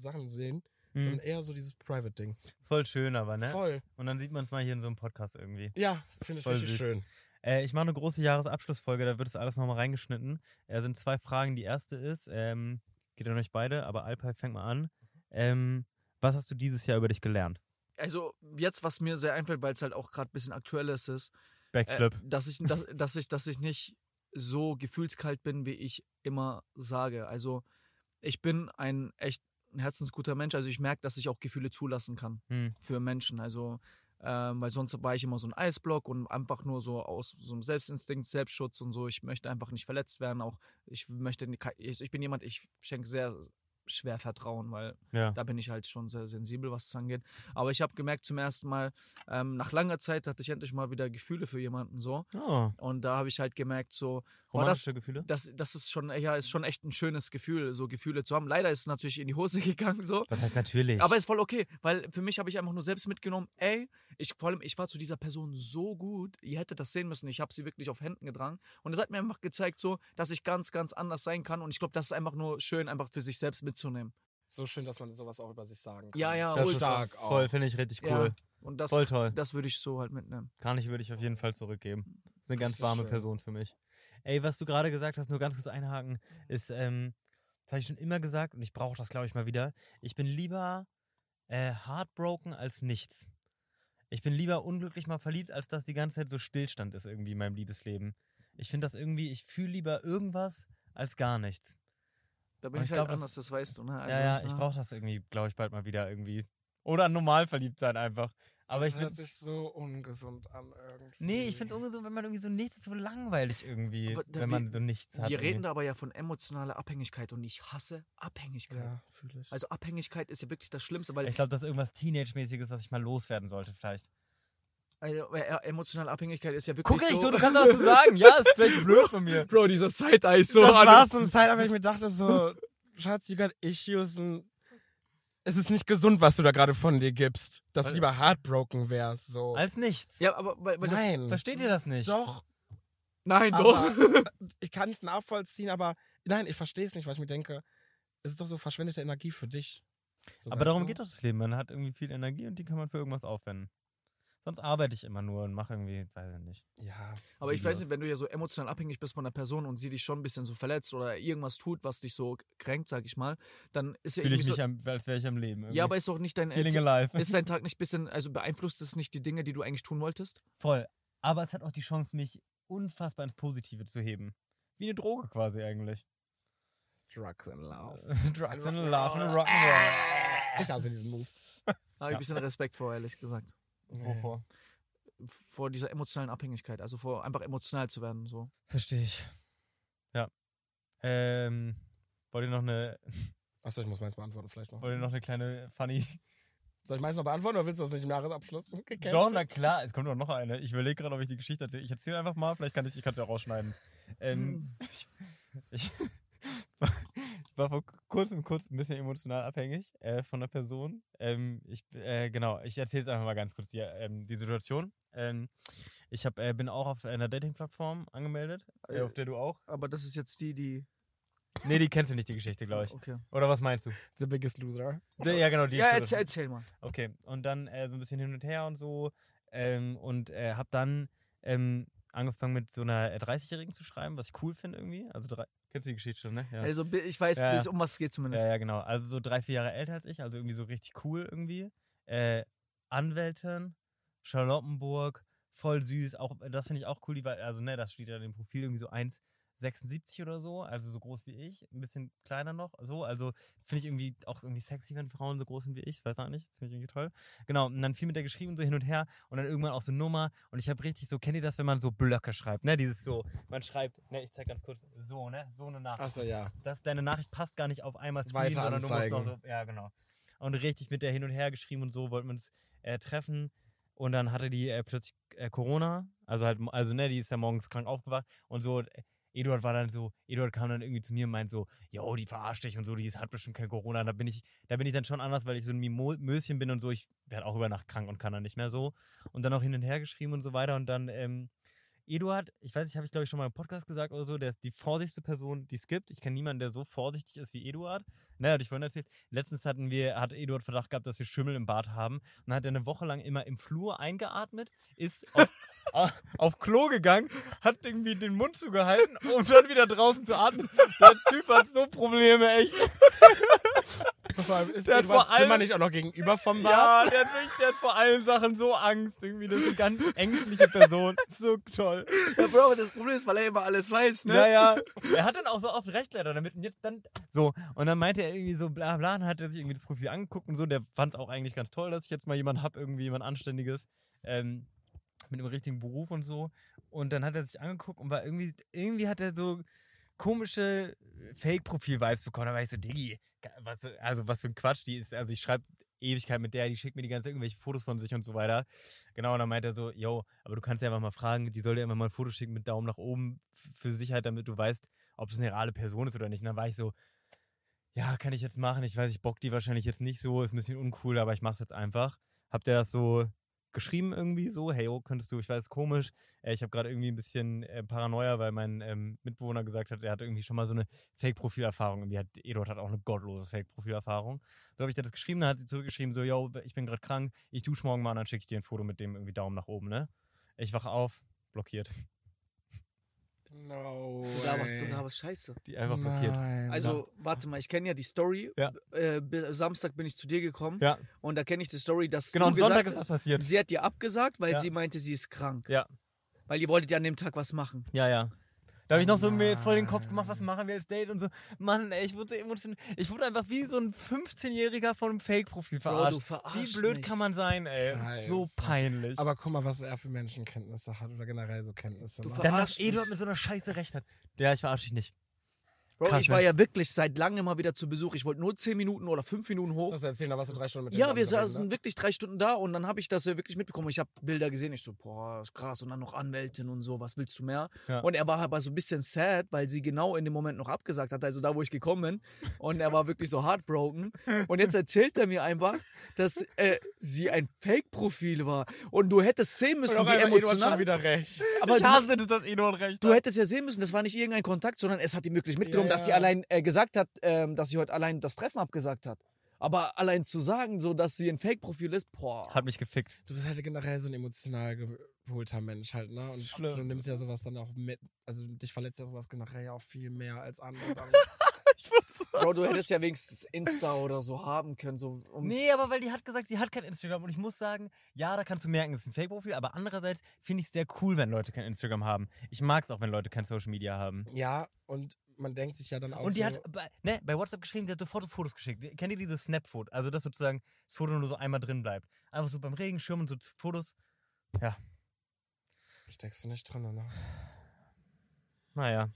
Sachen sehen, Hm. sondern eher so dieses Private-Ding. Voll schön, aber, ne? Voll. Und dann sieht man es mal hier in so einem Podcast irgendwie. Ja, finde ich Voll richtig süß. schön. Äh, ich mache eine große Jahresabschlussfolge, da wird es alles nochmal reingeschnitten. Es sind zwei Fragen. Die erste ist, ähm, geht an euch beide, aber Alpay fängt mal an. Ähm, was hast du dieses Jahr über dich gelernt? Also jetzt, was mir sehr einfällt, weil es halt auch gerade ein bisschen aktuelles ist, äh, Backflip. dass, ich, dass, dass, ich, dass ich nicht so gefühlskalt bin, wie ich immer sage. Also ich bin ein echt ein herzensguter Mensch. Also ich merke, dass ich auch Gefühle zulassen kann Hm. für Menschen. Also ähm, weil sonst war ich immer so ein Eisblock und einfach nur so aus so einem Selbstinstinkt, Selbstschutz und so. Ich möchte einfach nicht verletzt werden. Auch ich möchte, ich, ich bin jemand, ich schenke sehr schwer Vertrauen, weil Ja. da bin ich halt schon sehr sensibel, was das angeht. Aber ich habe gemerkt zum ersten Mal, ähm, nach langer Zeit hatte ich endlich mal wieder Gefühle für jemanden so. Oh, Und da habe ich halt gemerkt, so, oh, das, romantische Gefühle? das, das ist schon, ja, ist schon echt ein schönes Gefühl, so Gefühle zu haben. Leider ist es natürlich in die Hose gegangen, so. Was heißt natürlich? Aber ist voll okay, weil für mich habe ich einfach nur selbst mitgenommen, ey, ich vor allem, ich war zu dieser Person so gut, ihr hättet das sehen müssen, ich habe sie wirklich auf Händen getragen und es hat mir einfach gezeigt, so, dass ich ganz, ganz anders sein kann und ich glaube, das ist einfach nur schön, einfach für sich selbst mitzunehmen. So schön, dass man sowas auch über sich sagen kann. Ja, ja, das ultra. stark auch. voll, finde ich richtig cool. Ja, und das, Voll toll. das würde ich so halt mitnehmen. Kann ich, würde ich auf jeden Fall zurückgeben. Das ist eine ganz warme schön. Person für mich. Ey, was du gerade gesagt hast, nur ganz kurz einhaken, ist, ähm, das habe ich schon immer gesagt und ich brauche das, glaube ich, mal wieder. Ich bin lieber äh, heartbroken als nichts. Ich bin lieber unglücklich mal verliebt, als dass die ganze Zeit so Stillstand ist irgendwie in meinem Liebesleben. Ich finde das irgendwie, ich fühle lieber irgendwas als gar nichts. Da bin Und ich, ich halt glaub, das- anders, das weißt du, ne? Also, ja, ja, ich brauche das irgendwie, glaube ich, bald mal wieder irgendwie. Oder normal verliebt sein einfach. Aber das ich hört sich so ungesund an irgendwie. Nee, ich finde es ungesund, wenn man irgendwie so nichts ist, so langweilig irgendwie, wenn wir- man so nichts hat. Wir reden irgendwie. da aber ja von emotionaler Abhängigkeit und ich hasse Abhängigkeit. Ja, fühle ich. Also Abhängigkeit ist ja wirklich das Schlimmste, weil Ich glaube, das ist irgendwas Teenage-mäßiges, was ich mal loswerden sollte, vielleicht. Also, äh, emotionale Abhängigkeit ist ja wirklich Guck so. nicht so, du kannst was zu sagen. Ja, ist vielleicht blöd von mir. Bro, dieser Side-Eye so das war so eine Zeit, aber ich mir dachte so, Schatz, you got issues und es ist nicht gesund, was du da gerade von dir gibst. Dass du Weil- lieber heartbroken wärst, so. Als nichts. Ja, aber weil, weil das, Nein. Versteht ihr das nicht? Doch, Nein, aber doch. ich kann es nachvollziehen, aber nein, ich verstehe es nicht, weil ich mir denke, es ist doch so verschwendete Energie für dich. So, Aber darum du? geht doch das Leben. Man hat irgendwie viel Energie und die kann man für irgendwas aufwenden. Sonst arbeite ich immer nur und mache irgendwie, weiß ich nicht. Ja. Aber ich weiß nicht, wenn du ja so emotional abhängig bist von der Person und sie dich schon ein bisschen so verletzt oder irgendwas tut, was dich so kränkt, sag ich mal, dann ist ja Fühle ich irgendwie mich, so. am, als wäre ich am Leben. Irgendwie. Ja, aber ist doch nicht dein. Feeling Äh, alive. ist dein Tag nicht ein bisschen, also beeinflusst es nicht die Dinge, die du eigentlich tun wolltest? Voll. Aber es hat auch die Chance, mich unfassbar ins Positive zu heben. Wie eine Droge quasi eigentlich. Drugs and Love. Drugs and Love and Rock'n'Roll. Ich hasse diesen Move. Da habe ich Ja. ein bisschen Respekt vor, ehrlich gesagt. Wovor? Vor dieser emotionalen Abhängigkeit, also vor einfach emotional zu werden. So. Verstehe ich. Ja. Ähm, wollt ihr noch eine, Achso, ich muss meins beantworten vielleicht noch. wollt ihr noch eine kleine funny Soll ich meins noch beantworten oder willst du das nicht im Jahresabschluss? Gecancelt? Doch, na klar, es kommt doch noch eine. Ich überlege gerade, ob ich die Geschichte erzähle. Ich erzähle einfach mal, vielleicht kann ich, ich kann es ja rausschneiden. Ähm, ich, ich, war vor kurzem kurz ein bisschen emotional abhängig äh, von der Person. Ähm, ich, äh, genau, ich erzähle jetzt einfach mal ganz kurz die, ähm, die Situation. Ähm, ich hab, äh, bin auch auf einer Dating-Plattform angemeldet, äh, auf der du auch. Aber das ist jetzt die, die. Nee, die kennst du nicht, die Geschichte, glaube ich. Okay. Oder was meinst du? The Biggest Loser. Die- Ja, genau, die. Ja, erzähl, erzähl mal. Okay, und dann äh, so ein bisschen hin und her und so. Ähm, und äh, hab dann ähm, angefangen mit so einer äh, 30-Jährigen zu schreiben, was ich cool finde irgendwie. Also, drei, kennst du die Geschichte schon, ne? Ja. Also, ich weiß, Ja, bis um was es geht zumindest. Ja, ja, genau. Also so drei, vier Jahre älter als ich, also irgendwie so richtig cool irgendwie. Äh, Anwältin, Charlottenburg, voll süß. Auch, das finde ich auch cool, die war, also ne, das steht ja im Profil irgendwie so 1,76 oder so, also so groß wie ich, ein bisschen kleiner noch, so. Also finde ich irgendwie auch irgendwie sexy, wenn Frauen so groß sind wie ich, weiß auch nicht, finde ich irgendwie toll. Genau, und dann viel mit der geschrieben, so hin und her und dann irgendwann auch so Nummer und ich habe richtig so, kennt ihr das, wenn man so Blöcke schreibt, ne, dieses so, man schreibt, ne, ich zeig ganz kurz, so, ne, so eine Nachricht Achso, ja. dass deine Nachricht passt gar nicht auf einmal Screen, Weiter sondern du musst noch so, ja genau. Und richtig mit der hin und her geschrieben und so wollten wir uns äh, treffen und dann hatte die äh, plötzlich äh, Corona, also halt, also ne, die ist ja morgens krank aufgewacht und so, Eduard war dann so, Eduard kam dann irgendwie zu mir und meint so, jo, die verarscht dich und so, die hat bestimmt kein Corona. Da bin ich, da bin ich dann schon anders, weil ich so ein Mimo Möschen bin und so, ich werde auch über Nacht krank und kann dann nicht mehr so. Und dann auch hin und her geschrieben und so weiter und dann, ähm, Eduard, ich weiß nicht, habe ich glaube ich schon mal im Podcast gesagt oder so, der ist die vorsichtigste Person, die es gibt. Ich kenne niemanden, der so vorsichtig ist wie Eduard. Naja, hatte ich vorhin erzählt. Letztens hatten wir, hat Eduard Verdacht gehabt, dass wir Schimmel im Bad haben. Und dann hat er eine Woche lang immer im Flur eingeatmet, ist auf, auf, auf Klo gegangen, hat irgendwie den Mund zugehalten, um dann wieder draußen zu atmen. Der Typ hat so Probleme, echt. Vor allem ist Der hat Eduards vor allem- Zimmer nicht auch noch gegenüber vom Bad? Ja, der hat, wirklich, der hat vor allen Sachen so Angst. Irgendwie, das ist eine ganz ängstliche Person. So toll. Ja, Bro, aber das Problem ist, weil er immer alles weiß, ne? Naja, er hat dann auch so oft recht leider damit und jetzt dann so und dann meinte er irgendwie so bla bla und hat er sich irgendwie das Profil angeguckt und so, der fand es auch eigentlich ganz toll, dass ich jetzt mal jemanden hab, irgendwie jemand Anständiges, ähm, mit einem richtigen Beruf und so und dann hat er sich angeguckt und war irgendwie, irgendwie hat er so komische Fake-Profil-Vibes bekommen, da war ich so, Diggi, was, also was für ein Quatsch, die ist, also ich schreibe Ewigkeit mit der, die schickt mir die ganze Zeit irgendwelche Fotos von sich und so weiter. Genau, und dann meint er so, yo, aber du kannst ja einfach mal fragen, die soll dir einfach mal ein Foto schicken mit Daumen nach oben für Sicherheit, damit du weißt, ob es eine reale Person ist oder nicht. Und dann war ich so, ja, kann ich jetzt machen. Ich weiß, ich bock die wahrscheinlich jetzt nicht so, ist ein bisschen uncool, aber ich mach's jetzt einfach. Habt ihr das so geschrieben irgendwie so, hey, oh, könntest du, ich weiß, komisch. Äh, ich habe gerade irgendwie ein bisschen äh, Paranoia, weil mein ähm, Mitbewohner gesagt hat, er hatte irgendwie schon mal so eine Fake-Profilerfahrung. Hat Eduard hat auch eine gottlose Fake-Profilerfahrung. So habe ich dir das geschrieben, dann hat sie zurückgeschrieben, so, yo, ich bin gerade krank, ich dusche morgen mal und dann schicke ich dir ein Foto mit dem irgendwie Daumen nach oben, ne? Ich wache auf, blockiert. No. Du laberst, du laberst Scheiße. Die einfach blockiert. Nein. Also, warte mal, ich kenne ja die Story. Ja. Äh, Samstag bin ich zu dir gekommen. Ja, Und da kenne ich die Story, dass genau, du und Sonntag gesagt ist das passiert. sie hat dir abgesagt, weil Ja. sie meinte, sie ist krank. Ja. Weil ihr wolltet ja an dem Tag was machen. Ja, ja. Da habe ich noch so mir voll den Kopf Nein. gemacht, was machen wir als Date und so. Mann, ey, ich wurde so emotional. Ich wurde einfach wie so ein 15-Jähriger von einem Fake-Profil verarscht. wie blöd mich. kann man sein, ey? So Scheiße. peinlich. Aber guck mal, was er für Menschenkenntnisse hat oder generell so Kenntnisse. Du ne? Dann verarscht Eduard mit so einer Scheiße recht hat. Ja, ich verarsche dich nicht. Bro, Krass, ich war ja wirklich seit langem mal wieder zu Besuch. Ich wollte nur 10 Minuten oder 5 Minuten hoch. Du erzählen, da warst du drei Stunden mit Ja, wir saßen ne? wirklich drei Stunden da und dann habe ich das ja wirklich mitbekommen. Ich habe Bilder gesehen. Ich so, boah, ist krass. Und dann noch Anwältin und so, was willst du mehr? Ja. Und er war aber so ein bisschen sad, weil sie genau in dem Moment noch abgesagt hat, also da, wo ich gekommen bin. Und er war wirklich so heartbroken. Und jetzt erzählt er mir einfach, dass äh, sie ein Fake-Profil war. Und du hättest sehen müssen, Und wie emotional. schon wieder recht. Aber ich du, hasse das, dass Eduard recht du hättest ja sehen müssen, das war nicht irgendein Kontakt, sondern es hat ihm wirklich mitgenommen, Ja, dass sie allein äh, gesagt hat, ähm, dass sie heute allein das Treffen abgesagt hat. Aber allein zu sagen, so dass sie ein Fake-Profil ist, boah. Hat mich gefickt. Du bist halt generell so ein emotional geholter Mensch halt, ne? Und Schlimm. du nimmst ja sowas dann auch mit. Also dich verletzt ja sowas generell auch viel mehr als andere. Bro, du hättest ja wenigstens Insta oder so haben können. So um Nee, aber weil die hat gesagt, sie hat kein Instagram und ich muss sagen, ja, da kannst du merken, es ist ein Fake-Profil, aber andererseits finde ich es sehr cool, wenn Leute kein Instagram haben. Ich mag es auch, wenn Leute kein Social Media haben. ja, und man denkt sich ja dann auch Und die so, hat bei, ne, bei WhatsApp geschrieben, sie hat sofort so Fotos geschickt. Kennt ihr dieses Snap-Foto? Also, dass sozusagen das Foto nur so einmal drin bleibt. Einfach so beim Regenschirm und so Fotos. steckst du nicht drin, ne? Naja,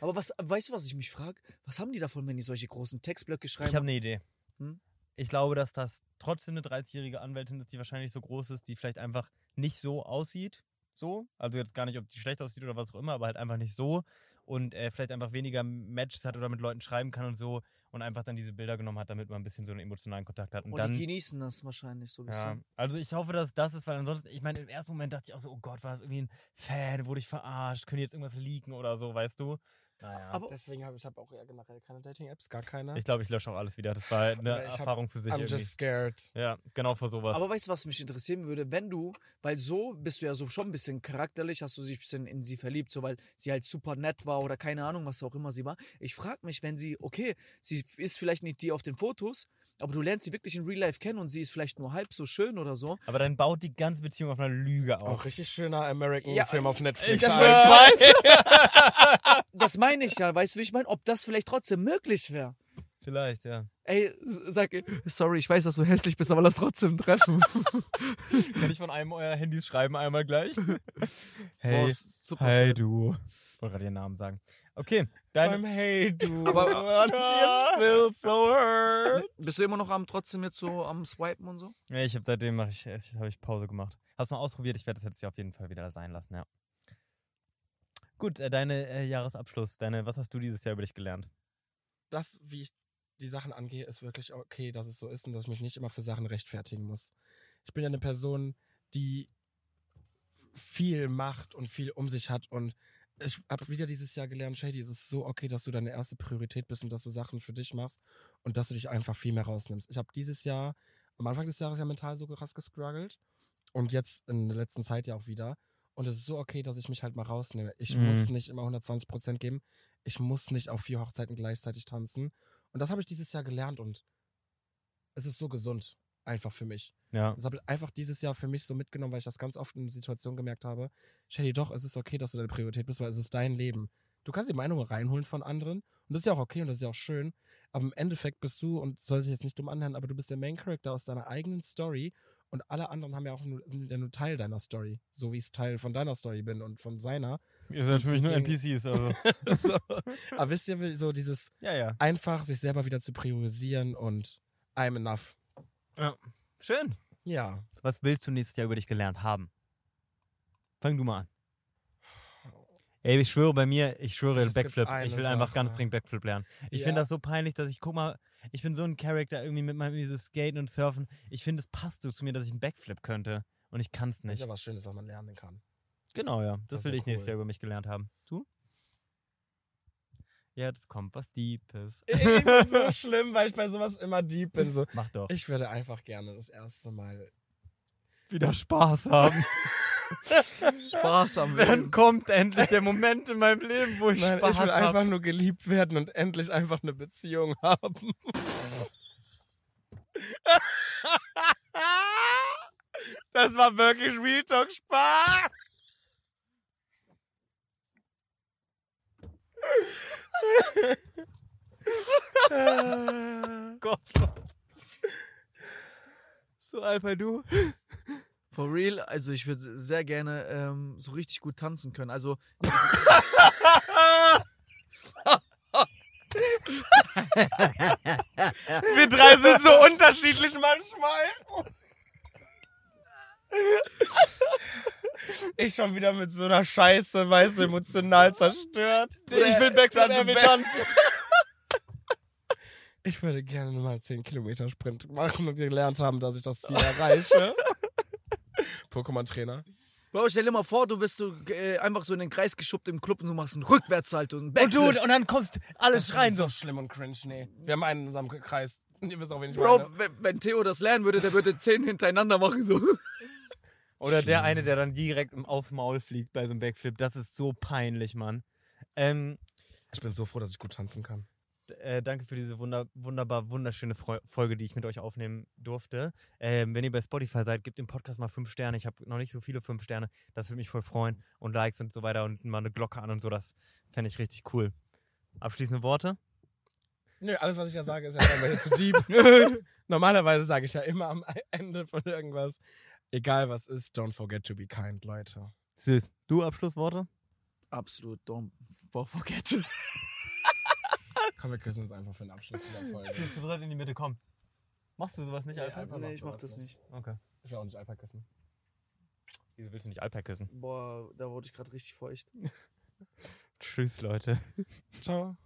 Aber was, weißt du, was ich mich frage? Was haben die davon, wenn die solche großen Textblöcke schreiben? ich habe eine Idee. Hm? Ich glaube, dass das trotzdem eine 30-jährige Anwältin ist, die wahrscheinlich so groß ist, die vielleicht einfach nicht so aussieht. So. Also jetzt gar nicht, ob die schlecht aussieht oder was auch immer, aber halt einfach nicht so. Und äh, vielleicht einfach weniger Matches hat oder mit Leuten schreiben kann und so und einfach dann diese Bilder genommen hat, damit man ein bisschen so einen emotionalen Kontakt hat. Und Und dann, die genießen das wahrscheinlich so ein ja, bisschen. also ich hoffe, dass das ist, weil ansonsten, ich meine, im ersten Moment dachte ich auch so, oh Gott, war das irgendwie ein Fan, wurde ich verarscht, können die jetzt irgendwas leaken oder so, weißt du? Naja. Aber- Deswegen habe ich hab auch eher generell keine Dating-Apps, gar keine. ich glaube, ich lösche auch alles wieder. Das war eine Aber ich hab- Erfahrung für sich I'm irgendwie. just scared. Ja, genau vor sowas. Aber weißt du, was mich interessieren würde, wenn du, weil so bist du ja so schon ein bisschen charakterlich, hast du dich ein bisschen in sie verliebt, so weil sie halt super nett war oder keine Ahnung, was auch immer sie war. Ich frage mich, wenn sie, okay, sie ist vielleicht nicht die auf den Fotos, aber du lernst sie wirklich in Real Life kennen und sie ist vielleicht nur halb so schön oder so. Aber dann baut die ganze Beziehung auf einer Lüge auf. Auch richtig schöner American Ja, Film auf Netflix. das ich Das meine ich ja, weißt du, wie ich meine? Ob das vielleicht trotzdem möglich wäre. Vielleicht, ja. Ey, sag, sorry, ich weiß, dass du hässlich bist, aber lass trotzdem treffen. Kann ich von einem eurer Handys schreiben einmal gleich? Boah, hey, super hey sad. du. Ich wollte gerade ihren Namen sagen. Okay, deine, hey du. Aber- still so hurt. Bist du immer noch am trotzdem jetzt so am Swipen und so? ja, ich habe seitdem mach ich, ich, habe ich Pause gemacht. Hast du mal ausprobiert? Ich werde das jetzt hier auf jeden Fall wieder sein lassen, ja. Gut, äh, deine äh, Jahresabschluss, deine, was hast du dieses Jahr über dich gelernt? das, wie ich die Sachen angehe, ist wirklich okay, dass es so ist und dass ich mich nicht immer für Sachen rechtfertigen muss. Ich bin ja eine Person, die viel macht und viel um sich hat und ich habe wieder dieses Jahr gelernt, Shady, es ist so okay, dass du deine erste Priorität bist und dass du Sachen für dich machst und dass du dich einfach viel mehr rausnimmst. Ich habe dieses Jahr, am Anfang des Jahres ja mental so krass gestruggelt und jetzt in der letzten Zeit ja auch wieder. Und es ist so okay, dass ich mich halt mal rausnehme. Ich Mhm. muss nicht immer 120 Prozent geben. Ich muss nicht auf vier Hochzeiten gleichzeitig tanzen. Und das habe ich dieses Jahr gelernt und es ist so gesund, einfach für mich. Ja. Das habe ich einfach dieses Jahr für mich so mitgenommen, weil ich das ganz oft in Situationen gemerkt habe. Shady, doch, es ist okay, dass du deine Priorität bist, weil es ist dein Leben. Du kannst die Meinungen reinholen von anderen und das ist ja auch okay und das ist ja auch schön. Aber im Endeffekt bist du, und soll sich jetzt nicht dumm anhören, aber du bist der Main Character aus deiner eigenen Story und alle anderen haben ja auch nur, sind ja nur Teil deiner Story. So wie ich Teil von deiner Story bin und von seiner. Ihr seid für mich nur NPCs, also. so. Aber wisst ihr, so dieses ja, ja. einfach sich selber wieder zu priorisieren und I'm enough. Schön. Ja. Was willst du nächstes Jahr über dich gelernt haben? Fang du mal an. Ey, ich schwöre bei mir, ich schwöre Backflip. Ich will einfach Sache. ganz dringend Backflip lernen. Ich Ja. finde das so peinlich, dass ich, guck mal, ich bin so ein Charakter irgendwie mit meinem irgendwie so Skaten und Surfen. Ich finde, es passt so zu mir, dass ich einen Backflip könnte. Und ich kann es Das ist nicht. ja was Schönes, was man lernen kann. Genau, ja. Das, Das will ja ich nächstes cool. Jahr über mich gelernt haben. Du? Jetzt kommt was Deepes. Ich bin so schlimm, weil ich bei sowas immer deep bin. So. Mach doch. Ich würde einfach gerne das erste Mal. wieder Spaß haben. Spaß am Wann Leben. kommt endlich der Moment in meinem Leben, wo ich Nein, Spaß ich will habe? einfach nur geliebt werden und endlich einfach eine Beziehung haben. Das war wirklich Real Talk Spaß. Gott. So, Alper, du? For real, also ich würde sehr gerne ähm, so richtig gut tanzen können. Also Wir drei sind so unterschiedlich manchmal. Ich schon wieder mit so einer Scheiße, weißt du, emotional zerstört. Ich will Backflip, er will tanzen. Ich würde gerne mal 10 Kilometer Sprint machen und gelernt haben, dass ich das Ziel erreiche. Pokémon-Trainer. Bro, stell dir mal vor, du wirst du äh, einfach so in den Kreis geschubbt im Club und du machst einen Rückwärtssalto und einen Und du, Backflip. und dann kommst alles schreien so. so schlimm und cringe, nee. Wir haben einen in unserem Kreis. Ihr wisst auch, wen ich Bro, meine. wenn, wenn Theo das lernen würde, der würde zehn hintereinander machen so. Oder der eine, der dann direkt im- aufs Maul fliegt bei so einem Backflip. Das ist so peinlich, Mann. Ähm, Ich bin so froh, dass ich gut tanzen kann. Äh, danke für diese wunder wunderbar, wunderschöne Freu Folge, die ich mit euch aufnehmen durfte. Ähm, wenn ihr bei Spotify seid, gebt dem Podcast mal fünf Sterne. Ich habe noch nicht so viele fünf Sterne. Das würde mich voll freuen. Und Likes und so weiter und mal eine Glocke an und so. Das fände ich richtig cool. Abschließende Worte? Nö, alles, was ich ja sage, ist ja einfach jetzt zu deep. Normalerweise sage ich ja immer am Ende von irgendwas, egal was ist, don't forget to be kind, Leute. Süß. Du Abschlussworte? Absolut, don't forget. Komm, wir küssen uns einfach für den Abschluss dieser Folge. Jetzt zurück in die Mitte, komm. Machst du sowas nicht, Nee, Alper? Alper nee, ich mach das nicht. nicht. Okay. Ich will auch nicht Alper küssen. Wieso willst du nicht Alper küssen? Boah, da wurde ich gerade richtig feucht. Tschüss, Leute. Ciao.